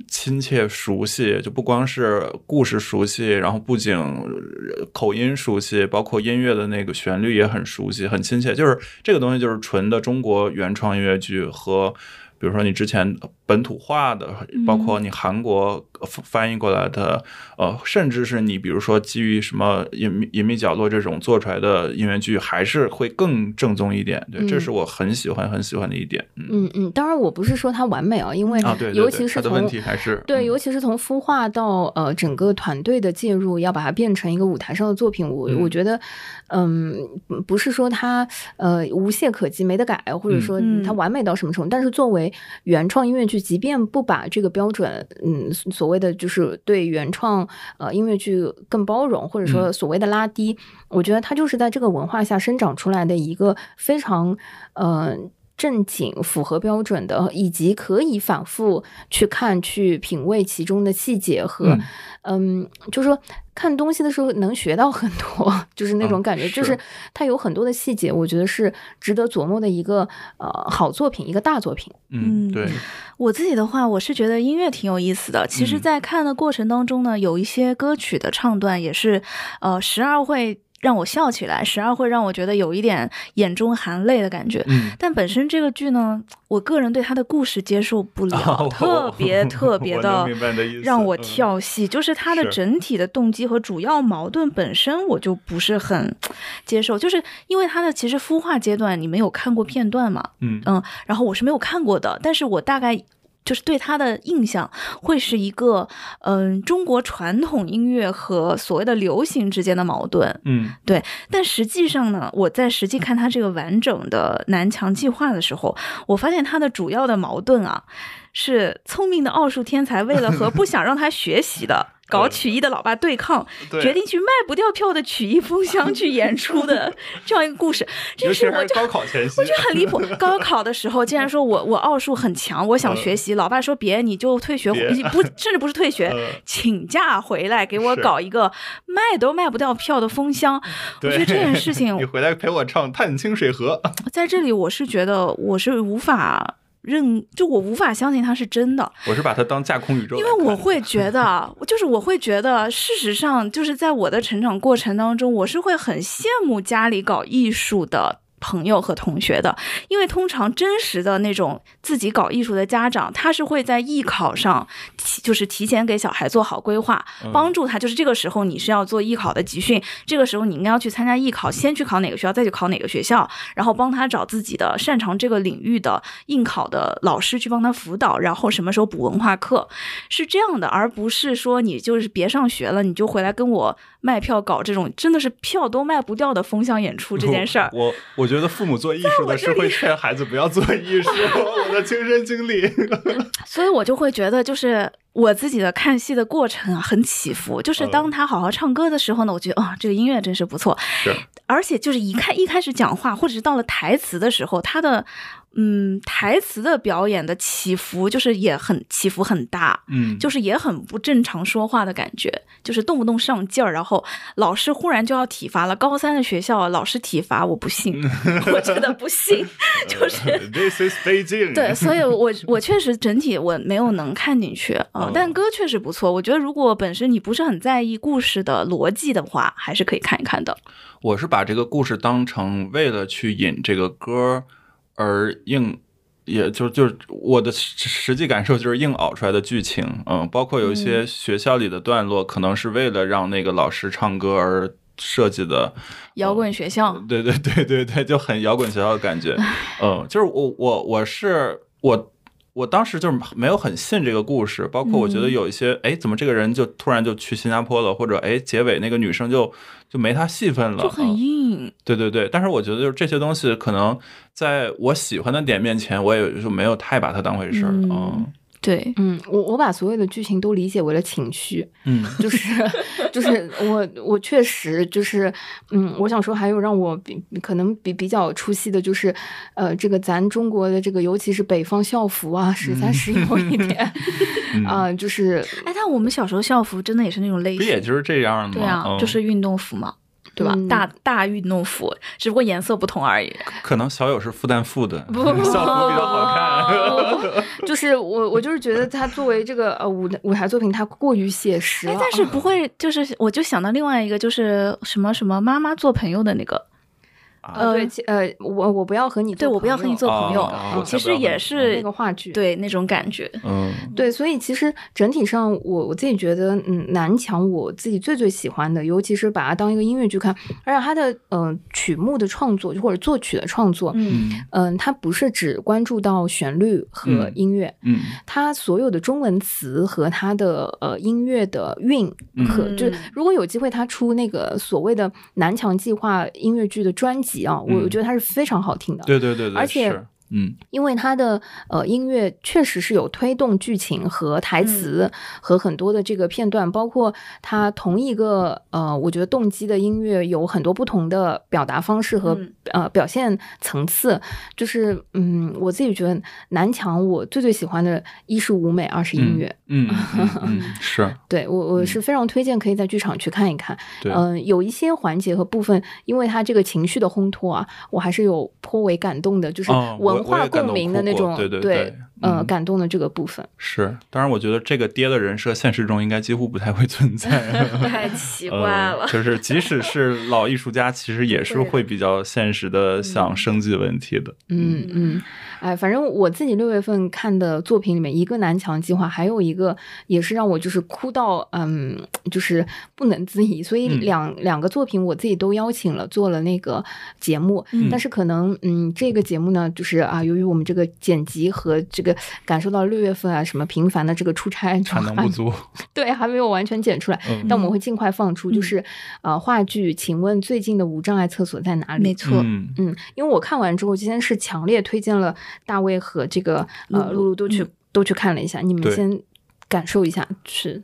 亲切熟悉，就不光是故事熟悉，然后布景、呃口音熟悉，包括音乐的那个旋律也很熟悉，很亲切。就是这个东西，就是纯的中国原创音乐剧和比如说你之前本土化的，包括你韩国翻译过来的，呃，甚至是你比如说基于什么隐秘隐秘角落这种做出来的音乐剧，还是会更正宗一点。对，这是我很喜欢很喜欢的一点。嗯嗯嗯，当然我不是说它完美啊，因为啊，对，尤其是从它的问题还是对，嗯尤其是从孵化到呃整个团队的介入，要把它变成一个舞台上的作品，我、嗯我觉得，嗯，不是说它呃无懈可击没得改，或者说嗯它完美到什么程度，但是作为原创音乐剧，即便不把这个标准，嗯，所谓的就是对原创呃音乐剧更包容，或者说嗯所谓的拉低，我觉得它就是在这个文化下生长出来的一个非常呃。正经、符合标准的，以及可以反复去看、去品味其中的细节和，嗯就是说看东西的时候能学到很多，就是那种嗯感觉，就是是它有很多的细节，我觉得是值得琢磨的一个呃好作品，一个大作品。嗯，嗯对，我自己的话，我是觉得音乐挺有意思的。其实，嗯在看的过程当中呢，有一些歌曲的唱段也是，呃，时而会让我笑起来，时而会让我觉得有一点眼中含泪的感觉。嗯，但本身这个剧呢，我个人对它的故事接受不了，哦特别特别的让我嗯跳戏。就是它的整体的动机和主要矛盾本身，我就不是很接受。就是因为它的其实孵化阶段，你没有看过片段嘛，嗯嗯，然后我是没有看过的，但是我大概。就是对他的印象会是一个，嗯，中国传统音乐和所谓的流行之间的矛盾，嗯。对但实际上呢，我在实际看他这个完整的南墙计划的时候，我发现他的主要的矛盾啊，是聪明的奥数天才为了和不想让他学习的搞曲艺的老爸对抗，对决定去卖不掉票的曲艺封箱去演出的这样一个故事。这是我就高考前夕，我觉得很离谱。高考的时候，竟然说我我奥数很强，我想学习。老爸说别，你就退学，别不甚至不是退学呃，请假回来给我搞一个卖都卖不掉票的封箱。我觉得这件事 情你回来陪我唱《探清水河》。在这里，我是觉得我是无法认，就我无法相信它是真的，我是把它当架空宇宙因，为我会觉得，就是我会觉得，事实上，就是在我的成长过程当中，我是会很羡慕家里搞艺术的。朋友和同学的，因为通常真实的那种自己搞艺术的家长，他是会在艺考上，就是提前给小孩做好规划，嗯帮助他。就是这个时候你是要做艺考的集训，这个时候你应该要去参加艺考，先去考哪个学校，再去考哪个学校，然后帮他找自己的擅长这个领域的应考的老师去帮他辅导，然后什么时候补文化课，是这样的，而不是说你就是别上学了，你就回来跟我卖票搞这种真的是票都卖不掉的风向演出这件事儿。我我觉得父母做艺术的是会劝孩子不要做艺术，我的亲身经历。所以我就会觉得，就是我自己的看戏的过程啊，很起伏。就是当他好好唱歌的时候呢，我觉得啊、这个音乐真是不错。是，而且就是一看一开始讲话，或者是到了台词的时候，他的嗯台词的表演的起伏，就是也很起伏很大。嗯，就是也很不正常说话的感觉，就是动不动上劲儿，然后老师忽然就要体罚了。高三的学校老师体罚，我不信，我真的不信，就是。This is Beijing。对，所以我我确实整体我没有能看进去啊、嗯但歌确实不错。我觉得如果本身你不是很在意故事的逻辑的话，还是可以看一看的。我是把这个故事当成为了去引这个歌而硬，也就就是我的实实际感受就是硬熬出来的剧情，嗯，包括有一些学校里的段落，可能是为了让那个老师唱歌而设计的，摇滚学校，对对对对对，就很摇滚学校的感觉，嗯，就是我我我是我。我当时就是没有很信这个故事，包括我觉得有一些，哎、怎么这个人就突然就去新加坡了，或者哎，结尾那个女生就就没他戏份了，就很嗯硬。对对对，但是我觉得就是这些东西，可能在我喜欢的点面前，我也就没有太把它当回事儿。嗯嗯对，嗯，我我把所有的剧情都理解为了情绪，嗯 就是就是我我确实就是嗯，我想说还有让我比可能比比较出戏的就是，呃，这个咱中国的这个尤其是北方校服啊，实在是有一点 嗯啊、就是哎，但我们小时候校服真的也是那种类型，不也就是这样的吗？对啊，嗯就是运动服嘛。对吧？嗯大大运动服，只不过颜色不同而已。可能小友是复旦附的，不不不校服比较好看。就是我我就是觉得他作为这个呃舞舞台作品，他过于写实了哎，。但是不会，就是我就想到另外一个，就是什么什么妈妈做朋友的那个，啊呃对，呃，我我不要和你对我不要和你做朋友哦其实也是那个话剧，对那种感觉。嗯对，所以其实整体上我，我自己觉得，嗯，南墙我自己最最喜欢的，尤其是把它当一个音乐剧看，而且它的呃曲目的创作或者作曲的创作，嗯嗯嗯，它不是只关注到旋律和嗯音乐，嗯它所有的中文词和它的呃音乐的韵和、嗯就如果有机会，他出那个所谓的南墙计划音乐剧的专辑啊，我觉得它是非常好听的。对对对对，而且是嗯因为他的呃音乐确实是有推动剧情和台词和很多的这个片段，包括他同一个呃，我觉得动机的音乐有很多不同的表达方式和、嗯呃表现层次。就是嗯，我自己觉得南墙我最最喜欢的一是舞美，二是音乐。嗯 是对我我是非常推荐可以在剧场去看一看。对嗯、有一些环节和部分，因为他这个情绪的烘托啊，我还是有颇为感动的，就是哦我文化共鸣的那种，对呃，嗯感动的这个部分。是，当然我觉得这个爹的人设现实中应该几乎不太会存在。太 奇怪呃了。就是即使是老艺术家，其实也是会比较现实的想生计问题的。嗯嗯，哎，反正我自己六月份看的作品里面，一个南墙计划，还有一个也是让我就是哭到嗯，就是不能自已。所以嗯两、两个作品我自己都邀请了，做了那个节目。嗯但是可能嗯，这个节目呢，就是啊，由于我们这个剪辑和这个感受到六月份啊什么频繁的这个出差产能不足，对，还没有完全剪出来。嗯但我们会尽快放出，就是呃话剧，请问最近的无障碍厕所在哪里？没错，嗯嗯，因为我看完之后，今天是强烈推荐了大卫和这个呃露露露露都去、嗯都去看了一下，你们先感受一下，是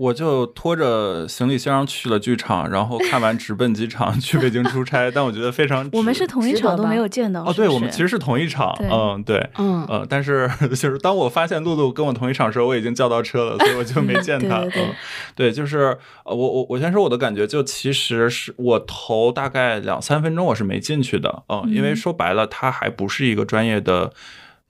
我就拖着行李箱去了剧场，然后看完直奔机场去北京出差，但我觉得非常值。我们是同一值得吧场都没有见到。哦，对，我们其实是同一场，嗯，对。嗯呃，但是 就是当我发现露露跟我同一场的时候，我已经叫到车了，所以我就没见她。对对对嗯，对，就是呃，我我我先说我的感觉，就其实是我头大概两三分钟我是没进去的，嗯，因为嗯说白了，他还不是一个专业的。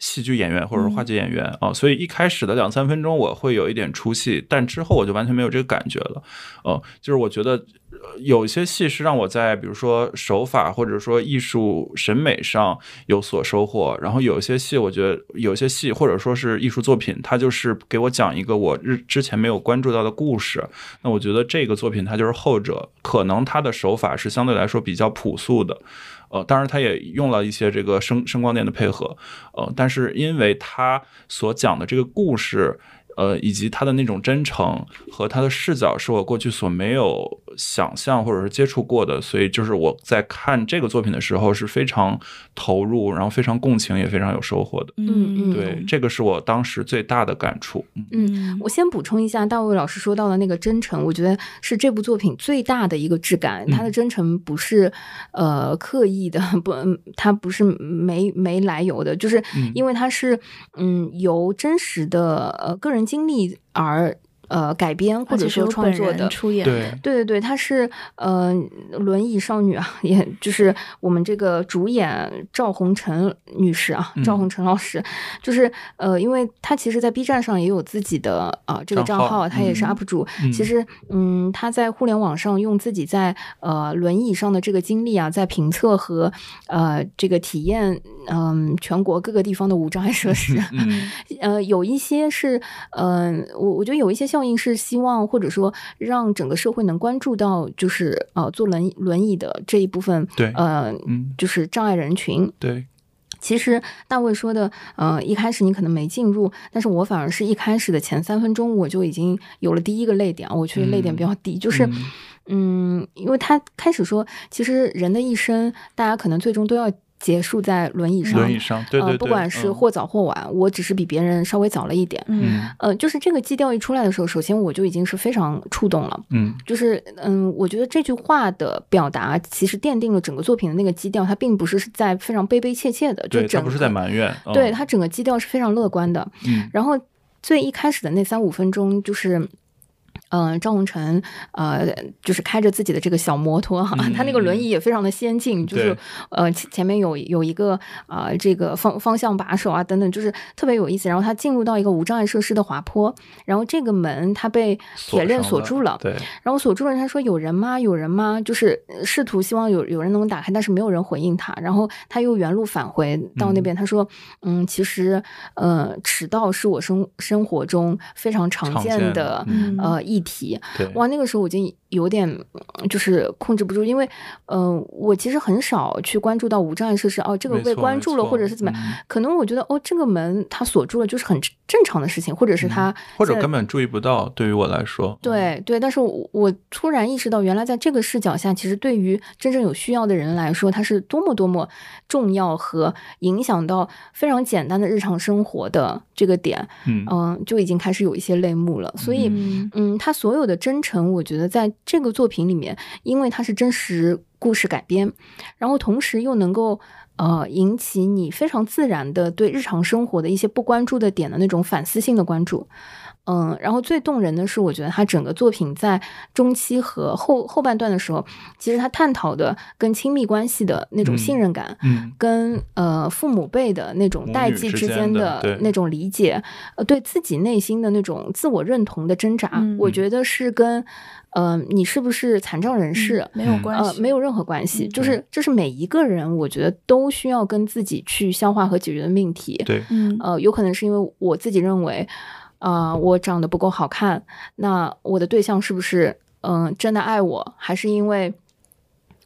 戏剧演员或者是话剧演员啊、所以一开始的两三分钟我会有一点出戏，但之后我就完全没有这个感觉了。呃，就是我觉得呃有一些戏是让我在比如说手法或者说艺术审美上有所收获，然后有一些戏我觉得有一些戏或者说是艺术作品，它就是给我讲一个我日之前没有关注到的故事。那我觉得这个作品它就是后者，可能它的手法是相对来说比较朴素的。呃，当然，他也用了一些这个声声光电的配合，呃，但是因为他所讲的这个故事，呃，以及他的那种真诚和他的视角是我过去所没有想象或者是接触过的，所以就是我在看这个作品的时候是非常投入，然后非常共情，也非常有收获的。嗯嗯对，这个是我当时最大的感触。嗯嗯，我先补充一下，大卫老师说到的那个真诚，我觉得是这部作品最大的一个质感。他的真诚不是呃刻意的，不，他不是没没来由的，就是嗯因为他是嗯由真实的呃个人经历而呃改编或者说创作的。出演对，对对对，她是呃轮椅少女啊，也就是我们这个主演赵红尘女士啊，赵嗯红尘老师，就是呃，因为她其实，在 B 站上也有自己的啊、这个账账号号，她也是嗯 UP 主。嗯其实，嗯，她在互联网上用自己在呃轮椅上的这个经历啊，在评测和呃这个体验，嗯、全国各个地方的无障碍设施。嗯 呃，有一些是，嗯、我我觉得有一些效应是希望或者说让整个社会能关注到，就是呃，坐轮轮椅的这一部分，对呃，嗯，就是障碍人群。对，其实大卫说的，呃，一开始你可能没进入，但是我反而是一开始的前三分钟我就已经有了第一个泪点，我觉得泪点比较低，就是。嗯嗯，因为他开始说，其实人的一生，大家可能最终都要结束在轮椅上，轮椅上，对对对，呃，不管是嗯或早或晚，我只是比别人稍微早了一点。嗯呃，就是这个基调一出来的时候，首先我就已经是非常触动了。嗯就是，嗯，我觉得这句话的表达其实奠定了整个作品的那个基调，它并不是在非常悲悲切切的，就整不是在个埋怨，嗯对它整个基调是非常乐观的。嗯然后最一开始的那三五分钟，就是，嗯、赵宏成呃，就是开着自己的这个小摩托哈，嗯他那个轮椅也非常的先进，就是呃前前面有有一个啊、这个方方向把手啊等等，就是特别有意思。然后他进入到一个无障碍设施的滑坡，然后这个门他被铁链锁住了，对，然后锁住了，他说有人吗？有人吗？就是呃试图希望有有人能够打开，但是没有人回应他。然后他又原路返回到那边，他说：“嗯，其实呃，迟到是我生生活中非常常常见见的嗯呃议题。对，哇，那个时候我已经有点嗯就是控制不住，因为嗯、呃我其实很少去关注到无障碍设施哦，这个被关注了，或者是怎么样。嗯可能我觉得哦，这个门它锁住了，就是很正常的事情，或者是它、嗯或者根本注意不到，对于我来说，对对，但是我我突然意识到，原来在这个视角下，其实对于真正有需要的人来说，它是多么多么重要和影响到非常简单的日常生活的这个点，嗯嗯，就已经开始有一些泪目了。所以，嗯嗯，他所有的真诚，我觉得在这个作品里面，因为它是真实故事改编，然后同时又能够呃引起你非常自然的对日常生活的一些不关注的点的那种反思性的关注。嗯，然后最动人的是，我觉得他整个作品在中期和后后半段的时候，其实他探讨的跟亲密关系的那种嗯信任感，嗯跟呃父母辈的那种代际之间间的那种理解，呃，对自己内心的那种自我认同的挣扎，嗯我觉得是跟呃你是不是残障人士。没有关系，没有任何关系，嗯就是这是每一个人，我觉得都需要跟自己去消化和解决的命题。对，嗯呃，有可能是因为我自己认为，啊、我长得不够好看，那我的对象是不是嗯、真的爱我，还是因为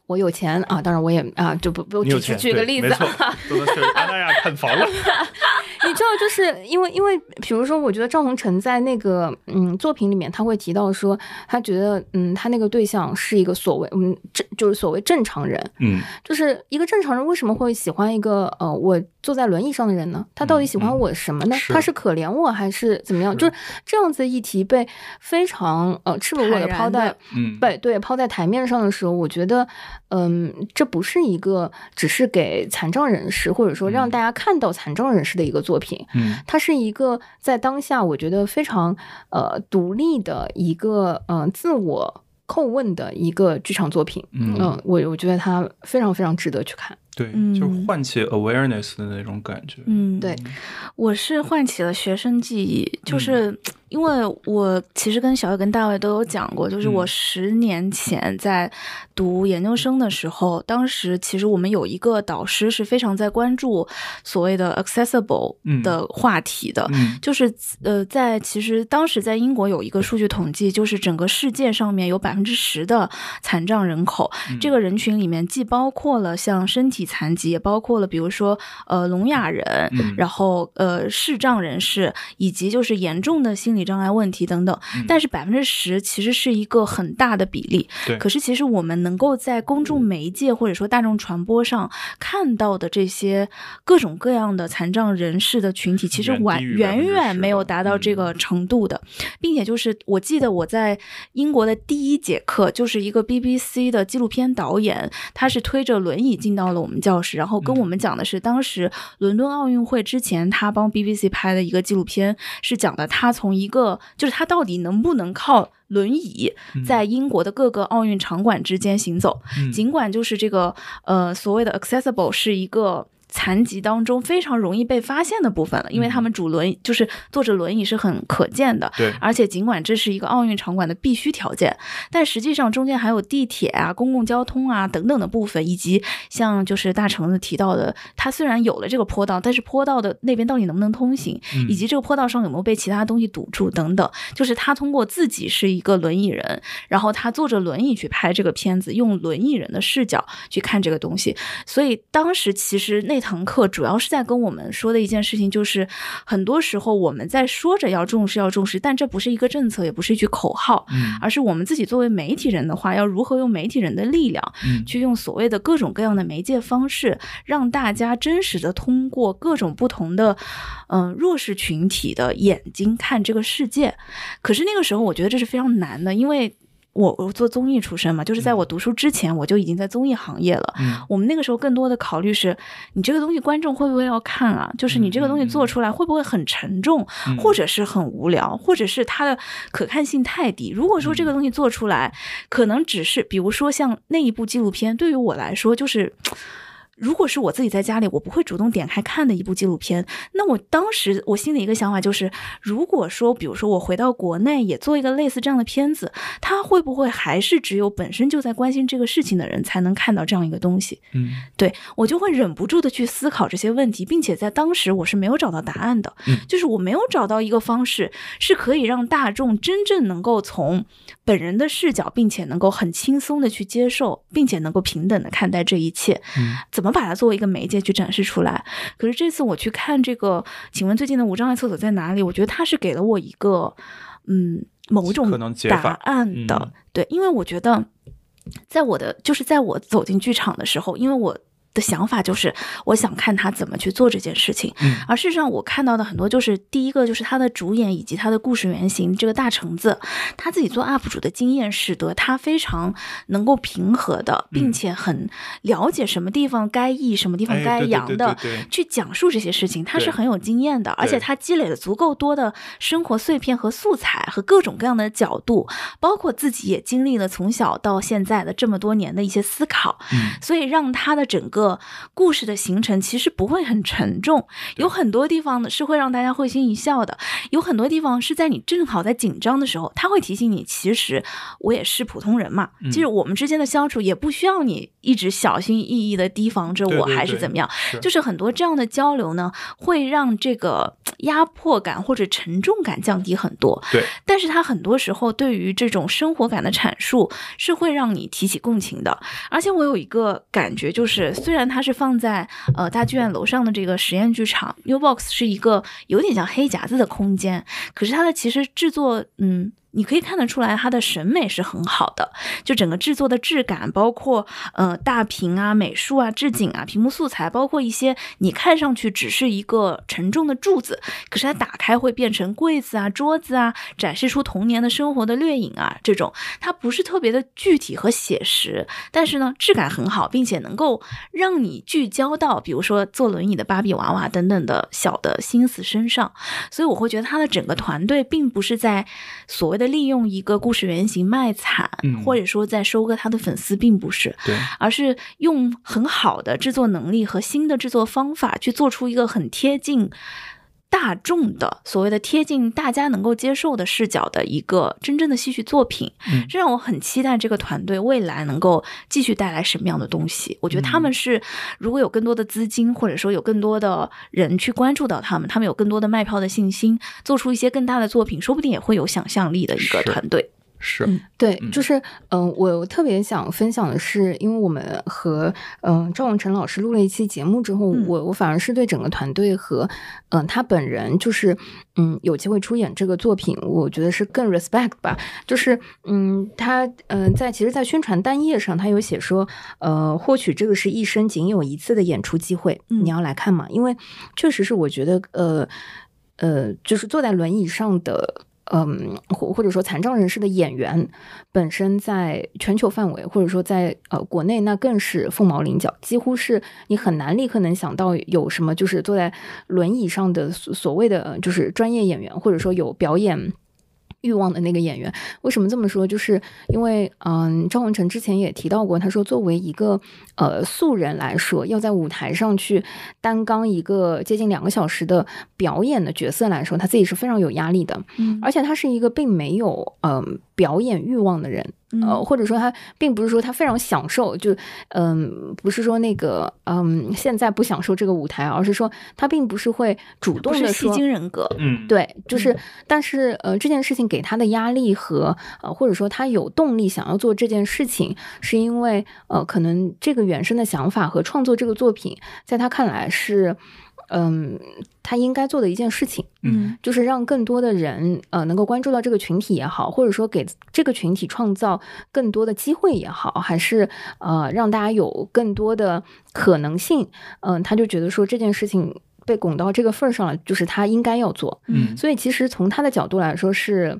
我有钱啊？当然我也啊，就不不只是举个例子没错啊，，都能去阿那亚看房了，你知道，就是因为因为，比如说，我觉得赵红成在那个嗯作品里面，他会提到说，他觉得嗯他那个对象是一个所谓嗯正就是所谓正常人，嗯就是一个正常人为什么会喜欢一个呃我坐在轮椅上的人呢？他到底喜欢嗯我什么呢？是他是可怜我还是怎么样？就是这样子的议题被非常呃赤裸裸的抛在地嗯，对对抛在台面上的时候，我觉得嗯这不是一个只是给残障人士或者说让嗯大家看到残障人士的一个作品。嗯它是一个在当下我觉得非常呃独立的一个嗯、呃自我叩问的一个剧场作品。嗯嗯，我我觉得它非常非常值得去看。对，嗯就是唤起 awareness 的那种感觉，嗯，对，我是唤起了学生记忆，嗯就是因为我其实跟小月跟大卫都有讲过，就是我嗯。十年前在读研究生的时候，当时其实我们有一个导师是非常在关注所谓的 accessible 嗯。的话题的。嗯。就是呃，在其实当时在英国有一个数据统计，就是整个世界上面有百分之十的残障人口，嗯。这个人群里面既包括了像身体残疾，也包括了比如说呃聋哑人，嗯。然后呃视障人士，以及就是严重的心理障碍问题等等。嗯。但是百分之十其实是一个很大的比例。对。可是其实我们能够在公众媒介或者说大众传播上看到的这些各种各样的残障人士的群体，其实远远远远10%没有达到这个嗯程度的，并且就是我记得我在英国的第一节课，就是一个 BBC 的纪录片导演，他是推着轮椅进到了我们教室，然后跟我们讲的是当时伦敦奥运会之前他帮 BBC 拍的一个纪录片，是讲的他从一个就是他到底能不能靠。轮椅在英国的各个奥运场馆之间行走，嗯尽管就是这个呃所谓的 accessible 是一个。残疾当中非常容易被发现的部分了，因为他们主轮就是坐着轮椅是很可见的，对，而且尽管这是一个奥运场馆的必须条件，但实际上中间还有地铁啊、公共交通啊等等的部分，以及像就是大橙子提到的，它虽然有了这个坡道，但是坡道的那边到底能不能通行，嗯以及这个坡道上有没有被其他东西堵住等等，就是他通过自己是一个轮椅人，然后他坐着轮椅去拍这个片子，用轮椅人的视角去看这个东西，所以当时其实那堂课主要是在跟我们说的一件事情，就是很多时候我们在说着要重视要重视，但这不是一个政策，也不是一句口号，嗯而是我们自己作为媒体人的话，要如何用媒体人的力量，嗯去用所谓的各种各样的媒介方式，让大家真实的通过各种不同的，嗯、弱势群体的眼睛看这个世界。可是那个时候，我觉得这是非常难的，因为。我我做综艺出身嘛，就是在我读书之前，我就已经在综艺行业了。嗯我们那个时候更多的考虑是，你这个东西观众会不会要看啊？就是你这个东西做出来会不会很沉重，嗯或者是很无聊，或者是它的可看性太低。如果说这个东西做出来，可能只是比如说像那一部纪录片，对于我来说就是。如果是我自己在家里，我不会主动点开看的一部纪录片。那我当时我心里一个想法就是，如果说，比如说我回到国内也做一个类似这样的片子，它会不会还是只有本身就在关心这个事情的人才能看到这样一个东西？嗯对我就会忍不住的去思考这些问题，并且在当时我是没有找到答案的，嗯就是我没有找到一个方式是可以让大众真正能够从本人的视角，并且能够很轻松的去接受，并且能够平等的看待这一切，嗯怎么把它作为一个媒介去展示出来？可是这次我去看这个，请问最近的无障碍厕所在哪里？我觉得它是给了我一个嗯某种答案的，嗯对，因为我觉得，在我的就是在我走进剧场的时候，因为我。的想法就是，我想看他怎么去做这件事情。嗯。而事实上，我看到的很多就是，第一个就是他的主演以及他的故事原型这个大橙子，他自己做 UP 主的经验，使得他非常能够平和的，并且很了解什么地方该抑，什么地方该扬的，去讲述这些事情，他是很有经验的，而且他积累了足够多的生活碎片和素材和各种各样的角度，包括自己也经历了从小到现在的这么多年的一些思考，嗯。所以让他的整个故事的形成其实不会很沉重，有很多地方呢是会让大家会心一笑的，有很多地方是在你正好在紧张的时候，他会提醒你，其实我也是普通人嘛，嗯。其实我们之间的相处也不需要你一直小心翼翼的提防着我，还是怎么样，是。就是很多这样的交流呢，会让这个压迫感或者沉重感降低很多。对，但是他很多时候对于这种生活感的阐述是会让你提起共情的。而且我有一个感觉，就是虽然虽然它是放在呃大剧院楼上的这个实验剧场，New Box 是一个有点像黑匣子的空间，可是它的其实制作，嗯。你可以看得出来，它的审美是很好的，就整个制作的质感，包括呃大屏啊、美术啊、置景啊、屏幕素材，包括一些你看上去只是一个沉重的柱子，可是它打开会变成柜子啊、桌子啊，展示出童年的生活的掠影啊，这种。它不是特别的具体和写实，但是呢质感很好，并且能够让你聚焦到，比如说坐轮椅的芭比娃娃等等的小的心思身上，所以我会觉得他的整个团队并不是在所谓的利用一个故事原型卖惨，嗯。或者说在收割他的粉丝，并不是，对，而是用很好的制作能力和新的制作方法去做出一个很贴近大众的所谓的贴近大家能够接受的视角的一个真正的戏剧作品。嗯这让我很期待这个团队未来能够继续带来什么样的东西。我觉得他们是如果有更多的资金，或者说有更多的人去关注到他们，他们有更多的卖票的信心，做出一些更大的作品，说不定也会有想象力的一个团队。是嗯对，嗯就是嗯、我特别想分享的是，因为我们和嗯、赵永成老师录了一期节目之后，嗯我我反而是对整个团队和嗯、他本人，就是嗯有机会出演这个作品，我觉得是更 respect 吧。就是嗯，他嗯、在其实，在宣传单页上，他有写说，呃，或许这个是一生仅有一次的演出机会，嗯你要来看嘛？因为确实是我觉得呃呃，就是坐在轮椅上的。嗯，或或者说残障人士的演员本身在全球范围，或者说在呃国内，那更是凤毛麟角，几乎是你很难立刻能想到有什么就是坐在轮椅上的所所谓的就是专业演员，或者说有表演。欲望的那个演员，为什么这么说？就是因为，嗯，赵文成之前也提到过，他说作为一个呃素人来说，要在舞台上去担纲一个接近两个小时的表演的角色来说，他自己是非常有压力的。嗯而且他是一个并没有嗯、表演欲望的人，呃，嗯或者说他并不是说他非常享受，就嗯、不是说那个嗯现在不享受这个舞台，而是说他并不是会主动的说。精人格。嗯，对，就是，但是呃，这件事情给他的压力和呃，或者说他有动力想要做这件事情，是因为呃，可能这个原生的想法和创作这个作品，在他看来是，嗯，他应该做的一件事情。嗯就是让更多的人呃能够关注到这个群体也好，或者说给这个群体创造更多的机会也好，还是呃让大家有更多的可能性，嗯、他就觉得说这件事情被拱到这个份儿上了，就是他应该要做。嗯所以其实从他的角度来说是。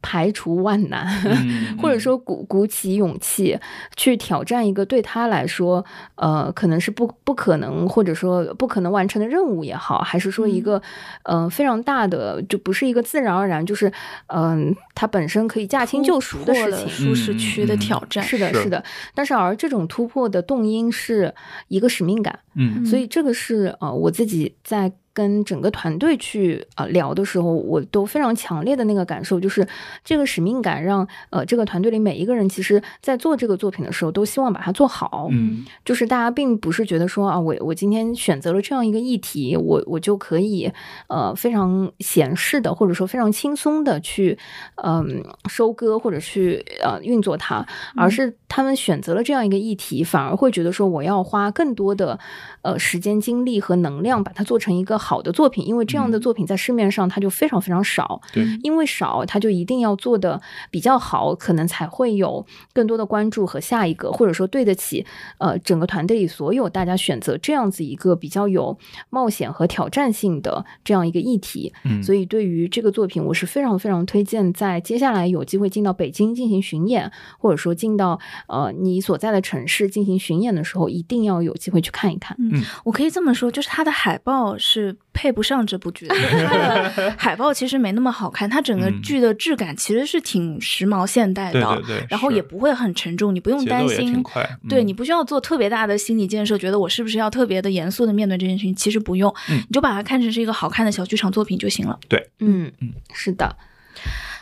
排除万难，嗯 或者说鼓鼓起勇气去挑战一个对他来说，呃，可能是不不可能，或者说不可能完成的任务也好，还是说一个，呃，非常大的，就不是一个自然而然，就是，嗯、他本身可以驾轻就熟的事情。舒适区的挑战。是。的，是是的，但是而这种突破的动因是一个使命感，嗯。所以这个是呃我自己在跟整个团队去呃聊的时候，我都非常强烈的那个感受，就是这个使命感让呃这个团队里每一个人，其实在做这个作品的时候，都希望把它做好。嗯就是大家并不是觉得说啊，我我今天选择了这样一个议题，我我就可以呃非常闲适的或者说非常轻松的去嗯、收割或者去呃运作它，而是他们选择了这样一个议题，反而会觉得说我要花更多的呃时间精力和能量把它做成一个好的作品，因为这样的作品在市面上它就非常非常少，对因为少，它就一定要做的比较好，可能才会有更多的关注和下一个，或者说对得起呃整个团队里所有大家选择这样子一个比较有冒险和挑战性的这样一个议题。嗯，所以对于这个作品，我是非常非常推荐，在接下来有机会进到北京进行巡演，或者说进到呃你所在的城市进行巡演的时候，一定要有机会去看一看。嗯我可以这么说，就是它的海报是配不上这部剧的，它的海报其实没那么好看，它整个嗯。剧的质感其实是挺时髦现代的，对对对然后也不会很沉重，你不用节奏也担心挺快嗯。对你不需要做特别大的心理建设，觉得我是不是要特别的严肃的面对这件事情，其实不用，嗯。你就把它看成是一个好看的小剧场作品就行了。嗯嗯，是的，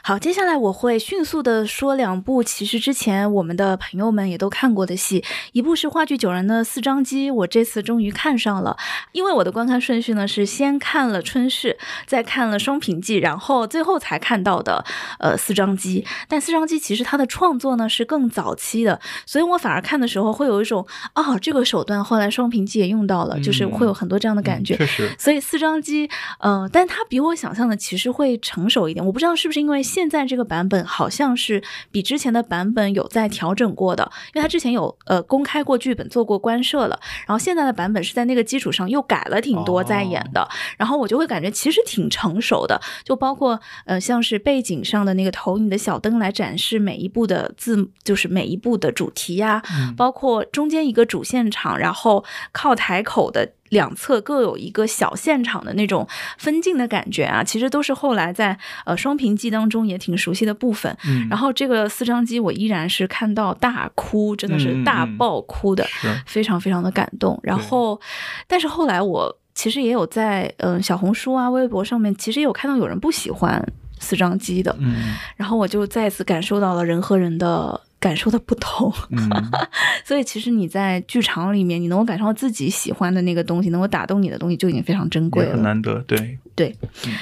好，接下来我会迅速的说两部，其实之前我们的朋友们也都看过的戏，一部是话剧九人的四张机，我这次终于看上了，因为我的观看顺序呢是先看了春逝，再看了双品记，然后最后才看到的呃四张机。但四张机其实它的创作呢是更早期的，所以我反而看的时候会有一种啊、这个手段后来双品记也用到了，就是会有很多这样的感觉。确实，所以四张机，呃，但它比我想象的其实会成熟一点。我不知道是不是因为现在这个版本好像是比之前的版本有在调整过的，因为他之前有呃公开过剧本，做过官设了，然后现在的版本是在那个基础上又改了挺多在演的，然后我就会感觉其实挺成熟的，就包括呃像是背景上的那个投影的小灯来展示每一部的字，就是每一部的主题呀、包括中间一个主现场，然后靠台口的两侧各有一个小现场的那种分镜的感觉啊，其实都是后来在呃双屏记当中也挺熟悉的部分。嗯，然后这个四张机我依然是看到大哭，真的是大爆哭的，是非常非常的感动。然后，但是后来我其实也有在嗯、呃小红书啊、微博上面，其实也有看到有人不喜欢四张机的，嗯然后我就再次感受到了人和人的感受的不同。嗯，所以其实你在剧场里面，你能够感受到自己喜欢的那个东西，能够打动你的东西，就已经非常珍贵了很。难得，对，对，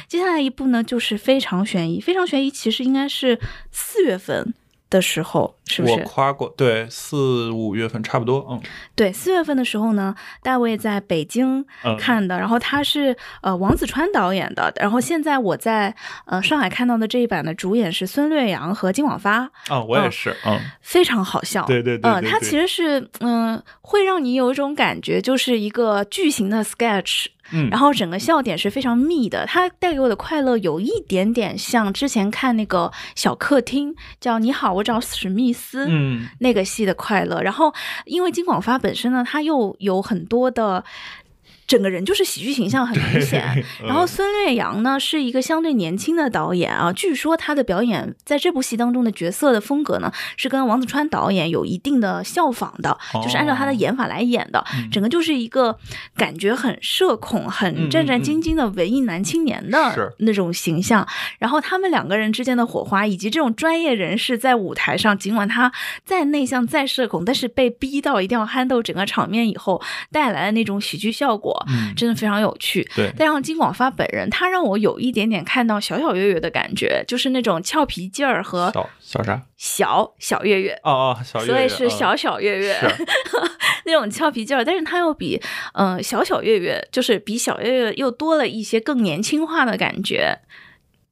接下来一部呢，就是非常悬疑。非常悬疑其实应该是四月份的时候，是不是我？夸过，对，四五月份差不多，嗯，对，四月份的时候呢，大卫在北京嗯看的，然后他是呃王子川导演的，然后现在我在呃上海看到的这一版的主演是孙略阳和金广发，啊，我也嗯是，嗯，非常好笑。对对对嗯，对对它其实是嗯、会让你有一种感觉，就是一个巨型的 sketch，嗯，然后整个笑点是非常密的。它带给我的快乐有一点点像之前看那个小客厅，叫《你好，我找史密斯》。嗯，那个戏的快乐，然后因为金广发本身呢，他又有很多的。整个人就是喜剧形象很明显，嗯。然后孙略阳呢是一个相对年轻的导演啊，据说他的表演在这部戏当中的角色的风格呢是跟王子川导演有一定的效仿的，就是按照他的演法来演的，整个就是一个感觉很社恐、很战战兢兢的文艺男青年的那种形象。然后他们两个人之间的火花，以及这种专业人士在舞台上，尽管他再内向、再社恐，但是被逼到一定要憨豆整个场面以后，带来的那种喜剧效果，嗯真的非常有趣。对，再让金广发本人，他让我有一点点看到小小月月的感觉，就是那种俏皮劲儿和小小啥？小小月月。哦哦，小月所以是小小月月、是 那种俏皮劲儿，但是他又比嗯、呃小小月月，就是比小月月又多了一些更年轻化的感觉。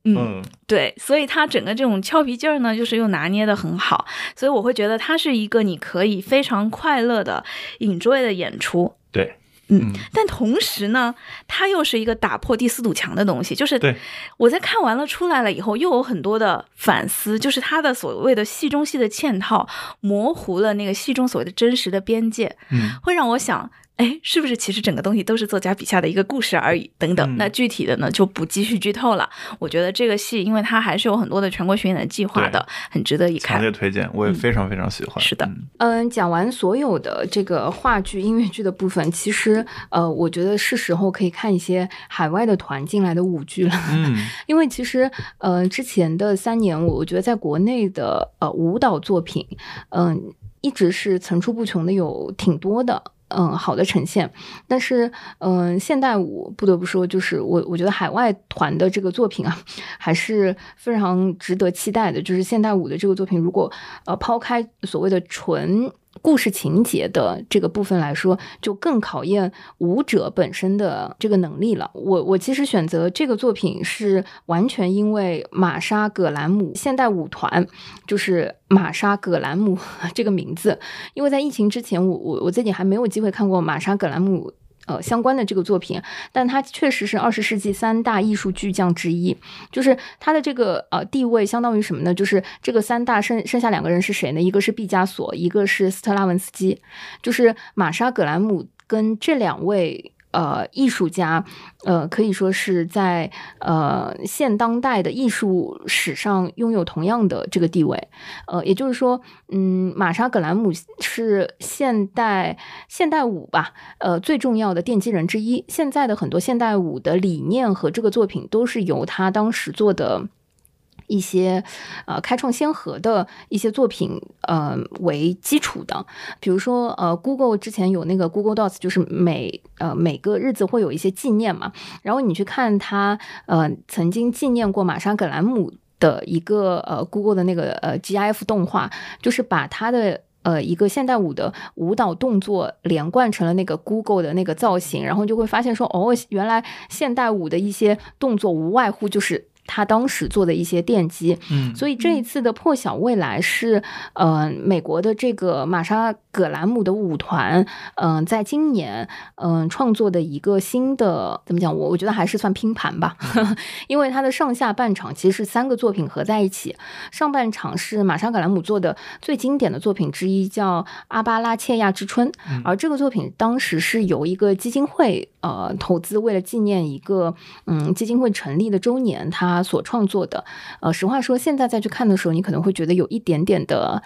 嗯，嗯，对，所以他整个这种俏皮劲儿呢，就是又拿捏的很好，所以我会觉得他是一个你可以非常快乐的 enjoy 的演出。对，嗯，但同时呢，它又是一个打破第四堵墙的东西。就是对我在看完了出来了以后，又有很多的反思，就是它的所谓的戏中戏的嵌套，模糊了那个戏中所谓的真实的边界，嗯会让我想。哎，是不是其实整个东西都是作家笔下的一个故事而已？等等，嗯那具体的呢就不继续剧透了。我觉得这个戏，因为它还是有很多的全国巡演的计划的，很值得一看强烈。推荐，我也非常非常喜欢。是的嗯嗯，讲完所有的这个话剧、音乐剧的部分，其实呃，我觉得是时候可以看一些海外的团进来的舞剧了。嗯 因为其实呃，之前的三年，我我觉得在国内的呃舞蹈作品，嗯、一直是层出不穷的，有挺多的。嗯，好的呈现，但是，嗯、现代舞不得不说，就是我我觉得海外团的这个作品啊，还是非常值得期待的。就是现代舞的这个作品，如果呃抛开所谓的纯故事情节的这个部分来说，就更考验舞者本身的这个能力了。我我其实选择这个作品是完全因为玛莎·葛兰姆现代舞团，就是玛莎·葛兰姆 这个名字，因为在疫情之前，我我我自己还没有机会看过玛莎·葛兰姆。呃，相关的这个作品，但他确实是二十世纪三大艺术巨匠之一。就是他的这个呃地位相当于什么呢？就是这个三大剩剩下两个人是谁呢？一个是毕加索，一个是斯特拉文斯基。就是玛莎·葛兰姆跟这两位呃艺术家，呃可以说是在呃现当代的艺术史上拥有同样的这个地位。呃，也就是说，嗯，玛莎·葛兰姆是现代现代舞吧，呃最重要的奠基人之一。现在的很多现代舞的理念和这个作品都是由他当时做的。一些呃开创先河的一些作品，呃为基础的，比如说呃，Google 之前有那个 Google Docs，就是每呃每个日子会有一些纪念嘛，然后你去看他呃曾经纪念过玛莎·葛兰姆的一个呃 Google 的那个呃 GIF 动画，就是把他的。呃，一个现代舞的舞蹈动作连贯成了那个 Google 的那个造型，然后就会发现说，哦，原来现代舞的一些动作无外乎就是他当时做的一些奠基。嗯，所以这一次的破晓未来是，呃，美国的这个玛莎·葛兰姆的舞团，嗯、在今年，嗯、创作的一个新的怎么讲？我我觉得还是算拼盘吧，因为它的上下半场其实是三个作品合在一起。上半场是玛莎·葛兰姆做的最经典的作品之一，叫《阿巴拉切亚之春》，而这个作品当时是由一个基金会呃投资，为了纪念一个嗯基金会成立的周年，他所创作的。呃，实话说，现在再去看的时候，你可能会觉得有一点点的。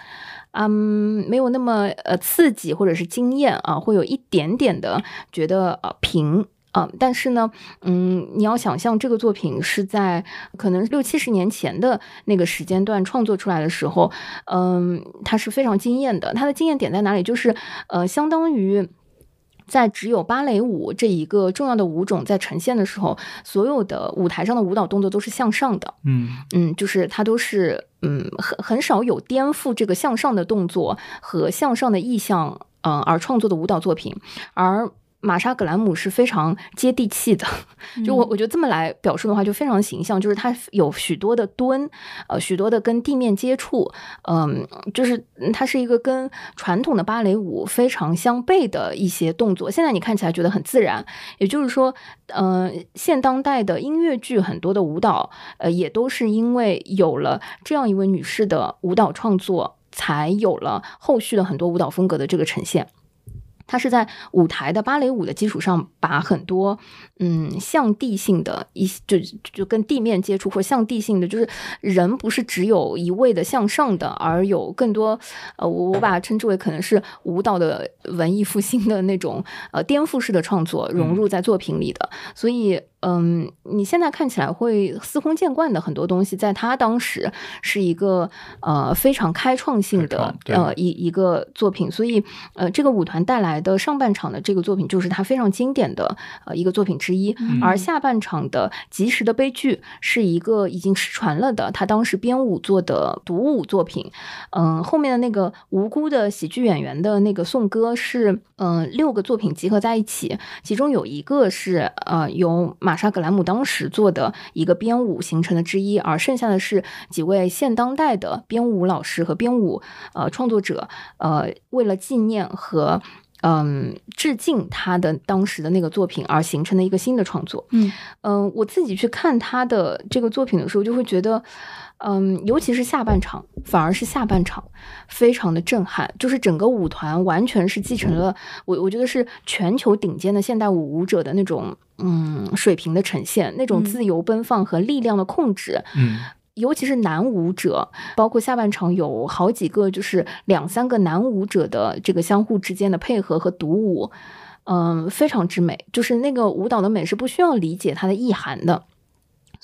嗯，没有那么呃刺激或者是惊艳啊，会有一点点的觉得呃平。啊、但是呢，嗯，你要想象这个作品是在可能六七十年前的那个时间段创作出来的时候，嗯，它是非常惊艳的。它的惊艳点在哪里？就是呃，相当于。在只有芭蕾舞这一个重要的舞种在呈现的时候，所有的舞台上的舞蹈动作都是向上的，嗯嗯，就是它都是嗯很很少有颠覆这个向上的动作和向上的意向，嗯、而创作的舞蹈作品，而。玛莎·格兰姆是非常接地气的，就我我觉得这么来表述的话，就非常形象，就是它有许多的蹲，呃，许多的跟地面接触，嗯，就是嗯它是一个跟传统的芭蕾舞非常相悖的一些动作。现在你看起来觉得很自然，也就是说，呃，现当代的音乐剧很多的舞蹈，呃，也都是因为有了这样一位女士的舞蹈创作，才有了后续的很多舞蹈风格的这个呈现。它是在舞台的芭蕾舞的基础上，把很多嗯向地性的一就就跟地面接触或向地性的，就是人不是只有一味的向上的，而有更多呃，我我把它称之为可能是舞蹈的文艺复兴的那种呃颠覆式的创作融入在作品里的，所以。嗯，你现在看起来会司空见惯的很多东西，在他当时是一个呃非常开创性的创呃一一个作品，所以呃这个舞团带来的上半场的这个作品就是他非常经典的呃一个作品之一，而下半场的及时的悲剧是一个已经失传了的他当时编舞做的独舞作品，嗯、后面的那个无辜的喜剧演员的那个颂歌是嗯、呃六个作品集合在一起，其中有一个是呃由玛莎·格兰姆当时做的一个编舞形成的之一，而剩下的是几位现当代的编舞老师和编舞呃创作者，呃为了纪念和嗯致敬他的当时的那个作品而形成的一个新的创作。嗯嗯，我自己去看他的这个作品的时候，就会觉得，嗯，尤其是下半场，反而是下半场非常的震撼，就是整个舞团完全是继承了我我觉得是全球顶尖的现代舞舞者的那种嗯水平的呈现，那种嗯自由奔放和力量的控制。嗯尤其是男舞者，包括下半场有好几个，就是两三个男舞者的这个相互之间的配合和独舞，嗯，非常之美。就是那个舞蹈的美是不需要理解它的意涵的。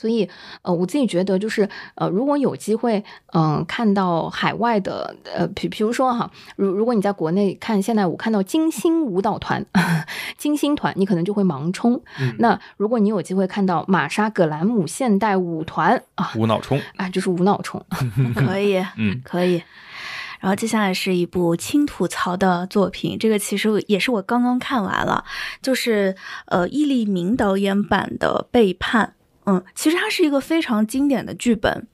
所以，呃，我自己觉得就是，呃，如果有机会，嗯、看到海外的，呃，比比如说哈，如如果你在国内看现代舞，看到金星舞蹈团、金星团，你可能就会盲冲。嗯那如果你有机会看到玛莎·葛兰姆现代舞团啊，无脑冲，啊，就是无脑冲。可以，嗯可以。然后接下来是一部轻吐槽的作品，这个其实也是我刚刚看完了，就是呃易立明导演版的《背叛》。嗯，其实它是一个非常经典的剧本。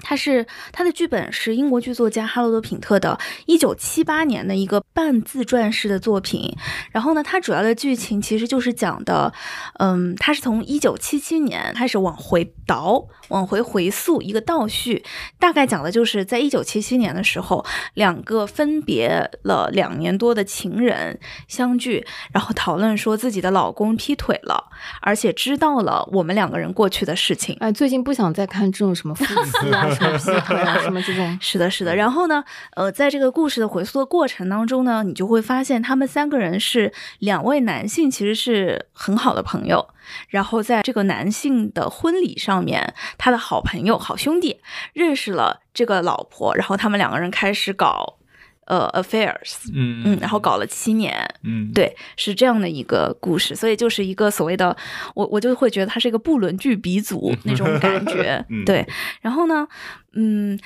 它是它的剧本是英国剧作家哈罗德·品特的1978年的一个半自传式的作品，然后呢，它主要的剧情其实就是讲的，嗯，它是从1977年开始往回倒，往回回溯一个倒叙，大概讲的就是在1977年的时候，两个分别了两年多的情人相聚，然后讨论说自己的老公劈腿了，而且知道了我们两个人过去的事情。哎，最近不想再看这种什么夫妻 啊、什么劈腿呀、什么这种。是的，是的。然后呢，呃，在这个故事的回溯的过程当中呢，你就会发现他们三个人是两位男性，其实是很好的朋友。然后在这个男性的婚礼上面，他的好朋友、好兄弟认识了这个老婆，然后他们两个人开始搞呃 affairs，嗯嗯，然后搞了七年，嗯，对，是这样的一个故事，所以就是一个所谓的，我我就会觉得它是一个不伦剧鼻祖那种感觉嗯，对。然后呢，嗯，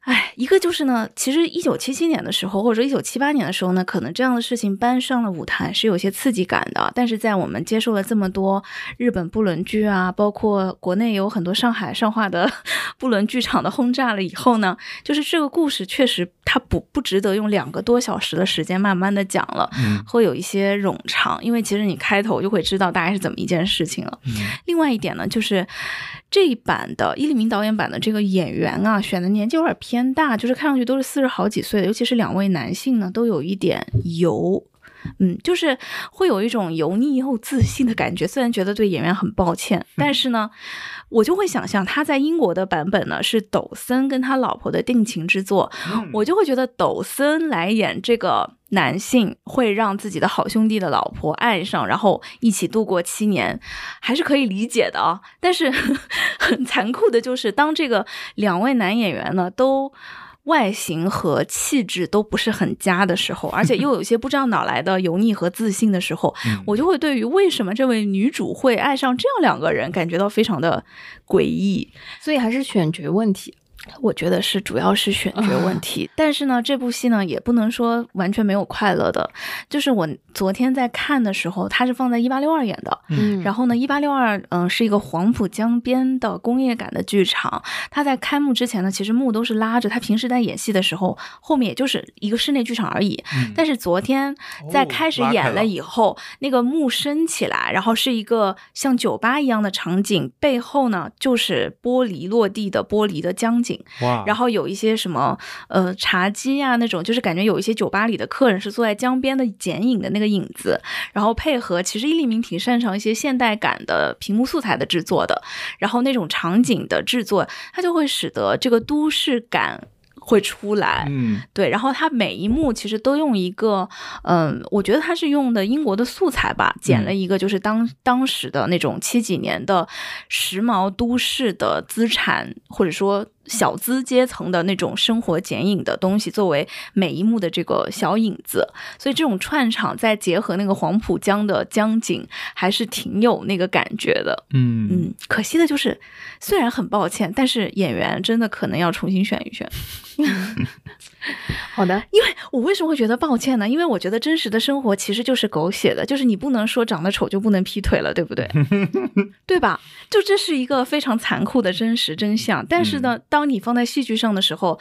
哎，一个就是呢，其实一九七七年的时候，或者一九七八年的时候呢，可能这样的事情搬上了舞台是有些刺激感的，但是在我们接受了这么多日本不伦剧啊，包括国内有很多上海上画的 不伦剧场的轰炸了以后呢，就是这个故事确实它不不值得用两个多小时的时间慢慢的讲了。嗯会有一些冗长，因为其实你开头就会知道大概是怎么一件事情了。嗯另外一点呢，就是这一版的伊利明导演版的这个演员啊，选的年纪有点偏大，就是看上去都是四十好几岁的，尤其是两位男性呢，都有一点油。嗯，就是会有一种油腻又自信的感觉。虽然觉得对演员很抱歉，但是呢，我就会想象他在英国的版本呢是抖森跟他老婆的定情之作，我就会觉得抖森来演这个男性，会让自己的好兄弟的老婆爱上，然后一起度过七年，还是可以理解的啊。但是 很残酷的就是，当这个两位男演员呢都。外形和气质都不是很佳的时候，而且又有些不知道哪来的油腻和自信的时候，嗯我就会对于为什么这位女主会爱上这样两个人感觉到非常的诡异。所以还是选角问题。我觉得是主要是选角问题，但是呢，这部戏呢也不能说完全没有快乐的。就是我昨天在看的时候，它是放在一八六二演的，嗯然后呢，一八六二嗯是一个黄浦江边的工业感的剧场。它在开幕之前呢，其实幕都是拉着，他平时在演戏的时候，后面也就是一个室内剧场而已。嗯但是昨天在哦开始演了以后，那个幕升起来，然后是一个像酒吧一样的场景，背后呢就是玻璃落地的玻璃的江景。哇，然后有一些什么呃茶几啊那种，就是感觉有一些酒吧里的客人是坐在江边的剪影的那个影子，然后配合其实伊利明挺擅长一些现代感的屏幕素材的制作的，然后那种场景的制作，它就会使得这个都市感。会出来，嗯。对，然后它每一幕其实都用一个，嗯，我觉得它是用的英国的素材吧，剪了一个就是当当时的那种七几年的时髦都市的资产或者说小资阶层的那种生活剪影的东西，作为每一幕的这个小影子，所以这种串场再结合那个黄浦江的江景，还是挺有那个感觉的。嗯嗯，可惜的就是，虽然很抱歉，但是演员真的可能要重新选一选。好的，因为我为什么会觉得抱歉呢？因为我觉得真实的生活其实就是狗血的，就是你不能说长得丑就不能劈腿了，对不对？对吧？就这是一个非常残酷的真实真相。但是呢，当你放在戏剧上的时候，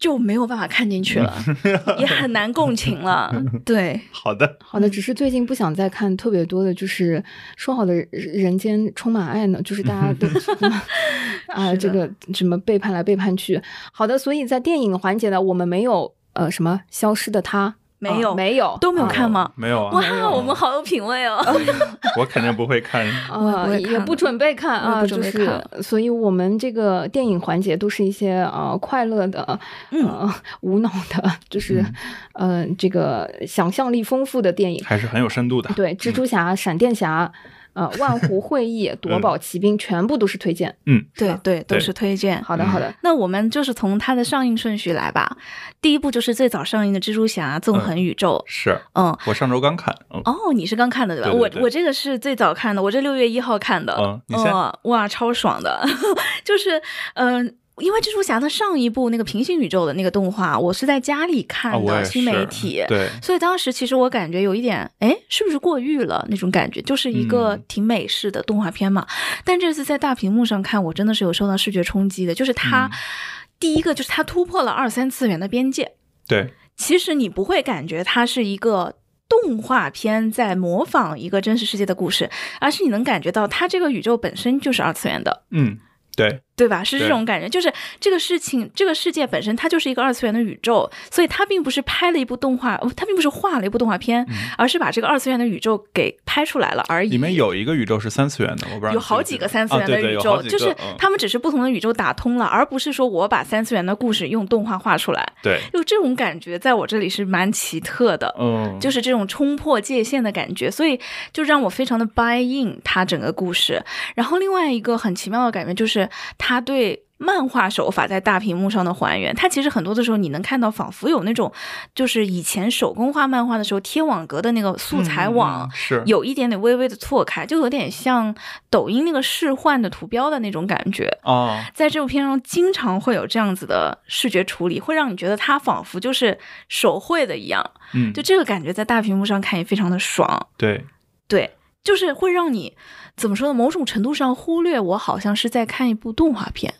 就没有办法看进去了，也很难共情了。对，好的，好的，只是最近不想再看特别多的，就是说好的人间充满爱呢，就是大家都 啊，这个什么背叛来背叛去。好的，所以在电影环节呢，我们没有呃什么消失的他。没有，没有，都没有看吗？没有啊！哇，我们好有品味哦！我肯定不会看，啊，也不准备看啊，就是，所以我们这个电影环节都是一些呃快乐的，嗯 无脑的，就是呃这个想象力丰富的电影，还是很有深度的。对，蜘蛛侠、闪电侠。呃，万湖会议、夺宝奇兵全部都是推荐。嗯，对对，都是推荐。好的好的，那我们就是从它的上映顺序来吧。第一部就是最早上映的《蜘蛛侠：纵横宇宙》。是，嗯，我上周刚看。哦，你是刚看的对吧？我我这个是最早看的，我这六月一号看的。嗯，哇，超爽的，就是嗯。因为蜘蛛侠的上一部那个平行宇宙的那个动画，我是在家里看的新媒体，对，所以当时其实我感觉有一点，哎，是不是过誉了那种感觉？就是一个挺美式的动画片嘛。但这次在大屏幕上看，我真的是有受到视觉冲击的。就是它，第一个就是它突破了二三次元的边界。对，其实你不会感觉它是一个动画片在模仿一个真实世界的故事，而是你能感觉到它这个宇宙本身就是二次元的。嗯。对对吧？是这种感觉，就是这个事情，这个世界本身它就是一个二次元的宇宙，所以它并不是拍了一部动画，它并不是画了一部动画片，而是把这个二次元的宇宙给拍出来了而已。里面有一个宇宙是三次元的，我不知道有好几个三次元的宇宙，就是他们只是不同的宇宙打通了，而不是说我把三次元的故事用动画画出来。对，就这种感觉在我这里是蛮奇特的，嗯，就是这种冲破界限的感觉，所以就让我非常的 buy in 它整个故事。然后另外一个很奇妙的感觉就是它。他对漫画手法在大屏幕上的还原，它其实很多的时候你能看到，仿佛有那种就是以前手工画漫画的时候贴网格的那个素材网，是有一点点微微的错开，就有点像抖音那个试换的图标的那种感觉啊。在这部片中，经常会有这样子的视觉处理，会让你觉得它仿佛就是手绘的一样。嗯，就这个感觉在大屏幕上看也非常的爽。对对。就是会让你怎么说呢？某种程度上忽略我好像是在看一部动画片，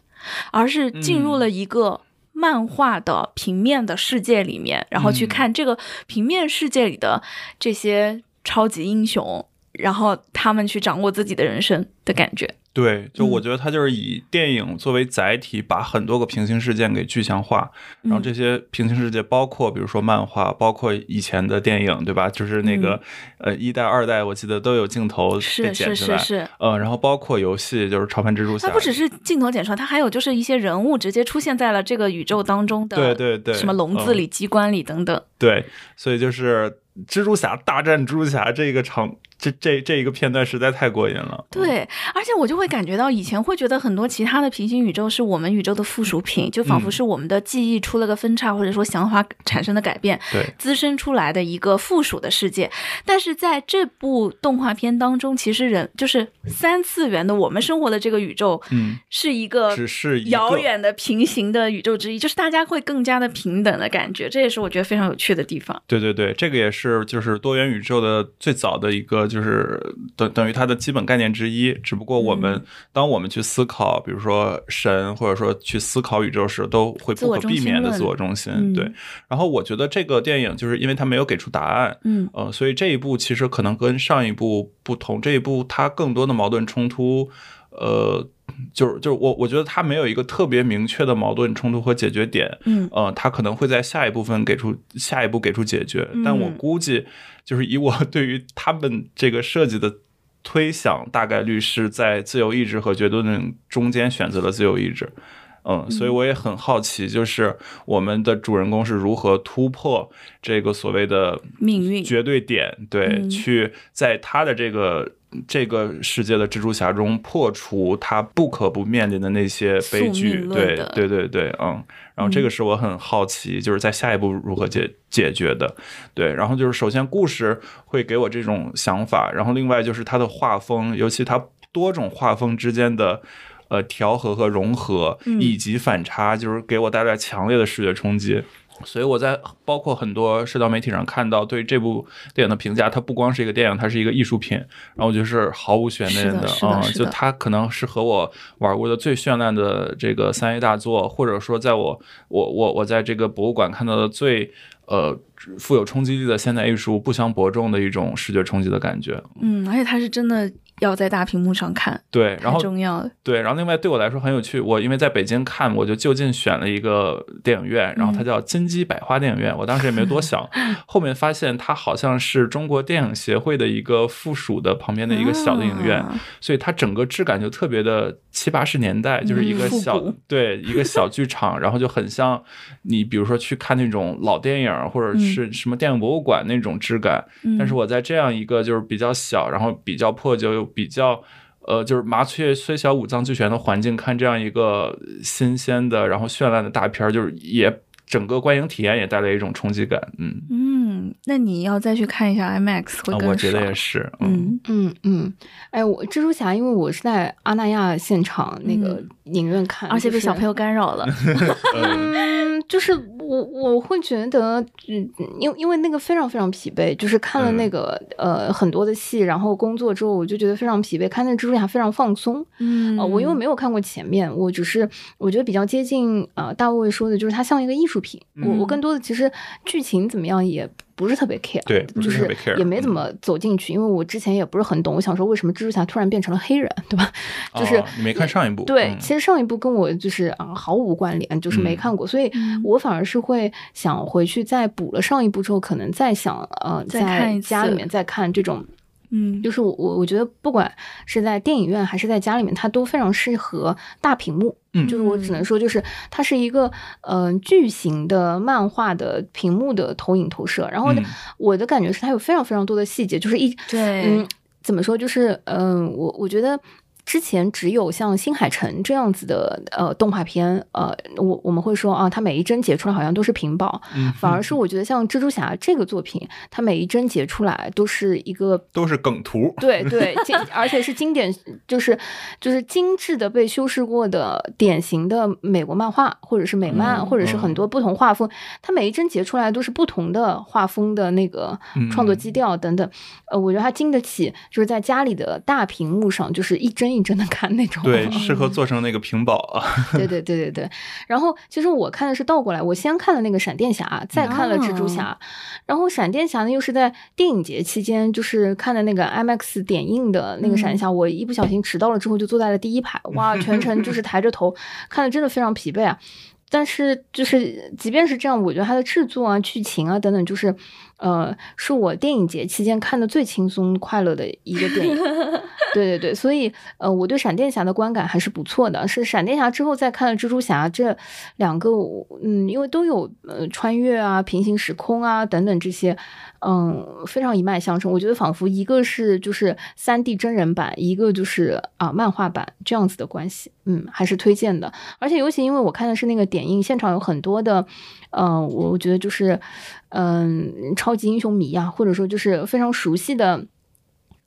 而是进入了一个漫画的平面的世界里面，然后去看这个平面世界里的这些超级英雄，然后他们去掌握自己的人生的感觉。对，就我觉得他就是以电影作为载体，把很多个平行事件给具象化，然后这些平行世界包括比如说漫画，包括以前的电影，对吧？就是那个呃一代、二代，我记得都有镜头被剪出来，是呃，然后包括游戏，就是超凡蜘蛛侠，它不只是镜头剪出来，它还有就是一些人物直接出现在了这个宇宙当中的，对对对，什么笼子里、机关里等等。对，所以就是蜘蛛侠大战蜘蛛侠这个场。这这这一个片段实在太过瘾了，对，而且我就会感觉到以前会觉得很多其他的平行宇宙是我们宇宙的附属品，就仿佛是我们的记忆出了个分叉，或者说想法产生的改变，对，滋生出来的一个附属的世界。但是在这部动画片当中，其实人就是三次元的我们生活的这个宇宙，嗯，是一个只是遥远的平行的宇宙之一，就是大家会更加的平等的感觉，这也是我觉得非常有趣的地方。对对对，这个也是就是多元宇宙的最早的一个。就是等等于它的基本概念之一，只不过我们当我们去思考，比如说神，或者说去思考宇宙时，都会不可避免的自我中心。对，然后我觉得这个电影就是因为它没有给出答案，嗯，呃，所以这一部其实可能跟上一部不同，这一部它更多的矛盾冲突，呃。就是就是我我觉得他没有一个特别明确的矛盾冲突和解决点，嗯，呃，他可能会在下一部分给出下一步给出解决，但我估计就是以我对于他们这个设计的推想，大概率是在自由意志和绝对论中间选择了自由意志，嗯，所以我也很好奇，就是我们的主人公是如何突破这个所谓的命运。绝对点，对，去在他的这个。这个世界的。蜘蛛侠中破除他不可不面临的那些悲剧，对对对对，嗯，然后这个是我很好奇，就是在下一步如何解解决的，对，然后就是首先故事会给我这种想法，然后另外就是它的画风，尤其它多种画风之间的呃调和和融合以及反差，就是给我带来强烈的视觉冲击。所以我在包括很多社交媒体上看到对这部电影的评价，它不光是一个电影，它是一个艺术品。然后我就是毫无悬念的啊、就它可能是和我玩过的最绚烂的这个三 A 大作，或者说在我我我我在这个博物馆看到的最呃富有冲击力的现代艺术不相伯仲的一种视觉冲击的感觉。嗯，而且它是真的要在大屏幕上看，对，然太后重要了。对，然后另外对我来说很有趣，我因为在北京看，我就就近选了一个电影院，然后它叫金鸡百花电影院。我当时也没多想，后面发现它好像是中国电影协会的一个附属的旁边的一个小的影院，啊所以它整个质感就特别的七八十年代，就是一个小、古对一个小剧场，然后就很像你比如说去看那种老电影或者是什么电影博物馆那种质感。嗯但是我在这样一个就是比较小，然后比较破旧又比较。呃，就是麻雀虽小五脏俱全的环境，看这样一个新鲜的，然后绚烂的大片儿，就是也整个观影体验也带来一种冲击感。嗯，嗯，那你要再去看一下 IMAX 会啊，更我觉得也是。嗯，嗯嗯嗯，哎，我蜘蛛侠，因为我是在阿那亚现场那个嗯影院看，而且被小朋友干扰了。嗯，就是我我会觉得，嗯，因因为那个非常非常疲惫，就是看了那个、呃很多的戏，然后工作之后我就觉得非常疲惫，看那蜘蛛侠非常放松。嗯呃，我因为没有看过前面，我只是我觉得比较接近呃大卫说的，就是它像一个艺术品。我我更多的其实剧情怎么样也不是特别 care，对就是也没怎么走进去，因为我之前也不是很懂，我想说为什么蜘蛛侠突然变成了黑人，对吧？就是、哦你没看上一部？对，嗯其实上一部跟我就是啊毫无关联，就是没嗯看过，所以嗯我反而是会想回去再补了上一部之后，可能再想呃再看在一次家里面再看这种。嗯，就是我我我觉得不管是在电影院还是在家里面，它都非常适合大屏幕。嗯就是我只能说，就是它是一个嗯、呃巨型的漫画的屏幕的投影投射。然后我的感觉是它有非常非常多的细节，就是一对嗯，怎么说？就是嗯、我我觉得。之前只有像新海诚这样子的呃动画片，呃，我我们会说啊，它每一帧截出来好像都是屏保，嗯反而是我觉得像蜘蛛侠这个作品，它每一帧截出来都是一个都是梗图。对对，经而且是经典，就是就是精致的被修饰过的典型的美国漫画，或者是美漫，嗯或者是很多不同画风，它每一帧截出来都是不同的画风的那个创作基调等等。呃，我觉得它经得起，就是在家里的大屏幕上，就是一帧一帧的看那种。对，适合做成那个屏保啊。对对对对对。然后其实我看的是倒过来，我先看了那个闪电侠，再看了蜘蛛侠。然后闪电侠呢，又是在电影节期间，就是看的那个 IMAX 点映的那个闪电侠，我一不小心迟到了之后，就坐在了第一排，哇，全程就是抬着头看的，真的非常疲惫啊。但是就是即便是这样，我觉得它的制作啊、剧情啊等等，就是呃，是我电影节期间看的最轻松快乐的一个电影。对对对，所以呃，我对闪电侠的观感还是不错的。是闪电侠之后再看了蜘蛛侠这两个，嗯，因为都有呃穿越啊、平行时空啊等等这些，嗯，非常一脉相承。我觉得仿佛一个是就是三 D 真人版，一个就是啊漫画版这样子的关系，嗯，还是推荐的。而且尤其因为我看的是那个点映，现场有很多的，嗯、我觉得就是嗯、超级英雄迷啊，或者说就是非常熟悉的。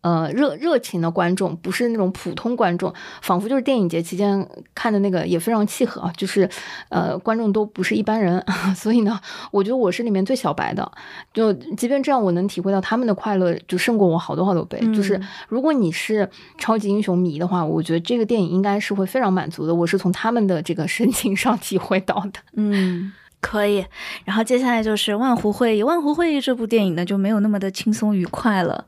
呃，热热情的观众不是那种普通观众，仿佛就是电影节期间看的那个也非常契合啊，就是呃，观众都不是一般人，所以呢，我觉得我是里面最小白的，就即便这样，我能体会到他们的快乐，就胜过我好多好多倍。就是嗯如果你是超级英雄迷的话，我觉得这个电影应该是会非常满足的，我是从他们的这个神情上体会到的。嗯，可以。然后接下来就是《万湖会议》，《万湖会议》这部电影呢就没有那么的轻松愉快了。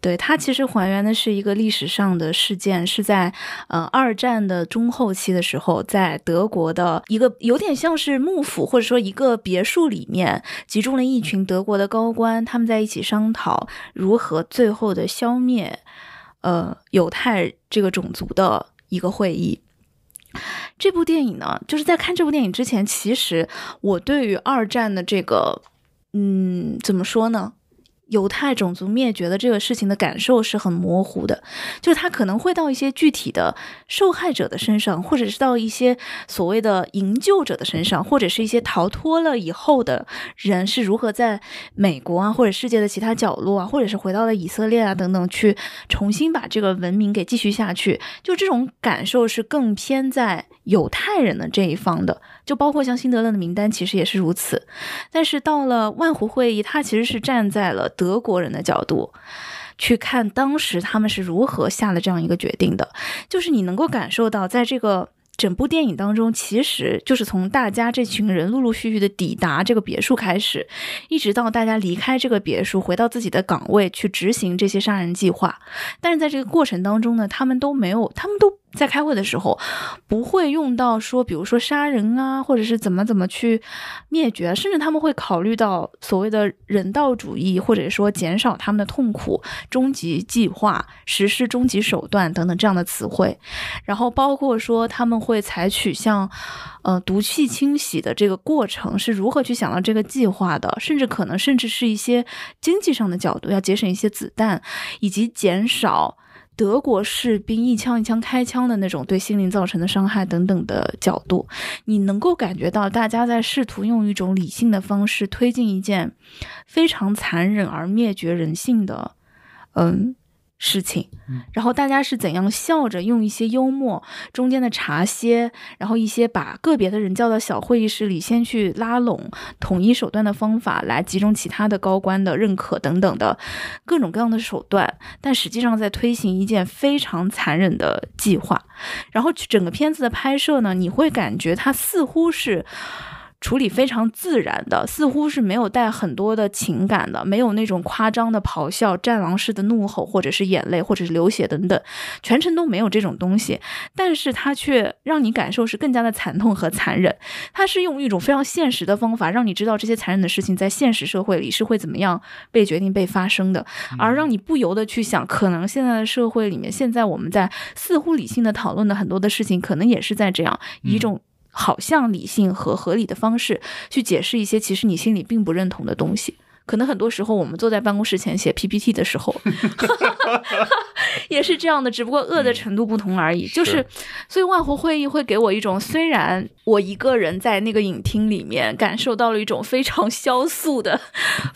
对，它其实还原的是一个历史上的事件，是在呃二战的中后期的时候，在德国的一个有点像是幕府或者说一个别墅里面，集中了一群德国的高官，他们在一起商讨如何最后的消灭呃犹太这个种族的一个会议。这部电影呢，就是在看这部电影之前，其实我对于二战的这个，嗯，怎么说呢？犹太种族灭绝的这个事情的感受是很模糊的，就是他可能会到一些具体的受害者的身上，或者是到一些所谓的营救者的身上，或者是一些逃脱了以后的人是如何在美国啊，或者世界的其他角落啊，或者是回到了以色列啊等等，去重新把这个文明给继续下去。就这种感受是更偏在犹太人的这一方的，就包括像辛德勒的名单其实也是如此。但是到了万湖会议，他其实是站在了德国人的角度。去看当时他们是如何下了这样一个决定的，就是你能够感受到，在这个整部电影当中，其实就是从大家这群人陆陆续续的抵达这个别墅开始，一直到大家离开这个别墅，回到自己的岗位去执行这些杀人计划。但是在这个过程当中呢，他们都没有，他们都。在开会的时候，不会用到说，比如说杀人啊，或者是怎么怎么去灭绝，甚至他们会考虑到所谓的人道主义，或者说减少他们的痛苦、终极计划、实施终极手段等等这样的词汇。然后包括说他们会采取像，呃，毒气清洗的这个过程是如何去想到这个计划的，甚至可能甚至是一些经济上的角度，要节省一些子弹，以及减少。德国士兵一枪一枪开枪的那种对心灵造成的伤害等等的角度，你能够感觉到大家在试图用一种理性的方式推进一件非常残忍而灭绝人性的，嗯。事情，然后大家是怎样笑着用一些幽默中间的茶歇，然后一些把个别的人叫到小会议室里，先去拉拢统一手段的方法，来集中其他的高官的认可等等的各种各样的手段，但实际上在推行一件非常残忍的计划。然后整个片子的拍摄呢，你会感觉它似乎是。处理非常自然的，似乎是没有带很多的情感的，没有那种夸张的咆哮、战狼式的怒吼，或者是眼泪，或者是流血等等，全程都没有这种东西。但是它却让你感受是更加的惨痛和残忍。它是用一种非常现实的方法，让你知道这些残忍的事情在现实社会里是会怎么样被决定、被发生的，而让你不由得去想，可能现在的社会里面，现在我们在似乎理性的讨论的很多的事情，可能也是在这样一种。好像理性和合理的方式去解释一些其实你心里并不认同的东西，可能很多时候我们坐在办公室前写 PPT 的时候，也是这样的，只不过恶的程度不同而已。就是，所以万湖会议会给我一种，虽然我一个人在那个影厅里面感受到了一种非常萧肃的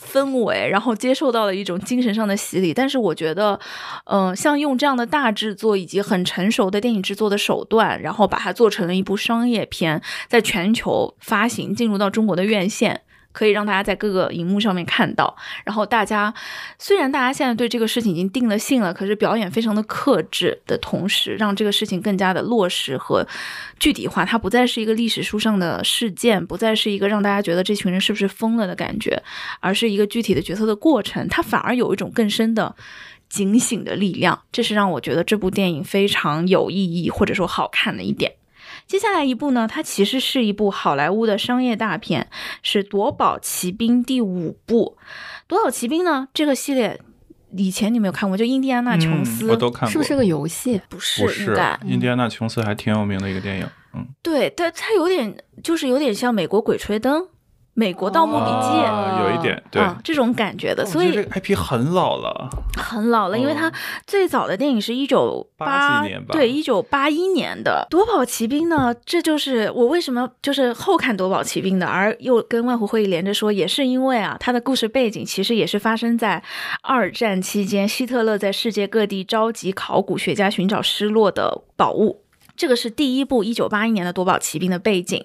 氛围，然后接受到了一种精神上的洗礼，但是我觉得，嗯，像用这样的大制作以及很成熟的电影制作的手段，然后把它做成了一部商业片，在全球发行，进入到中国的院线。可以让大家在各个荧幕上面看到，然后大家虽然大家现在对这个事情已经定了性了，可是表演非常的克制的同时，让这个事情更加的落实和具体化。它不再是一个历史书上的事件，不再是一个让大家觉得这群人是不是疯了的感觉，而是一个具体的决策的过程。它反而有一种更深的警醒的力量，这是让我觉得这部电影非常有意义或者说好看的一点。接下来一部呢，它其实是一部好莱坞的商业大片，是《夺宝奇兵》第五部。《夺宝奇兵》呢，这个系列以前你没有看过，就印第安纳琼斯，我都看过，是不是个游戏？不是，不是。印第安纳琼斯还挺有名的一个电影，嗯，对，但它有点，就是有点像美国《鬼吹灯》。美国盗墓笔记有一点对。这种感觉的，所以这个 IP 很老了，很老了，因为它最早的电影是一九八年吧，对，一九八一年的《夺宝奇兵》呢，这就是我为什么就是后看《夺宝奇兵》的，而又跟万湖会议连着说，也是因为啊，它的故事背景其实也是发生在二战期间，希特勒在世界各地召集考古学家寻找失落的宝物，这个是第一部一九八一年的《夺宝奇兵》的背景。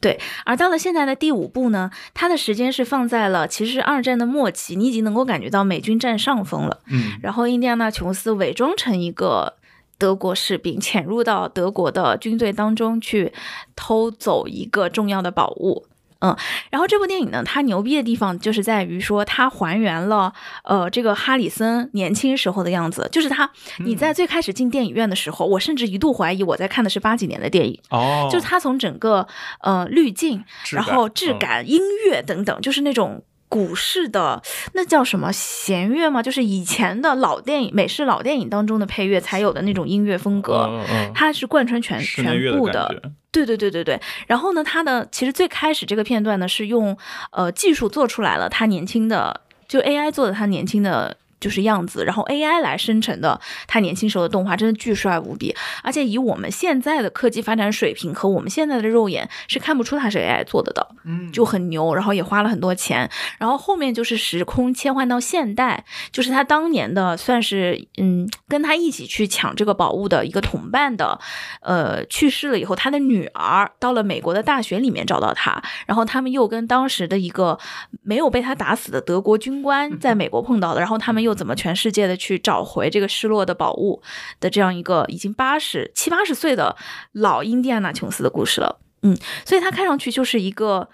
对，而到了现在的第五部呢，它的时间是放在了其实二战的末期，你已经能够感觉到美军占上风了。嗯，然后印第安纳琼斯伪装成一个德国士兵，潜入到德国的军队当中去偷走一个重要的宝物。嗯，然后这部电影呢，它牛逼的地方就是在于说，它还原了呃这个哈里森年轻时候的样子。就是他，你在最开始进电影院的时候，我甚至一度怀疑我在看的是八几年的电影。哦，就是他从整个呃滤镜，然后质感、音乐等等，就是那种。古式的那叫什么弦乐吗？就是以前的老电影、美式老电影当中的配乐才有的那种音乐风格，它是贯穿全全部的。对对对对对。然后呢，它的其实最开始这个片段呢是用呃技术做出来了他年轻的就 AI 做的他年轻的。就是样子，然后 AI 来生成的他年轻时候的动画，真的巨帅无比。而且以我们现在的科技发展水平和我们现在的肉眼是看不出它是 AI 做的的，嗯就很牛。然后也花了很多钱。然后后面就是时空切换到现代，就是他当年的算是嗯跟他一起去抢这个宝物的一个同伴的，呃去世了以后，他的女儿到了美国的大学里面找到他，然后他们又跟当时的一个没有被他打死的德国军官在美国碰到的，然后他们又又怎么全世界的去找回这个失落的宝物的这样一个已经八十七八十岁的老印第安纳琼斯的故事了。嗯，所以他看上去就是一个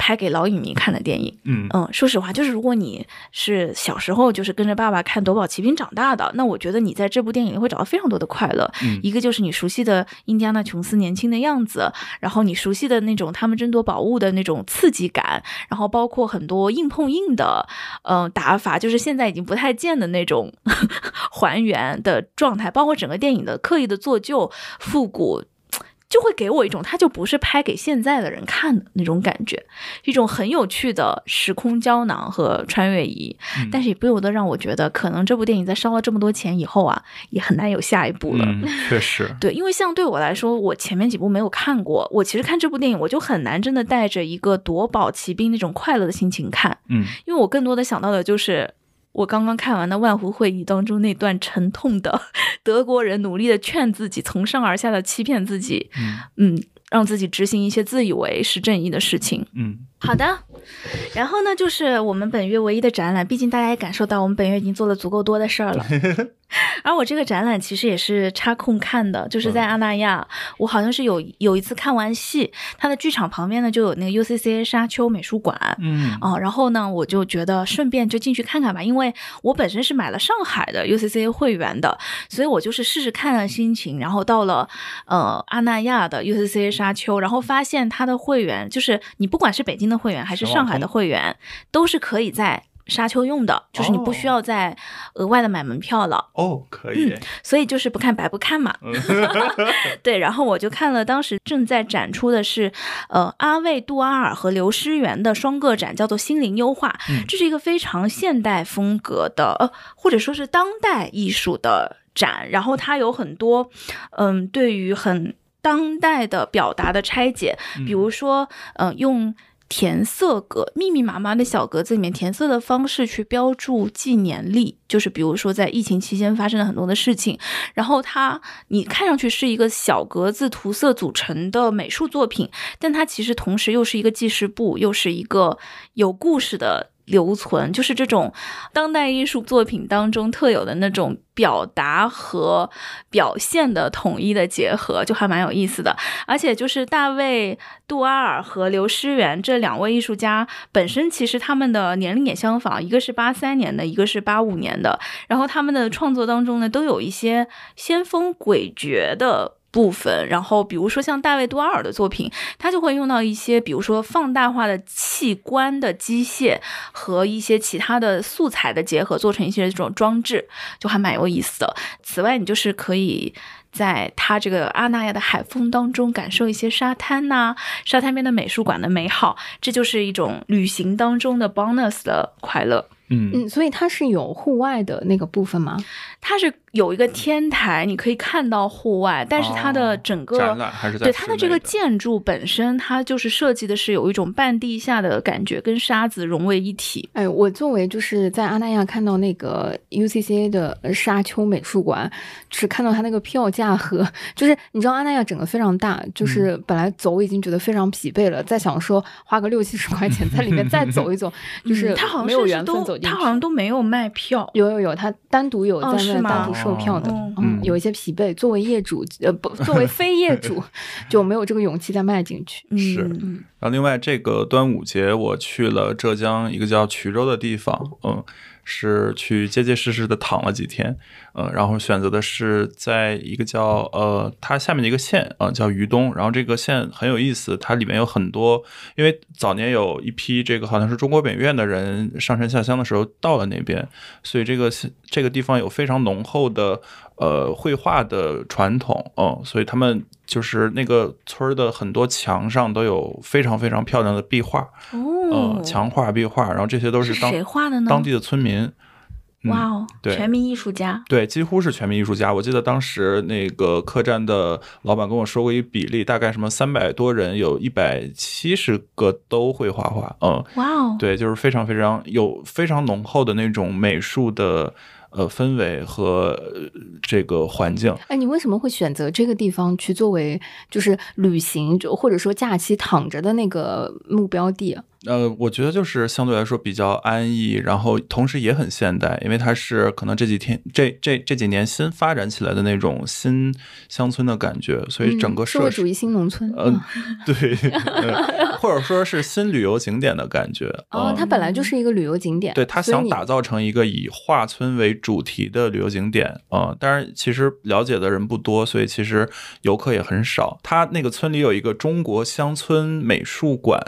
拍给老影迷看的电影。嗯嗯，说实话，就是如果你是小时候就是跟着爸爸看《夺宝奇兵》长大的，那我觉得你在这部电影里会找到非常多的快乐。嗯一个就是你熟悉的印第安纳琼斯年轻的样子，然后你熟悉的那种他们争夺宝物的那种刺激感，然后包括很多硬碰硬的，嗯、打法，就是现在已经不太见的那种 还原的状态，包括整个电影的刻意的做旧、复古。就会给我一种，它就不是拍给现在的人看的那种感觉，一种很有趣的时空胶囊和穿越仪，嗯但是也不由得让我觉得，可能这部电影在烧了这么多钱以后啊，也很难有下一部了。嗯，确实，对，因为像对我来说，我前面几部没有看过，我其实看这部电影，我就很难真的带着一个夺宝奇兵那种快乐的心情看，嗯因为我更多的想到的就是。我刚刚看完的万湖会议当中那段沉痛的德国人努力的劝自己，从上而下的欺骗自己，嗯嗯，让自己执行一些自以为是正义的事情。嗯好的，然后呢，就是我们本月唯一的展览，毕竟大家也感受到我们本月已经做了足够多的事儿了。而我这个展览其实也是插空看的，就是在阿那亚，我好像是有有一次看完戏，它的剧场旁边呢就有那个 UCCA 沙丘美术馆。嗯哦，然后呢，我就觉得顺便就进去看看吧，因为我本身是买了上海的 UCCA 会员的，所以我就是试试看的心情，然后到了呃阿那亚的 UCCA 沙丘，然后发现它的会员就是你不管是北京的会员还是上海的会员，都是可以在沙丘用的，就是你不需要再额外的买门票了。哦，可以，所以就是不看白不看嘛。对，然后我就看了当时正在展出的是，呃，阿魏杜阿尔和刘诗媛的双个展，叫做《心灵优化》。嗯这是一个非常现代风格的，呃，或者说是当代艺术的展。然后它有很多，嗯，对于很当代的表达的拆解，比如说，嗯、用。填色格，密密麻麻的小格子里面填色的方式去标注纪年历，就是比如说在疫情期间发生了很多的事情，然后它你看上去是一个小格子涂色组成的美术作品，但它其实同时又是一个记事簿，又是一个有故事的。留存就是这种当代艺术作品当中特有的那种表达和表现的统一的结合，就还蛮有意思的。而且就是大卫·杜阿尔和刘诗媛这两位艺术家本身，其实他们的年龄也相仿，一个是八三年的，一个是八五年的。然后他们的创作当中呢，都有一些先锋诡谲的。部分，然后比如说像大卫·杜阿尔的作品，他就会用到一些，比如说放大化的器官的机械和一些其他的素材的结合，做成一些这种装置，就还蛮有意思的。此外，你就是可以。在它这个阿那亚的海风当中，感受一些沙滩呐、沙滩边的美术馆的美好，这就是一种旅行当中的 bonus 的快乐。嗯嗯，所以它是有户外的那个部分吗？它是有一个天台，你可以看到户外，但是它的整个、哦展览还是在对它的这个建筑本身，它就是设计的是有一种半地下的感觉，跟沙子融为一体。哎，我作为就是在阿那亚看到那个 UCCA 的沙丘美术馆，只看到它那个票价和，就是你知道阿那亚整个非常大，就是本来走已经觉得非常疲惫了，再想说花个六七十块钱 在里面再走一走，就是嗯它好像没有是都缘分走进去。它好像都没有卖票。有有有，他单独有哦在那单独售票的，哦嗯，嗯有一些疲惫。作为业主，呃，不，作为 非业主，就没有这个勇气再迈进去。是嗯然后另外这个端午节我去了浙江一个叫衢州的地方，嗯，是去结结实实的躺了几天，嗯，然后选择的是在一个叫呃它下面的一个县啊、叫于东，然后这个县很有意思，它里面有很多，因为早年有一批这个好像是中国美院的人上山下乡的时候到了那边，所以这个这个地方有非常浓厚的呃绘画的传统，嗯，所以他们就是那个村儿的很多墙上都有非常非常漂亮的壁画，哦嗯，，墙画、壁画，然后这些都是当谁画的呢？当地的村民。嗯哇哦，对全民艺术家。对，几乎是全民艺术家。我记得当时那个客栈的老板跟我说过一比例，大概什么三百多人，有一百七十个都会画画。嗯，哇哦，对，就是非常非常有非常浓厚的那种美术的呃氛围和这个环境。哎，你为什么会选择这个地方去作为就是旅行，就或者说假期躺着的那个目标地？呃，我觉得就是相对来说比较安逸，然后同时也很现代，因为它是可能这几天这这这几年新发展起来的那种新乡村的感觉，所以整个嗯社会主义新农村。嗯，对，呃或者说是新旅游景点的感觉。哦，嗯它本来就是一个旅游景点，对他所以你想打造成一个以画村为主题的旅游景点啊、呃当然其实了解的人不多，所以其实游客也很少。它那个村里有一个中国乡村美术馆。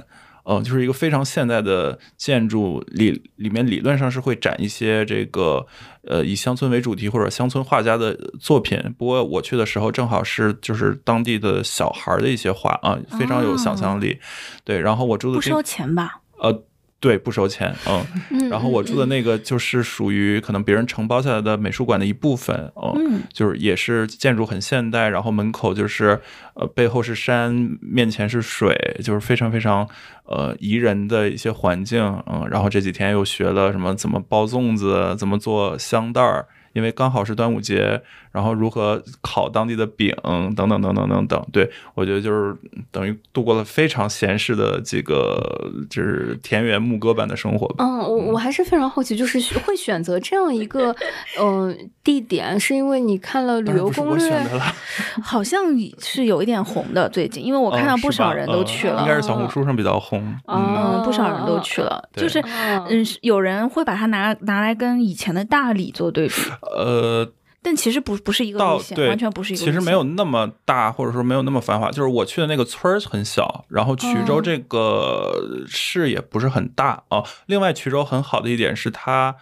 嗯、就是一个非常现代的建筑，里里面理论上是会展一些这个呃以乡村为主题或者乡村画家的作品。不过我去的时候正好是就是当地的小孩儿的一些画啊，非常有想象力。对，然后我住的地不收钱吧？呃，对，不收钱，嗯。嗯，然后我住的那个就是属于可能别人承包下来的美术馆的一部分，哦，嗯，就是也是建筑很现代，然后门口就是呃背后是山，面前是水，就是非常非常呃宜人的一些环境，嗯，然后这几天又学了什么怎么包粽子，怎么做香袋儿。因为刚好是端午节，然后如何烤当地的饼，等等等等等等，对我觉得就是等于度过了非常闲适的这个就是田园牧歌般的生活吧。嗯，我我还是非常好奇，就是会选择这样一个嗯、呃地点，是因为你看了旅游攻略选的了，好像是有一点红的，最近，因为我看到不少人都嗯去了，应该是小红书上比较红。哦嗯，不少人都去了，对就是嗯有人会把它拿拿来跟以前的大理做对比，呃，但其实不不是一个路线，完全不是一个路线。其实没有那么大，或者说没有那么繁华。就是我去的那个村儿很小，然后衢州哦这个市也不是很大啊。另外，衢州很好的一点是它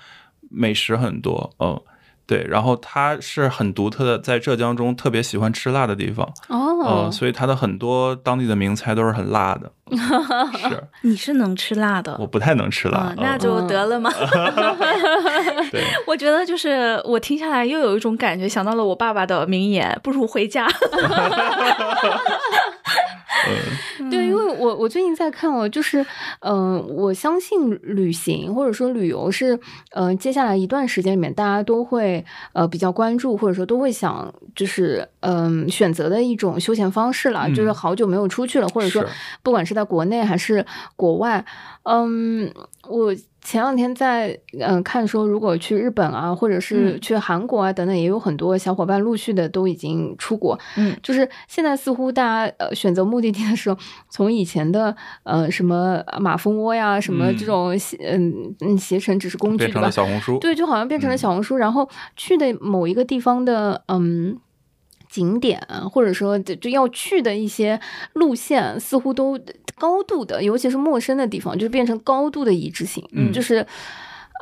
美食很多，嗯。对，然后它是很独特的，在浙江中特别喜欢吃辣的地方，哦嗯，，所以它的很多当地的名菜都是很辣的。是，你是能吃辣的我，不太能吃辣啊，，那嗯就得了嘛。对，我觉得就是我听下来又有一种感觉，想到了我爸爸的名言：不如回家。对，因为我我最近在看哦，就是嗯、呃我相信旅行或者说旅游是呃接下来一段时间里面大家都会呃比较关注或者说都会想就是嗯、选择的一种休闲方式了，嗯就是好久没有出去了，或者说不管是在国内还是国外，嗯，我前两天在嗯、呃看说，如果去日本啊，或者是嗯去韩国啊等等，也有很多小伙伴陆续的都已经出国。嗯，就是现在似乎大家呃选择目的地的时候，从以前的呃什么马蜂窝呀，什么这嗯种携嗯嗯携程只是工具吧变成了？小红书。对，就好像变成了嗯小红书，然后去的某一个地方的嗯景点，或者说就就要去的一些路线，似乎都高度的，尤其是陌生的地方，就是变成高度的一致性，嗯就是。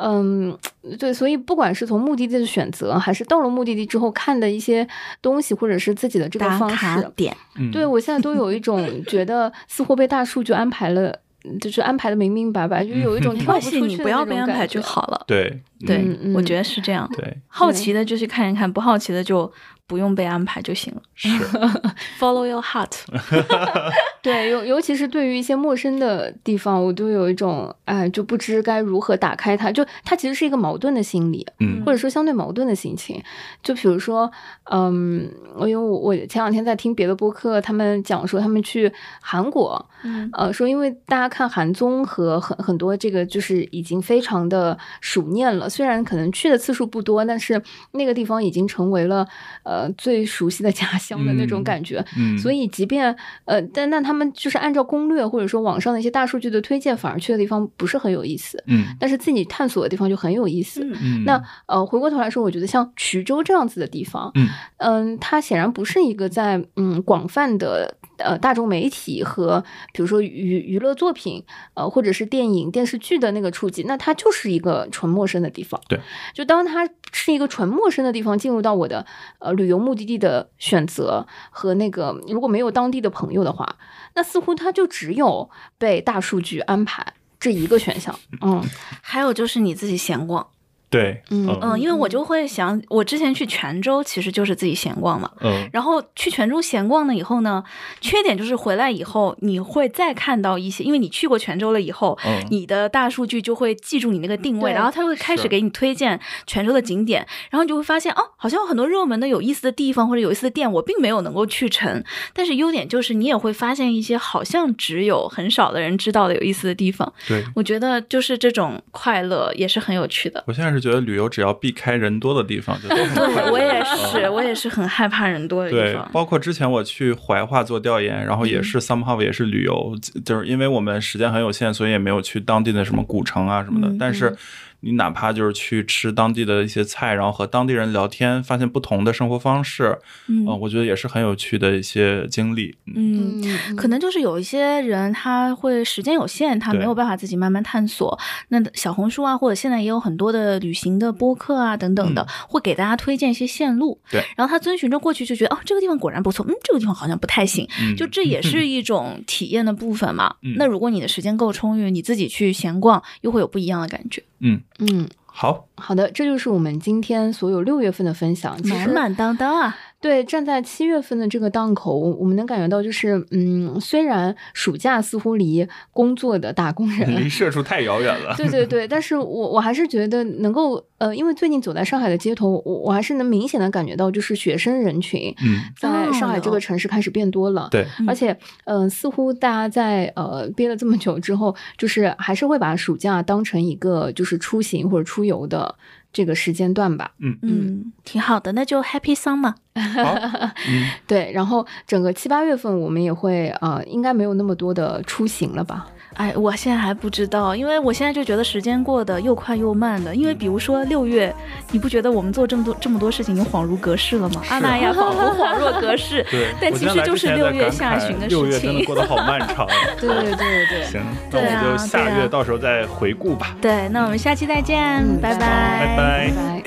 嗯，对，所以不管是从目的地的选择，还是到了目的地之后看的一些东西，或者是自己的这个方式，点，嗯，对我现在都有一种 觉得似乎被大数据安排了，就是安排的明明白白，就有一种跳不出去关系，你不要被安排就好了。对对我觉得是这样。对好奇的就去看一看，不好奇的就不用被安排就行了。是，Follow your heart。对，尤尤其是对于一些陌生的地方，我都有一种哎，就不知该如何打开它，就它其实是一个矛盾的心理，嗯或者说相对矛盾的心情。就比如说，嗯，我因为我我前两天在听别的播客，他们讲说他们去韩国，嗯呃，说因为大家看韩综和很很多这个就是已经非常的熟念了，虽然可能去的次数不多，但是那个地方已经成为了呃最熟悉的家乡的那种嗯感觉。嗯，所以，即便呃，但那他们就是按照攻略或者说网上的一些大数据的推荐，反而去的地方不是很有意思，嗯但是自己探索的地方就很有意思。那呃，回过头来说，我觉得像衢州这样子的地方，嗯嗯，它显然不是一个在嗯广泛的呃大众媒体和比如说娱娱乐作品，呃或者是电影电视剧的那个触及，那它就是一个纯陌生的地方。对，就当它是一个纯陌生的地方，进入到我的呃旅游目的地的选择和那个如果没有当地的朋友的话，那似乎它就只有被大数据安排这一个选项。嗯还有就是你自己闲逛，对，嗯嗯，因为我就会想，我之前去泉州其实就是自己闲逛嘛，嗯。然后去泉州闲逛了以后呢，缺点就是回来以后你会再看到一些，因为你去过泉州了以后，嗯你的大数据就会记住你那个定位，对然后它会开始给你推荐泉州的景点，然后你就会发现哦，好像有很多热门的有意思的地方或者有意思的店，我并没有能够去成，但是优点就是你也会发现一些好像只有很少的人知道的有意思的地方，对。我觉得就是这种快乐也是很有趣的。我现在是觉得旅游只要避开人多的地方就都很快。对我也嗯是，我也是很害怕人多的地对方，。包括之前我去怀化做调研，然后也是 somehow 也是旅游，就是因为我们时间很有限，所以也没有去当地的什么古城啊什么的。嗯但是你哪怕就是去吃当地的一些菜，然后和当地人聊天，发现不同的生活方式，嗯呃我觉得也是很有趣的一些经历。嗯可能就是有一些人他会时间有限，他没有办法自己慢慢探索。那小红书啊，或者现在也有很多的旅行的播客啊等等的，会给大家推荐一些线路。对，然后他遵循着过去就觉得哦，这个地方果然不错，嗯，这个地方好像不太行。嗯就这也是一种体验的部分嘛。嗯那如果你的时间够充裕，你自己去闲逛，又会有不一样的感觉，嗯，嗯，好，好的，这就是我们今天所有六月份的分享。其实满满当当啊！对，站在七月份的这个档口，我我们能感觉到，就是嗯，虽然暑假似乎离工作的打工人离社畜太遥远了。对对对，但是我我还是觉得能够呃，因为最近走在上海的街头，我我还是能明显的感觉到，就是学生人群嗯，在上海这哦个城市开始变多了。对，嗯而且，嗯、似乎大家在呃憋了这么久之后，就是还是会把暑假当成一个就是出行或者出游的这个时间段吧。嗯嗯，挺好的，那就 Happy Summer。好，嗯，对，然后整个七八月份我们也会呃，应该没有那么多的出行了吧？哎，我现在还不知道，因为我现在就觉得时间过得又快又慢的。因为比如说六月，你不觉得我们做这么多这么多事情，已经恍如隔世了吗？阿那亚仿佛恍若隔世，对。但其实就是六月下旬的六月事情。真的过得好漫长。对对对对对。行，那我们就下对啊月到时候再回顾吧。对，那我们下期再见，嗯拜拜拜拜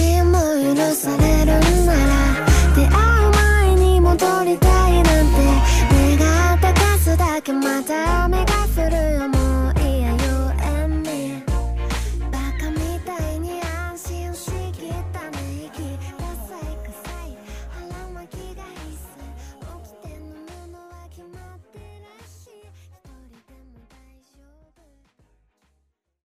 許されるなら